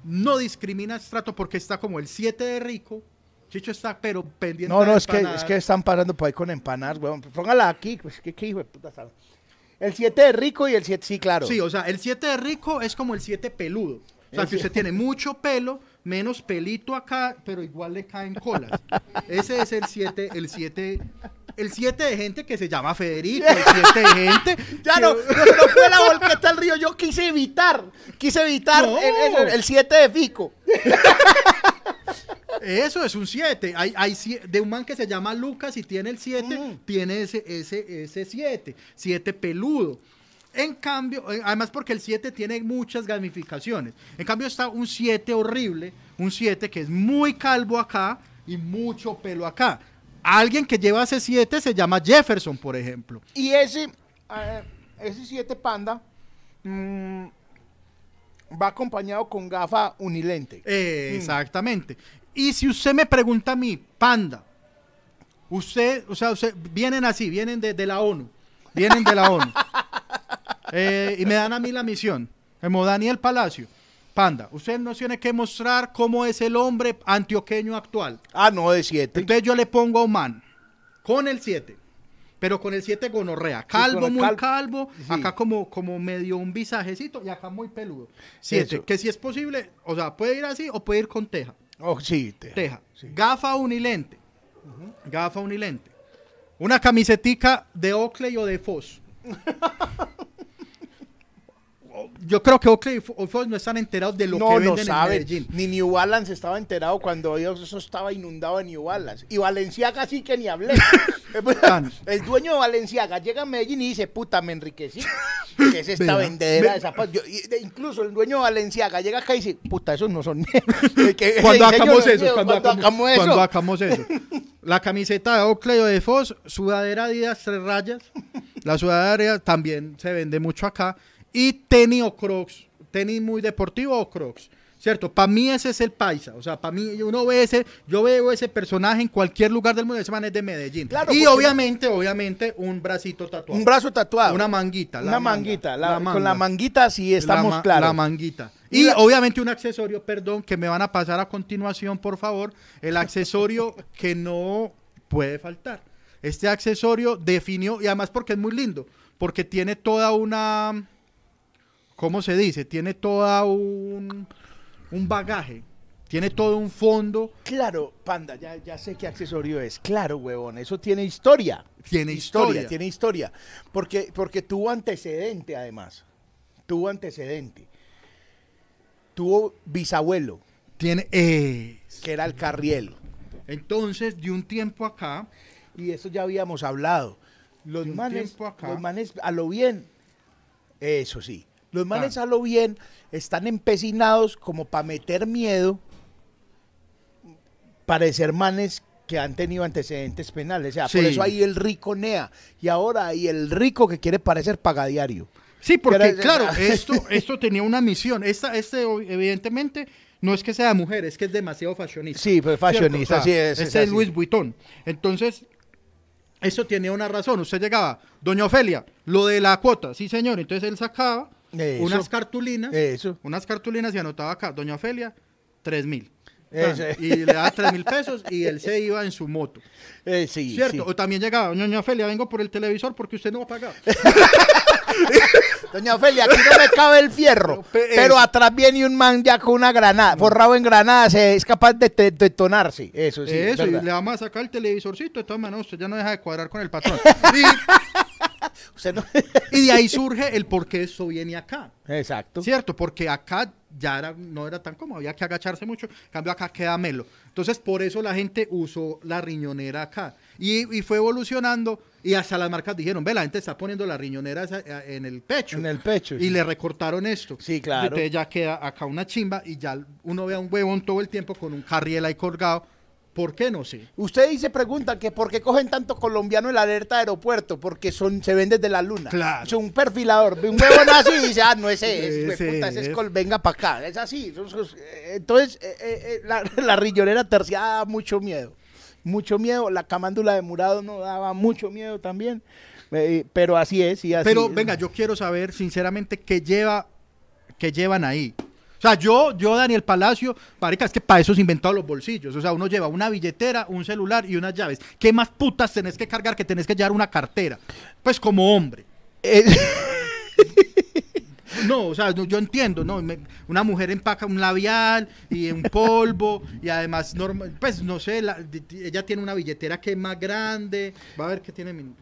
S3: no discrimina estrato porque está como el 7 de rico, Chicho está pero pendiente
S1: No, no, es que, es que están parando por ahí con empanadas, weón. Póngala aquí, pues, ¿qué, qué hijo de puta sabe? El 7 de rico y el 7, sí, claro.
S3: Sí, o sea, el 7 de rico es como el 7 peludo. O sea, que usted tiene mucho pelo, menos pelito acá, pero igual le caen colas. Ese es el 7, el 7, el 7 de gente que se llama Federico, el 7 de gente.
S1: Ya
S3: que-
S1: no, no se nos fue la volqueta al río. Yo quise evitar, quise evitar
S3: No.
S1: el, el, 7 de Fico.
S3: Eso es un 7. Hay, hay de un man que se llama Lucas y tiene el 7,
S1: Mm.
S3: tiene ese ese ese 7, 7 peludo. En cambio, eh, además porque el 7 tiene muchas gamificaciones. En cambio está un 7 horrible, un 7 que es muy calvo acá y mucho pelo acá. Alguien que lleva ese 7 se llama Jefferson, por ejemplo.
S1: Y ese, eh, ese 7 panda mm, va acompañado con gafa unilente.
S3: Eh,
S1: Mm.
S3: Exactamente. Y si usted me pregunta a mí, panda, usted, o sea, usted, vienen así, vienen de, de la ONU, vienen de la ONU, eh, y me dan a mí la misión, como Daniel Palacio, panda, usted nos tiene que mostrar cómo es el hombre antioqueño actual.
S1: Ah, no, de 7.
S3: Entonces yo le pongo a un man con el 7, pero con el 7 gonorrea, calvo, muy
S1: cal-
S3: calvo,
S1: Sí.
S3: acá como, como medio un visajecito y acá muy peludo. 7,
S1: Eso.
S3: que si es posible, o sea, puede ir así o puede ir con teja.
S1: Oh, sí, te-
S3: Teja.
S1: sí.
S3: Gafa unilente. Gafa unilente. Una camisetica de Oakley o de Foss. Yo creo que Oakley y Fo- o Foss no están enterados de lo
S1: no,
S3: que
S1: no
S3: venden en
S1: saben.
S3: Medellín.
S1: Ni New Balance estaba enterado cuando eso estaba inundado de New Balance. Y Valenciaga sí que ni hablé.
S3: Tan.
S1: el dueño de Valenciaga llega a Medellín y dice, puta, me enriquecí. Que es esta vendedera
S3: ve-
S1: de zapatos. Incluso el dueño de Valenciaga llega acá y dice, puta, esos no son. Ese
S3: Cuando hagamos
S1: no es
S3: eso, cuando, hagamos,
S1: eso.
S3: cuando hagamos eso. La camiseta de Oakley o de Foss, sudadera Adidas tres rayas. La sudadera también se vende mucho acá. Y tenis o crocs. Tenis muy deportivo o crocs. ¿Cierto? Para mí ese es el paisa. O sea, para mí uno ve ese, yo veo ese personaje en cualquier lugar del mundo. Ese man es de Medellín.
S1: Claro,
S3: y obviamente, obviamente, un bracito tatuado.
S1: Un brazo tatuado.
S3: Una manguita. la
S1: Una
S3: manga,
S1: manguita. la- Con la manguita sí estamos
S3: ma-
S1: claros.
S3: La manguita.
S1: Y
S3: Y
S1: la-
S3: obviamente un accesorio, perdón, que me van a pasar a continuación, por favor. El accesorio que no puede faltar. Este accesorio definió, y además porque es muy lindo, porque tiene toda una, ¿cómo se dice? Tiene toda un, un bagaje, tiene todo un fondo,
S1: Claro, panda, ya, ya sé qué accesorio es. Claro, huevón, eso tiene historia.
S3: tiene historia.
S1: tiene historia. Porque, porque tuvo antecedente, además. Tuvo antecedente. Tuvo bisabuelo,
S3: Tiene, eh,
S1: que era el Carriel.
S3: entonces, de un tiempo acá,
S1: Y eso ya habíamos hablado. Los
S3: De un
S1: manes,
S3: tiempo acá.
S1: los manes a lo bien, eso sí. Los manes
S3: Ah.
S1: a lo bien están empecinados como para meter miedo, parecer manes que han tenido antecedentes penales. O sea, por eso hay el rico NEA. Y ahora hay el rico que quiere parecer pagadiario.
S3: Sí, porque
S1: Pero-
S3: claro, esto, esto tenía una misión. Esta, este, evidentemente, no es que sea mujer, es que es demasiado fashionista.
S1: Sí, pues fashionista, sí
S3: sea,
S1: es. es
S3: Este es
S1: así.
S3: Louis Vuitton. Entonces, eso tenía una razón. Usted llegaba, doña Ofelia, lo de la cuota, sí señor. Entonces él sacaba
S1: Eso.
S3: unas cartulinas,
S1: Eso.
S3: unas cartulinas y anotaba acá, doña Ofelia, tres mil.
S1: Eso.
S3: Y le daba tres mil pesos y él se iba en su moto.
S1: Eh, sí,
S3: ¿Cierto?
S1: sí.
S3: O también llegaba, doña Ofelia, vengo por el televisor porque usted no va a pagar.
S1: Doña Ofelia, aquí no me cabe el fierro,
S3: Pero,
S1: atrás viene un man ya con una granada, forrado en granada, se, es capaz de te- detonarse. Eso sí. es
S3: Eso, y le vamos a sacar el televisorcito, de todas maneras usted ya no deja de cuadrar con el patrón.
S1: Usted no-
S3: Y, y de ahí surge el por qué eso viene acá.
S1: Exacto.
S3: ¿Cierto? Porque acá ya era, no era tan cómodo, había que agacharse mucho. En cambio, acá queda melo. Entonces, por eso la gente usó la riñonera acá. Y, y fue evolucionando. Y hasta las marcas dijeron: Ve, la gente está poniendo la riñonera eh, en el pecho.
S1: En el pecho.
S3: Y
S1: sí.
S3: le recortaron esto.
S1: Sí, claro.
S3: Entonces ya queda acá una chimba y ya uno ve a un huevón todo el tiempo con un carriel ahí colgado. ¿Por qué no sé?
S1: Usted dice, pregunta que por qué cogen tanto colombiano en la alerta de aeropuerto, porque son, se ven desde la luna.
S3: Claro.
S1: Es un perfilador, ve un huevo así y dice, ah, no ese es,
S3: Ese
S1: hijueputa, ese es
S3: es.
S1: col- venga para acá. Es así. Eh, Entonces, eh, eh, la, la riñonera terciada da mucho miedo. Mucho miedo. La camándula de Murado no daba mucho miedo también. Eh, pero así es, y así
S3: Pero
S1: es.
S3: venga, yo quiero saber sinceramente qué lleva, qué llevan ahí. O sea, yo, yo, Daniel Palacio, marica, es que para eso se inventado los bolsillos. O sea, uno lleva una billetera, un celular y unas llaves. ¿Qué más putas tenés que cargar que tenés que llevar una cartera? Pues como hombre.
S1: Eh,
S3: No, o sea, no, yo entiendo, ¿no? Me- una mujer empaca un labial y un polvo y además, normal, pues no sé, la- ella tiene una billetera que es más grande. Va a ver qué tiene mi...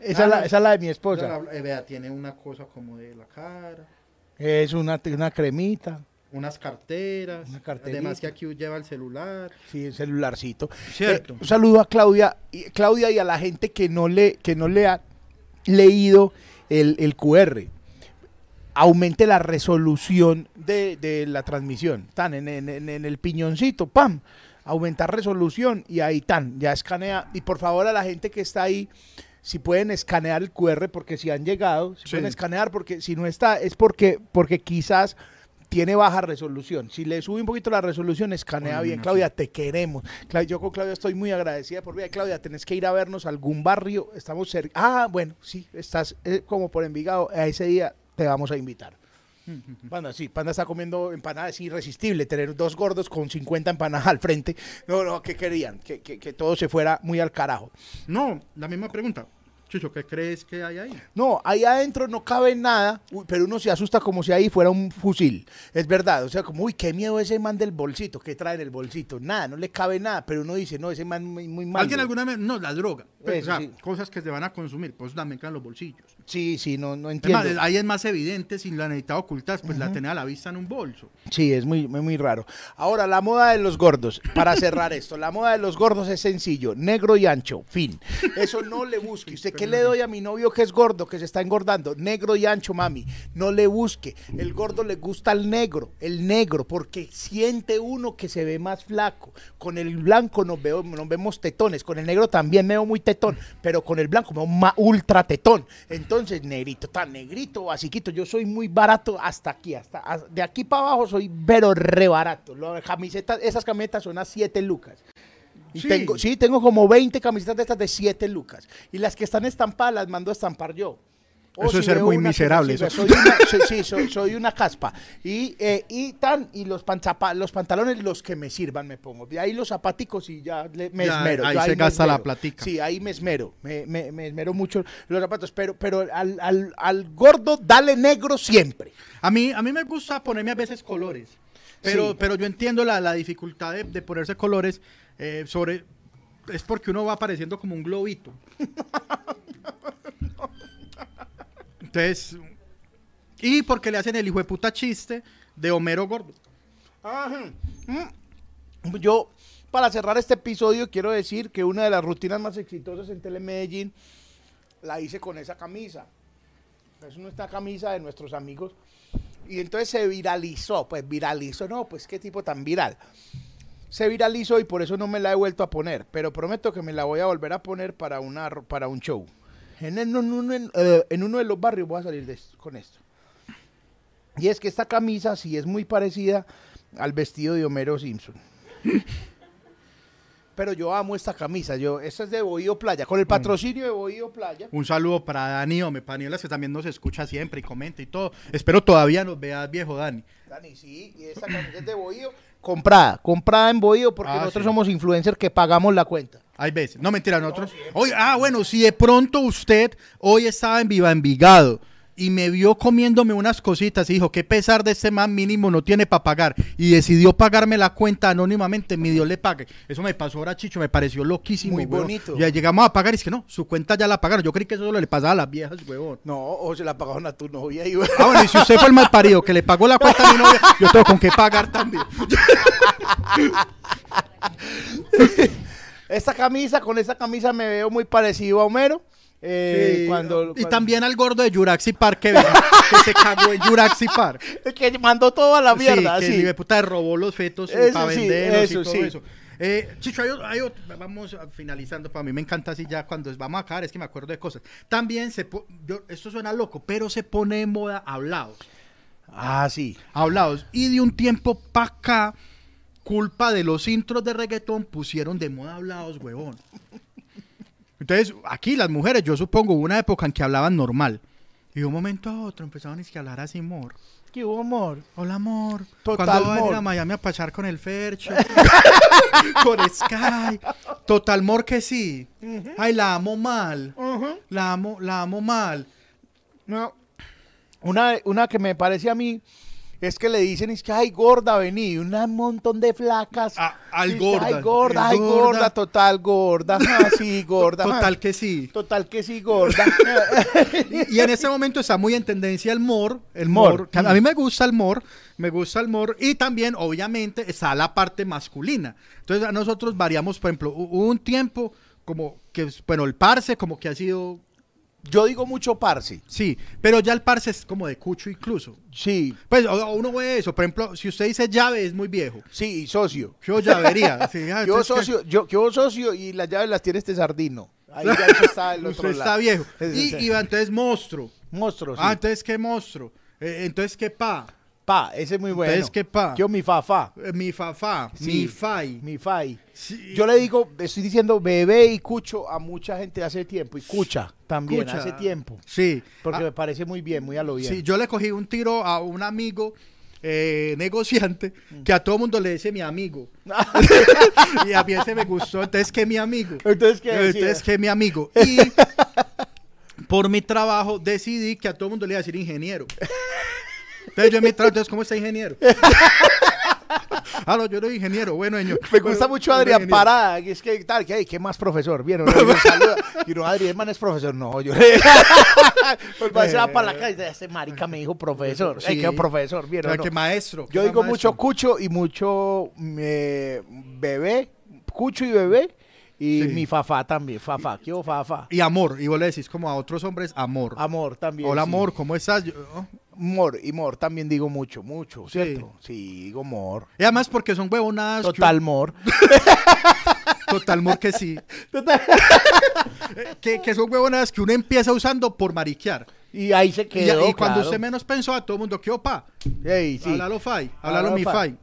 S1: esa, es la, esa es la de mi esposa.
S3: Eh, vea, tiene una cosa como de la cara.
S1: Es una, una cremita.
S3: unas carteras,
S1: Una
S3: además que aquí lleva el celular.
S1: Sí, el celularcito.
S3: Cierto.
S1: Eh, un saludo a Claudia, y, Claudia y a la gente que no le, que no le ha leído el, el QR. Aumente la resolución de, de la transmisión. Tan en, en- en- en el piñoncito, ¡pam! Aumentar resolución y ahí tan, ya escanea. Y por favor a la gente que está ahí, si pueden escanear el QR, porque si han llegado, si
S3: Sí.
S1: pueden escanear, porque si no está, es porque, porque quizás tiene baja resolución. Si le sube un poquito la resolución, escanea
S3: Bueno,
S1: bien. Claudia, te queremos. Yo con Claudia estoy muy agradecida por vida. Claudia, tenés que ir a vernos a algún barrio. Estamos cerca. Ah, bueno, sí, estás eh, como por Envigado. A ese día te vamos a invitar. Panda, sí, Panda está comiendo empanadas, es irresistible tener dos gordos con 50 empanadas al frente. No, no, ¿qué querían? Que, que- que todo se fuera muy al carajo.
S3: No, la misma pregunta. Chucho, ¿qué crees que hay ahí?
S1: No, ahí adentro no cabe nada, pero uno se asusta como si ahí fuera un fusil. Es verdad, o sea, como, uy, qué miedo ese man del bolsito, ¿qué trae en el bolsito? Nada, no le cabe nada, pero uno dice, no, ese man muy, muy malo.
S3: ¿Alguien alguna vez? No, la droga. Pues,
S1: Eso
S3: o sea,
S1: sí.
S3: cosas que se van a consumir, pues también quedan los bolsillos.
S1: Sí, sí, no, no entiendo.
S3: más, ahí es más evidente si la necesitaba ocultar, pues la tenía a la vista en un bolso.
S1: Sí, es muy, muy, muy raro. Ahora, la moda de los gordos, para cerrar esto, la moda de los gordos es sencillo, negro y ancho, fin. Eso no le busque. ¿Usted qué le doy a mi novio que es gordo, que se está engordando? Negro y ancho, mami. No le busque. El gordo le gusta el negro, el negro, porque siente uno que se ve más flaco. Con el blanco nos, veo, nos vemos tetones, con el negro también me veo muy tetón, pero con el blanco me veo ultra tetón. Entonces, negrito, tan negrito, basiquito, yo soy muy barato hasta aquí, hasta de aquí para abajo soy pero re barato. Lo- camisetas, esas camisetas son a 7 lucas. Y
S3: Sí.
S1: tengo, sí, tengo como 20 camisetas de estas de 7 lucas. Y las que están estampadas las mando a estampar yo. O
S3: Eso es ser muy miserable, eso.
S1: Soy una, sí, sí, soy, soy una caspa. Y, eh, y tan, y los, panzapa- los pantalones, los que me sirvan, me pongo. De ahí los zapaticos y ya le- me
S3: Ya,
S1: esmero.
S3: ahí se gasta la platica.
S1: Sí, ahí me esmero. Me, me- me esmero mucho los zapatos. Pero, pero al, al- al gordo, dale negro siempre.
S3: A mí, a mí me gusta ponerme a veces colores. Pero,
S1: Sí.
S3: pero yo entiendo la, la dificultad de, de ponerse colores eh, sobre. Es porque uno va apareciendo como un globito. Y porque le hacen el hijo de puta chiste de Homero Gordo.
S1: Mm. Yo, para cerrar este episodio, quiero decir que una de las rutinas más exitosas en Telemedellín la hice con esa camisa. Es nuestra camisa de nuestros amigos. Y entonces se viralizó, pues viralizó, no, pues qué tipo tan viral. Se viralizó y por eso no me la he vuelto a poner, pero prometo que me la voy a volver a poner para, una, para un show. En, en uno, en, eh, en uno de los barrios voy a salir de esto- con esto. Y es que esta camisa sí es muy parecida al vestido de Homero Simpson. pero yo amo esta camisa. Yo, esta es de Bohío Playa, con el
S3: Mm.
S1: patrocinio de Bohío Playa.
S3: Un saludo para Dani Ome, Panielas, que también nos escucha siempre y comenta y todo. Espero todavía nos veas, viejo Dani.
S1: Dani, sí, y esta camisa es de Bohío, comprada, comprada en Bohío, porque
S3: Ah,
S1: nosotros
S3: sí.
S1: somos influencers que pagamos la cuenta.
S3: Hay veces. No, mentira, nosotros. Oye, ah, bueno, si de pronto usted hoy estaba en Viva Envigado y me vio comiéndome unas cositas y dijo, qué pesar de este man mínimo no tiene para pagar y decidió pagarme la cuenta anónimamente, mi Dios le pague. Eso me pasó ahora, Chicho, me pareció loquísimo.
S1: Muy
S3: huevón.
S1: bonito.
S3: Ya llegamos a pagar y es que no, su cuenta ya la pagaron. Yo creí que eso solo le pasaba a las viejas, huevón.
S1: No, o se la pagaron a tu novia y
S3: Ah, bueno, y si usted fue el mal parido que le pagó la cuenta a mi novia, yo tengo con qué pagar también.
S1: Esta camisa, con esta camisa me veo muy parecido a Homero. Eh,
S3: Sí,
S1: cuando,
S3: y
S1: cuando-
S3: también al gordo de Jurassic Park que, que se cagó en Jurassic Park.
S1: Que mandó todo a la mierda,
S3: sí,
S1: sí.
S3: que el puta robó los fetos
S1: Eso
S3: para venderlos y todo
S1: sí.
S3: eso. Eh, Chicho, hay, hay ot- vamos finalizando. Para mí me encanta así ya cuando vamos a acabar, es que me acuerdo de cosas. También se po- yo, esto suena loco, pero se pone de moda hablados.
S1: Ah, sí.
S3: Hablados. Y de un tiempo para acá, culpa de los intros de reggaetón, pusieron de moda hablados, huevón. Entonces, aquí las mujeres, yo supongo, hubo una época en que hablaban normal. Y de un momento a otro empezaban a hablar así, amor.
S1: ¿Qué hubo, amor?
S3: Hola, amor.
S1: Total,
S3: ¿Cuándo va a a Miami a pasar con el Fercho? con Sky. Total, amor que sí. Ay, la amo mal. La amo, la amo mal.
S1: No. Una, una que me parece a mí es que le dicen es que ay gorda vení, un montón de flacas.
S3: Ah, al
S1: Es que,
S3: gorda,
S1: Ay gorda, ay
S3: gorda.
S1: gorda, total gorda. Ah, sí, gorda. ah.
S3: Total que sí.
S1: Total que sí, gorda.
S3: Y en ese momento está muy en tendencia el mor. El
S1: Mor.
S3: mor. A mí me gusta el mor. Me gusta el mor. Y también, obviamente, está la parte masculina. Entonces, a nosotros variamos, por ejemplo, hubo un tiempo como que, bueno, el parse como que ha sido...
S1: Yo digo mucho parce.
S3: Sí, pero ya el parse es como de cucho incluso.
S1: Sí,
S3: Pues o- o uno ve eso. Por ejemplo, si usted dice llave, es muy viejo.
S1: sí, socio.
S3: Yo llavería. Sí, ah,
S1: Yo
S3: entonces, ¿qué?
S1: socio, yo, yo socio y las llaves las tiene este sardino. Ahí ya eso está el otro
S3: Usted está
S1: lado.
S3: viejo.
S1: Ese
S3: Y, entonces monstruo.
S1: Monstruo, sí.
S3: Ah, entonces qué monstruo. Eh, entonces qué pa.
S1: Pa, ese es muy bueno.
S3: Entonces, ¿qué pa?
S1: Yo mi fa fa.
S3: Eh, mi fa fa.
S1: Sí.
S3: Mi fai.
S1: Mi fai.
S3: Sí.
S1: Yo le digo, estoy diciendo bebé y cucho a mucha gente hace tiempo. Y cucha también
S3: Cucha.
S1: hace tiempo.
S3: Sí.
S1: Porque
S3: Ah,
S1: me parece muy bien, muy a lo bien.
S3: sí, yo le cogí un tiro a un amigo eh, negociante que a todo mundo le dice mi amigo. y a mí ese me gustó. Entonces, que mi amigo.
S1: Entonces, ¿qué decía?
S3: Entonces, que mi amigo. Y por mi trabajo decidí que a todo mundo le iba a decir ingeniero. Entonces, yo mi trabajo, entonces, ¿cómo está ingeniero? Ah, no, yo soy ingeniero. Bueno, señor.
S1: Me gusta
S3: Bueno,
S1: mucho Adrián
S3: ingeniero.
S1: Parada, que es que tal, que hay, ¿qué más profesor? Saludo, y no, Adrián man es profesor, no, yo pues va, se va para la calle, este marica me dijo profesor,
S3: Sí.
S1: que profesor,
S3: O
S1: ¿vieron?
S3: sea,
S1: no?
S3: que maestro.
S1: Yo digo
S3: maestro.
S1: mucho cucho y mucho eh, bebé, cucho y bebé, y
S3: Sí.
S1: mi fafá también, fafá, ¿qué hubo, fafá?
S3: Y amor. Y vos le decís como a otros hombres, amor.
S1: Amor también.
S3: Hola,
S1: sí.
S3: amor, ¿cómo estás? Yo- oh.
S1: Mor, y mor también digo mucho, mucho. ¿cierto? Sí, digo mor.
S3: Y además porque son huevonadas.
S1: Total mor.
S3: Total amor que sí. Eh, que, que son huevonadas que uno empieza usando por mariquear.
S1: Y ahí se quedó,
S3: y cuando
S1: claro.
S3: usted menos pensó, a todo el mundo, ¿qué opa?
S1: Ey, sí.
S3: Háblalo fai,
S1: Háblalo
S3: mi
S1: fai.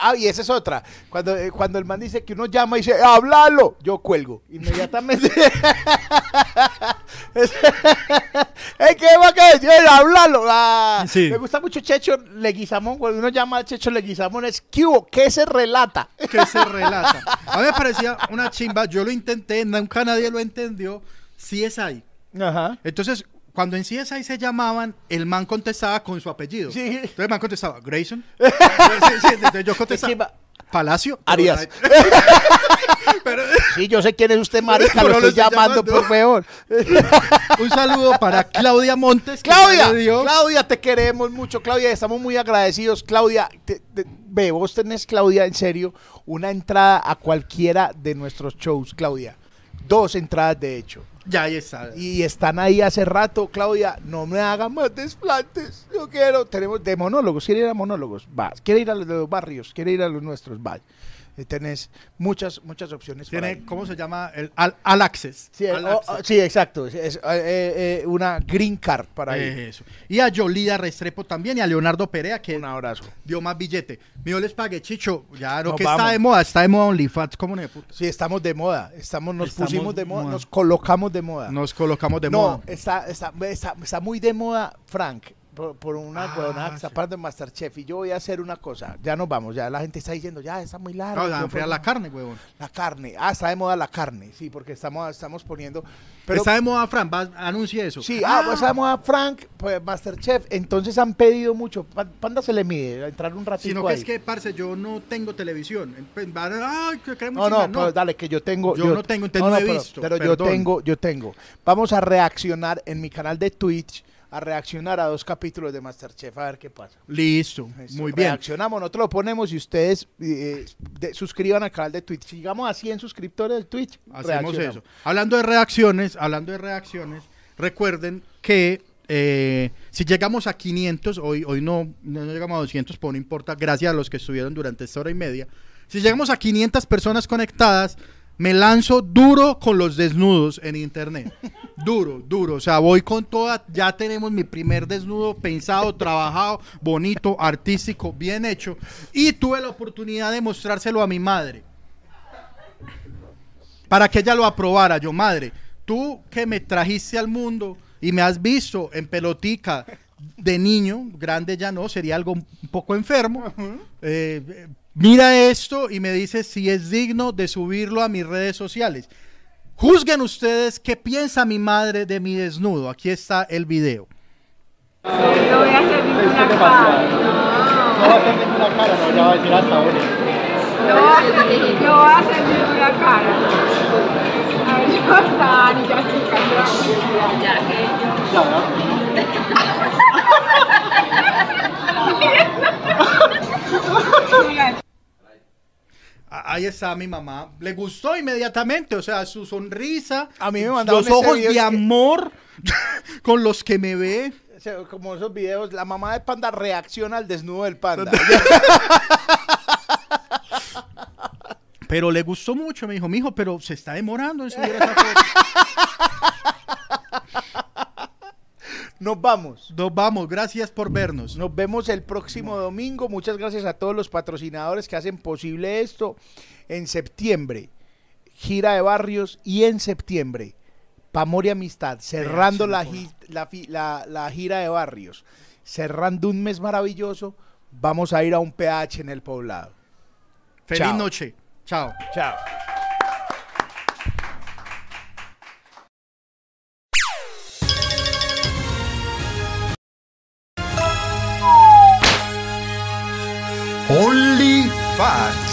S1: Ah, y esa es otra. Cuando, eh, cuando el man dice que uno llama y dice, háblalo, yo cuelgo. Inmediatamente. Es- "Ey, ¿Qué va a decir? Háblalo. Ah,
S3: Sí.
S1: Me gusta mucho Checho Leguizamón. Cuando uno llama a Checho Leguizamón es, ¿qué hubo? ¿Qué se relata?
S3: Que se relata. A mí me parecía una chimba, yo lo intenté, nunca nadie lo entendió. Sí es ahí.
S1: Ajá.
S3: Entonces, cuando en CSI se llamaban, el man contestaba con su apellido.
S1: Sí.
S3: Entonces el man contestaba, Grayson. Sí, sí, entonces yo contestaba. Palacio.
S1: Arias.
S3: Pero-
S1: Sí, yo sé quién es usted, marica, lo estoy llamando,
S3: llamando.
S1: por favor.
S3: un saludo para Claudia Montes.
S1: Claudia, Claudia, te queremos mucho, Claudia, estamos muy agradecidos. Claudia, te- te- ve, vos tenés, Claudia, en serio, una entrada a cualquiera de nuestros shows, Claudia. Dos entradas, de hecho.
S3: Ya ahí está.
S1: Y están ahí hace rato, Claudia, no me hagan más desplantes. Yo quiero, tenemos de monólogos, quiere ir a monólogos, va. Quiere ir a los de los barrios, quiere ir a los nuestros, va. Tenés muchas, muchas opciones. para
S3: Tiene,
S1: ir.
S3: ¿cómo se llama? El Al, Al Access.
S1: Sí,
S3: Al
S1: oh,
S3: Access.
S1: sí, exacto. Es, es, eh, eh, una green card para.
S3: Eso. Y a Yolida Restrepo también y a Leonardo Perea que
S1: Un abrazo.
S3: dio más billete. Mío les pagué, Chicho. Ya lo
S1: Nos
S3: que
S1: vamos.
S3: está de moda, está de moda OnlyFans, ¿cómo no de puta?
S1: Sí, estamos de moda. Estamos, nos
S3: Estamos
S1: pusimos de moda,
S3: moda.
S1: nos colocamos de moda.
S3: Nos colocamos de
S1: no,
S3: moda.
S1: Está, está, está, está muy de moda, Frank, por, por una
S3: Ah,
S1: huevonada que está parando en Masterchef. Y yo voy a hacer una cosa. Ya nos vamos, ya la gente está diciendo, ya está muy largo.
S3: Vamos a
S1: yo
S3: enfriar la carne, huevón.
S1: La carne. Ah, está de moda la carne. Sí, porque estamos, estamos poniendo. Pero,
S3: está de moda, Fran, va, anuncia eso.
S1: Sí, ah, pues está de moda Frank, pues Masterchef. Entonces han pedido mucho. Pa- Panda se le mide, a entrar un ratito
S3: Sino que
S1: ahí.
S3: es que, parce, yo no tengo televisión. Pues, Ay,
S1: No, no,
S3: chingar,
S1: pero dale, que yo tengo.
S3: Yo no tengo, entonces no he
S1: pero-
S3: visto,
S1: Pero, yo tengo, yo tengo. Vamos a reaccionar en mi canal de Twitch, a reaccionar a dos capítulos de Masterchef, a ver qué pasa.
S3: Listo, muy bien.
S1: Reaccionamos, nosotros lo ponemos y ustedes eh, de- suscriban al canal de Twitch. Si llegamos a 100 suscriptores del Twitch,
S3: Hacemos eso. Hablando de reacciones, hablando de reacciones, recuerden que eh, si llegamos a 500, hoy, hoy no, no llegamos a 200, pero no importa, gracias a los que estuvieron durante esta hora y media. Si llegamos a 500 personas conectadas, me lanzo duro con los desnudos en internet. Duro, duro. O sea, voy con toda. Ya tenemos mi primer desnudo pensado, trabajado, bonito, artístico, bien hecho. Y tuve la oportunidad de mostrárselo a mi madre para que ella lo aprobara. Yo, madre, tú que me trajiste al mundo y me has visto en pelotica de niño, grande ya no, sería algo un poco enfermo. eh, mira esto y me dice si es digno de subirlo a mis redes sociales. Juzguen ustedes qué piensa mi madre de mi desnudo. Aquí está el video.
S4: No voy a hacer ninguna cara. No.
S3: va a hacer ninguna cara, no, ya va a decir hasta ahora.
S4: No voy a hacer, no ninguna cara. A ver, yo están y ya estoy cansada. Ya que
S3: Ah, Ahí está mi mamá. Le gustó inmediatamente, o sea, su sonrisa,
S1: A mí me mandaron
S3: los ojos de
S1: que-
S3: amor con los que me ve.
S1: Como esos videos, la mamá de Panda reacciona al desnudo del Panda.
S3: Pero le gustó mucho, me dijo, mijo, pero se está demorando en subir esa foto.
S1: Nos vamos.
S3: Nos vamos, gracias por vernos.
S1: Nos vemos el próximo domingo. Muchas gracias a todos los patrocinadores que hacen posible esto. En septiembre, gira de barrios y en septiembre, Pamor y Amistad, cerrando la, gi- la fi- la- la gira de barrios, cerrando un mes maravilloso. Vamos a ir a un PH en el poblado.
S3: Feliz
S1: Chao.
S3: noche. Chao.
S1: Chao.
S5: Only Facts.